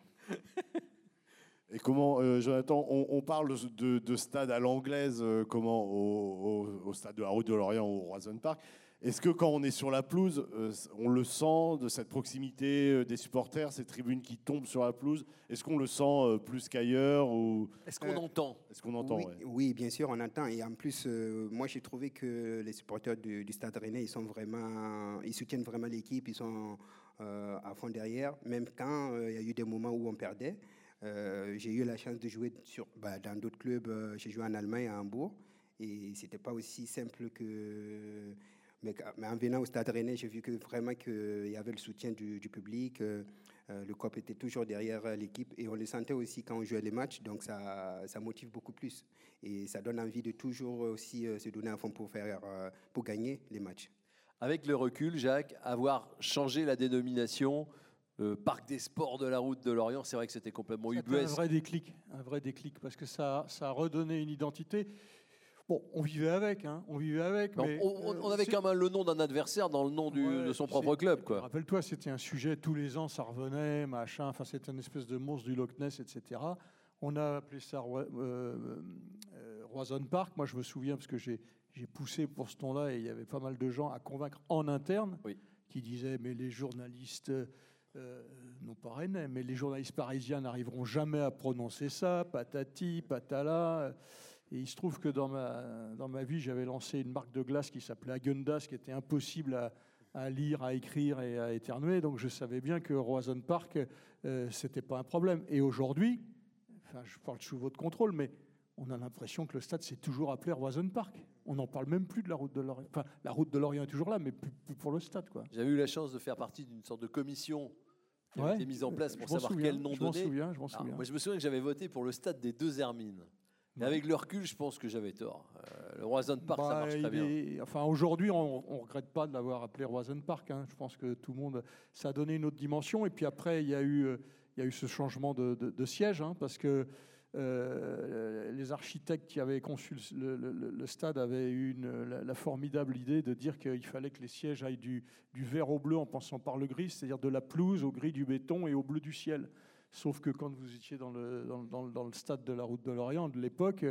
Et comment, euh, Jonathan, on, on parle de, de stade à l'anglaise, euh, comment au, au- au stade de la route de l'Orient, au Roison Park. Est-ce que quand on est sur la pelouse, euh, on le sent de cette proximité euh, des supporters, ces tribunes qui tombent sur la pelouse Est-ce qu'on le sent euh, plus qu'ailleurs ou... Est-ce qu'on entend? Est-ce qu'on entend oui, ouais. oui, bien sûr, on entend. Et en plus, euh, moi, j'ai trouvé que les supporters du, du Stade Rennais, ils sont vraiment, ils soutiennent vraiment l'équipe, ils sont euh, à fond derrière. Même quand euh, il y a eu des moments où on perdait, euh, j'ai eu la chance de jouer bah, dans d'autres clubs. euh, j'ai joué en Allemagne, à Hambourg, et c'était pas aussi simple que. Mais, en venant au Stade Rennais, j'ai vu que vraiment qu'il y avait le soutien du, public. euh, le COP était toujours derrière l'équipe et on le sentait aussi quand on jouait les matchs, donc ça, ça motive beaucoup plus. Et ça donne envie de toujours aussi se donner à fond pour, faire, pour gagner les matchs. Avec le recul, Jacques, avoir changé la dénomination euh, Parc des Sports de la Route de l'Orient, c'est vrai que c'était complètement C'était un ubuesque. vrai déclic, un vrai déclic, parce que ça, ça a redonné une identité. Bon, on vivait avec, hein, on vivait avec, mais on, on- euh, on avait c'est- quand même le nom d'un adversaire dans le nom du- Ouais, de son propre club. Quoi. Rappelle-toi, c'était un sujet, tous les ans, ça revenait, machin, enfin, c'était une espèce de monstre du Loch Ness, etc. On a appelé ça euh, euh, Roison Park. Moi, je me souviens, parce que j'ai j'ai poussé pour ce ton-là, et il y avait pas mal de gens à convaincre en interne, qui disaient, mais les journalistes, euh, non pas rennais, mais les journalistes parisiens n'arriveront jamais à prononcer ça, patati, patala. Et il se trouve que dans ma, dans ma vie, j'avais lancé une marque de glace qui s'appelait Agendas, qui était impossible à, lire, à écrire et à éternuer. Donc je savais bien que Roison Park, euh, c'était pas un problème. Et aujourd'hui, enfin, je parle sous votre contrôle, mais on a l'impression que le stade s'est toujours appelé Roison Park. On n'en parle même plus de la route de Lorient. Enfin, la route de Lorient est toujours là, mais plus, pour le stade. J'avais eu la chance de faire partie d'une sorte de commission qui a Ouais. été mise en place pour Je savoir souviens, quel nom je m'en donner. souviens, je m'en Alors, souviens. moi, je me souviens que j'avais voté pour le stade des deux Hermines. Mais avec le recul, je pense que j'avais tort. Euh, le Roison Park, ça Bah, marche très bien. est- enfin, aujourd'hui, on ne regrette pas de l'avoir appelé Roison Park. hein. Je pense que tout le monde. Ça a donné une autre dimension. Et puis après, il y a eu, euh, il y a eu ce changement de, de- de siège, hein, parce que euh, les architectes qui avaient conçu le, stade avaient eu la, formidable idée de dire qu'il fallait que les sièges aillent du, vert au bleu en passant par le gris, c'est-à-dire de la pelouse au gris du béton et au bleu du ciel. Sauf que quand vous étiez dans le stade de la route de l'Orient de l'époque,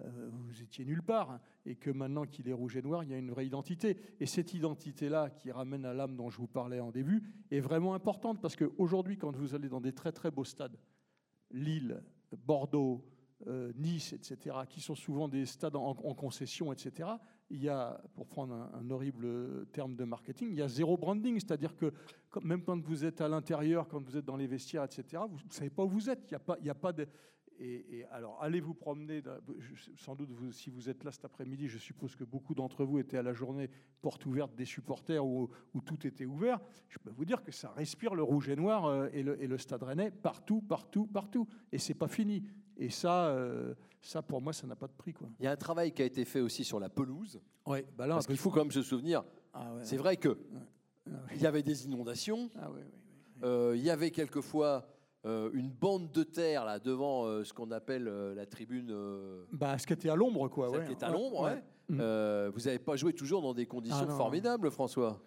euh, vous étiez nulle part. hein. Et que maintenant qu'il est rouge et noir, il y a une vraie identité. Et cette identité-là, qui ramène à l'âme dont je vous parlais en début, est vraiment importante parce qu'aujourd'hui, quand vous allez dans des très très beaux stades, Lille, Bordeaux, euh, Nice, etc., qui sont souvent des stades en, concession, etc., il y a, pour prendre un, horrible terme de marketing, il y a zéro branding, c'est-à-dire que même quand vous êtes à l'intérieur, quand vous êtes dans les vestiaires, etc., vous ne savez pas où vous êtes. Il n'y a pas, il y a pas de... Et, et alors, allez vous promener, sans doute vous- si vous êtes là cet après-midi, je suppose que beaucoup d'entre vous étaient à la journée porte ouverte des supporters où, où tout était ouvert. Je peux vous dire que ça respire le rouge et noir euh, et le, et le stade rennais partout, partout, partout. Et c'est pas fini. Et ça, euh, ça pour moi, ça n'a pas de prix. Quoi. Il y a un travail qui a été fait aussi sur la pelouse. Ouais, bah là, parce qu'il faut quand même se souvenir. Ah ouais, c'est ouais. vrai que il y avait des inondations. Ah Euh, il y avait quelquefois euh, une bande de terre là devant euh, ce qu'on appelle euh, la tribune. euh, Bah, ce qui était à l'ombre, quoi. celle ouais. qui est à l'ombre. ouais. ouais. Euh, vous n'avez pas joué toujours dans des conditions Ah formidables, François?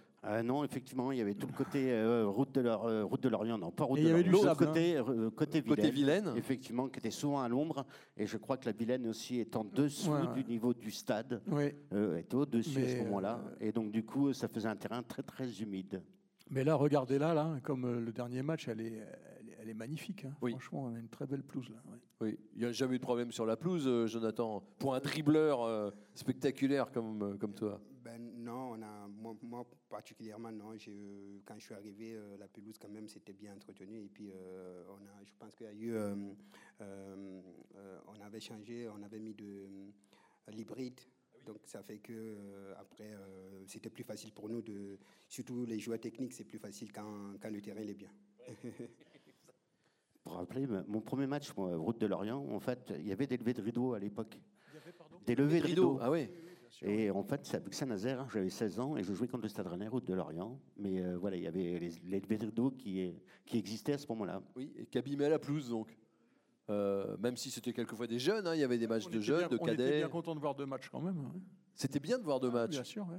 Non, effectivement, il y avait tout le côté euh, route, de euh, route de l'Orient, non, pas route Et de il y avait l'Orient, l'autre côté, hein. euh, côté Vilaine, Côté Vilaine. effectivement, qui était souvent à l'ombre. Et je crois que la Vilaine aussi est en dessous Ouais, du niveau du stade, Ouais. euh, est au-dessus à ce moment-là. Et donc, du coup, ça faisait un terrain très, très humide. Mais là, regardez là, là, comme le dernier match, elle est, elle est, magnifique. hein. Franchement, on a une très belle pelouse là. ouais. Oui, il n'y a jamais eu de problème sur la pelouse, euh, Jonathan. Pour un dribbleur euh, spectaculaire comme, euh, comme toi. Ben non, on a, moi, moi particulièrement, non. j'ai, quand je suis arrivé, euh, la pelouse, quand même, c'était bien entretenu. Et puis, euh, on a, je pense qu'il y a eu. euh, euh, euh, on avait changé, on avait mis de euh, l'hybride. Donc, ça fait que euh, après, euh, c'était plus facile pour nous de. Surtout les joueurs techniques, c'est plus facile quand, quand le terrain est bien. [LAUGHS] Pour rappeler, m- mon premier match, moi, route de l'Orient, en fait, il y avait des levées de rideaux à l'époque. Des levées de rideaux. Ah oui. Et en fait, c'est avec Saint-Nazaire, j'avais 16 ans et je jouais contre le Stade Rennais, route de l'Orient. Mais euh, voilà, il y avait les, les levées de rideaux qui, qui existaient à ce moment-là. Oui, et qui abîmaient la pelouse donc. Euh, même si c'était quelquefois des jeunes, hein, il y avait des matchs On de jeunes, bien- de On était cadets. bien content de voir deux matchs quand même. hein. C'était bien de voir deux matchs. Bien sûr, ouais.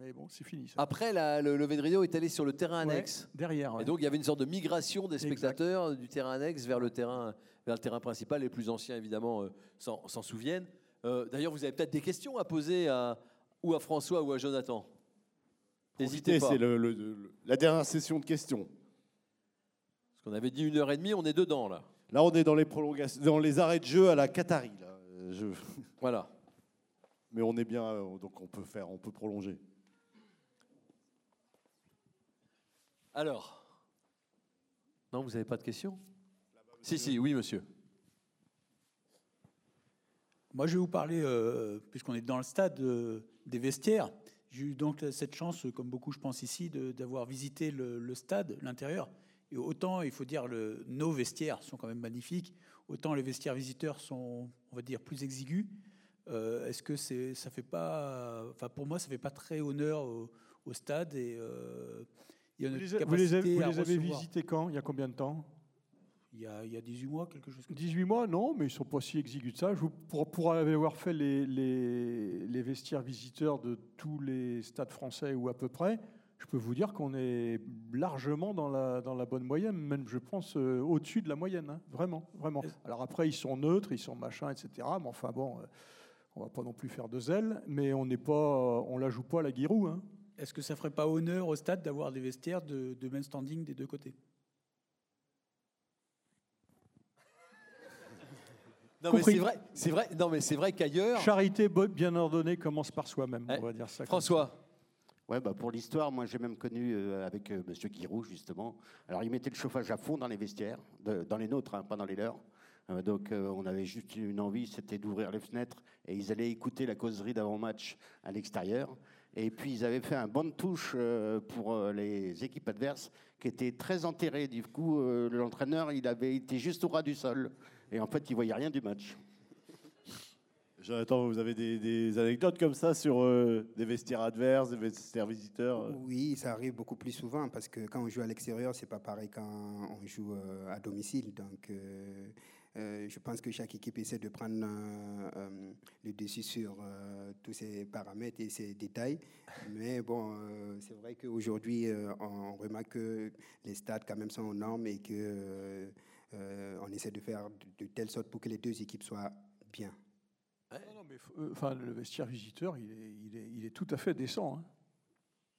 Mais bon, c'est fini. Ça. Après, la- le lever de rideau est allé sur le terrain Ouais, annexe. derrière, ouais. Et donc, il y avait une sorte de migration des spectateurs du terrain annexe vers le terrain, vers le terrain principal. Les plus anciens, évidemment, euh, s'en souviennent. Euh, D'ailleurs, vous avez peut-être des questions à poser à, ou à François ou à Jonathan. N'hésitez pas. C'est la dernière session de questions. Parce qu'on avait dit une heure et demie, on est dedans, là. Là, on est dans les prolongations, dans les arrêts de jeu à la Qatari. Là. Euh, je- Voilà. Mais on est bien, donc on peut faire, on peut prolonger. Alors. Non, vous n'avez pas de questions? Si, si, oui, monsieur. Moi, je vais vous parler, euh, puisqu'on est dans le stade euh, des vestiaires. J'ai eu donc cette chance, comme beaucoup, je pense ici, de- d'avoir visité le, le stade, l'intérieur. Et autant, il faut dire, le, nos vestiaires sont quand même magnifiques, autant les vestiaires visiteurs sont, on va dire, plus exigus. Euh, Est-ce que c'est, ça fait pas, enfin pour moi, ça fait pas très honneur au, au stade et euh, il y a Vous une les, avez, capacité vous à les avez recevoir. visités quand Il y a combien de temps? Il y, a, il y a 18 mois, quelque chose comme ça. 18 mois, non, mais ils sont pas si exigus que ça. Je vous, pour, pour avoir fait les, les, les vestiaires visiteurs de tous les stades français ou à peu près, je peux vous dire qu'on est largement dans la, dans la bonne moyenne, même je pense euh, au-dessus de la moyenne, hein, vraiment, vraiment. Alors après, ils sont neutres, ils sont machins, etc. Mais enfin bon, euh, on va pas non plus faire de zèle, mais on n'est pas, on la joue pas à la Giroud. Hein. Est-ce que ça ferait pas honneur au stade d'avoir des vestiaires de, de même standing des deux côtés? Non, mais c'est vrai, c'est vrai, non, mais c'est vrai qu'ailleurs. Charité bien ordonnée commence par soi-même, on va dire ça. François. Ouais, bah pour l'histoire, moi j'ai même connu euh, avec euh, Monsieur Guiraud justement. Alors il mettait le chauffage à fond dans les vestiaires, de- dans les nôtres, hein, pas dans les leurs. Euh, donc euh, on avait juste une envie, c'était d'ouvrir les fenêtres et ils allaient écouter la causerie d'avant-match à l'extérieur. Et puis ils avaient fait un banc de touche euh, pour euh, les équipes adverses qui était très enterré. Du coup, euh, l'entraîneur, il avait été juste au ras du sol. Et en fait, il voyait rien du match. Jonathan, vous avez des, des anecdotes comme ça sur euh, des vestiaires adverses, des vestiaires visiteurs Oui, ça arrive beaucoup plus souvent parce que quand on joue à l'extérieur, c'est pas pareil quand on joue euh, à domicile. Donc, euh, euh, je pense que chaque équipe essaie de prendre euh, euh, le dessus sur euh, tous ces paramètres et ces détails. Mais bon, euh, c'est vrai qu'aujourd'hui, euh, on remarque que les stades quand même sont aux normes et que euh, euh, on essaie de faire de, de telle sorte pour que les deux équipes soient bien. Non, mais enfin, le vestiaire visiteur, il est, il est, il est tout à fait décent. hein.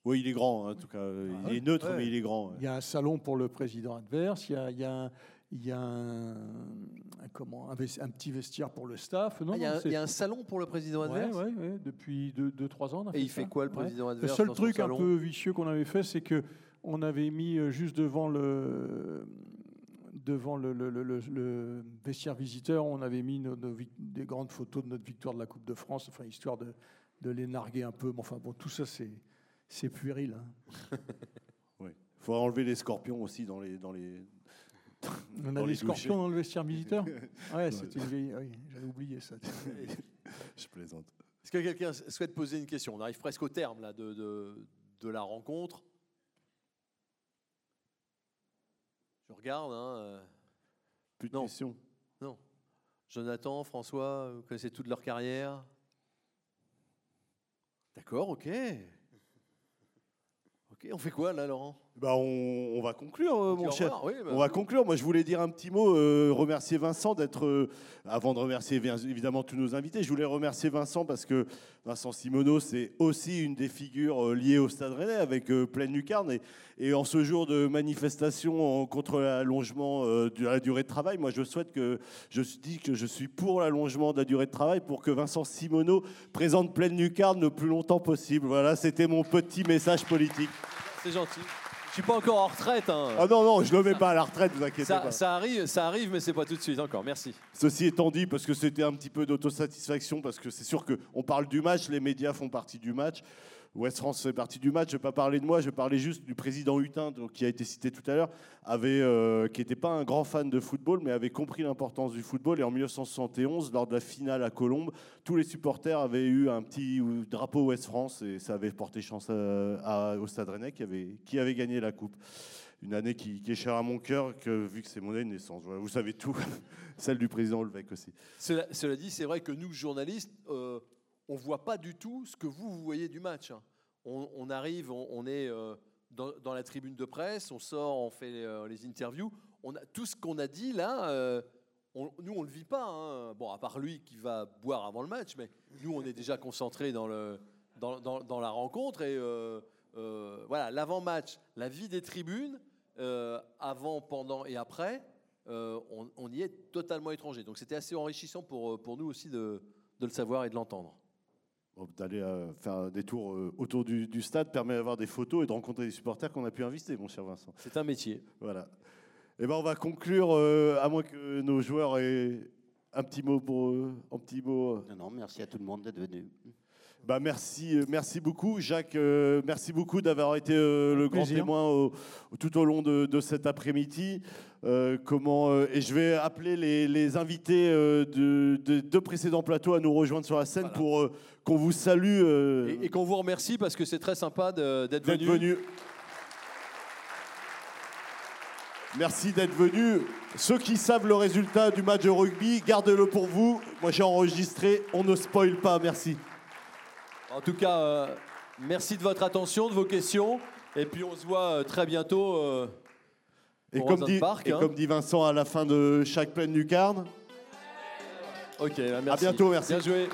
Oui, il est grand, en tout cas. Il est neutre, Ouais. mais il est grand. ouais. Il y a un salon pour le président adverse, il y a, il y a un, il y a un, un- comment, un, petit vestiaire pour le staff. Non, Ah, il y a un- c'est- il y a un salon pour le président adverse Ouais, ouais, ouais, depuis 2-3 ans. on a Et fait il fait quoi, le président Ouais. adverse, Le seul dans son truc un peu vicieux qu'on avait fait, c'est que on avait mis euh, juste devant le devant le, le- le- le- le vestiaire visiteur, on avait mis nos- nos vic- des grandes photos de notre victoire de la Coupe de France, enfin histoire de, de les narguer un peu. Mais enfin bon, tout ça c'est c'est puéril. hein. [LAUGHS] Oui. Il faut enlever les scorpions aussi dans les. Dans les On dans a les des scorpions dans le vestiaire visiteur [LAUGHS] Ouais, Ouais. c'est une vieille. Oui, j'avais oublié ça. [LAUGHS] Je plaisante. Est-ce que quelqu'un souhaite poser une question? On arrive presque au terme là, de, de, de la rencontre. Je regarde. Hein, euh, Plus de non. questions. Non. Jonathan, François, vous connaissez toute leur carrière? D'accord, ok. Ok, on fait quoi là, Laurent? Bah on, on va conclure, euh, mon cher. revoir, oui, bah on va conclure. Moi, je voulais dire un petit mot, euh, remercier Vincent d'être. euh, avant de remercier bien évidemment tous nos invités, je voulais remercier Vincent parce que Vincent Simoneau, c'est aussi une des figures liées au Stade Rennais avec Pleine Lucarne. Et, et en ce jour de manifestation en- contre l'allongement de la durée de travail, moi, je souhaite que. Je dis que je suis pour l'allongement de la durée de travail pour que Vincent Simoneau présente Pleine Lucarne le plus longtemps possible. Voilà, c'était mon petit message politique. C'est gentil. Je suis pas encore en retraite. hein. Ah non, non, je ne le mets pas à la retraite, vous inquiétez ça, pas. ça arrive, ça arrive, mais c'est pas tout de suite encore. Merci. Ceci étant dit, parce que c'était un petit peu d'autosatisfaction, parce que c'est sûr qu'on parle du match, les médias font partie du match. West France fait partie du match. Je ne vais pas parler de moi, je vais parler juste du président Hutin, qui a été cité tout à l'heure, avait, euh, qui n'était pas un grand fan de football, mais avait compris l'importance du football. Et en 1971, lors de la finale à Colombes, tous les supporters avaient eu un petit euh, drapeau West France et ça avait porté chance à- à- au Stade Rennais qui avait, gagné la coupe. Une année qui, est chère à mon cœur, vu que c'est mon année de naissance. Vous savez tout. [LAUGHS] Celle du président Olvec aussi. Cela, cela dit, c'est vrai que nous, journalistes, euh, on ne voit pas du tout ce que vous, vous voyez du match. hein. On, arrive, on, est euh, dans, la tribune de presse, on sort, on fait euh, les interviews. On a, tout ce qu'on a dit là, euh, nous, on ne le vit pas. hein. Bon, à part lui qui va boire avant le match, mais nous, on est déjà concentrés dans, la rencontre. Et voilà, l'avant-match, la vie des tribunes, avant, pendant et après, on, y est totalement étranger. Donc c'était assez enrichissant pour, nous aussi de le savoir et de l'entendre. D'aller euh, faire des tours euh, autour du, du stade permet d'avoir des photos et de rencontrer des supporters qu'on a pu inviter, mon cher Vincent. C'est un métier. Voilà. Et ben on va conclure, euh, à moins que nos joueurs aient un petit mot pour eux, un petit mot. Non, non, merci à tout le monde d'être venu. Bah merci, merci beaucoup, Jacques. euh, merci beaucoup d'avoir été euh, le grand plaisir. témoin au- tout au long de, de cet après-midi. Euh, comment euh, et je vais appeler les, les invités euh, de, de deux précédents plateaux à nous rejoindre sur la scène pour euh, qu'on vous salue. euh, Et, et qu'on vous remercie parce que c'est très sympa de- d'être d'être venu. Merci d'être venu. Ceux qui savent le résultat du match de rugby, gardez-le pour vous. Moi, j'ai enregistré. On ne spoil pas. Merci. En tout cas, euh, merci de votre attention, de vos questions. Et puis on se voit euh, très bientôt. euh, Et, comme Rosen dit, Park, et hein. comme dit Vincent à la fin de chaque pleine lucarne, Ok, bah, à merci. bientôt. Merci. Bien joué.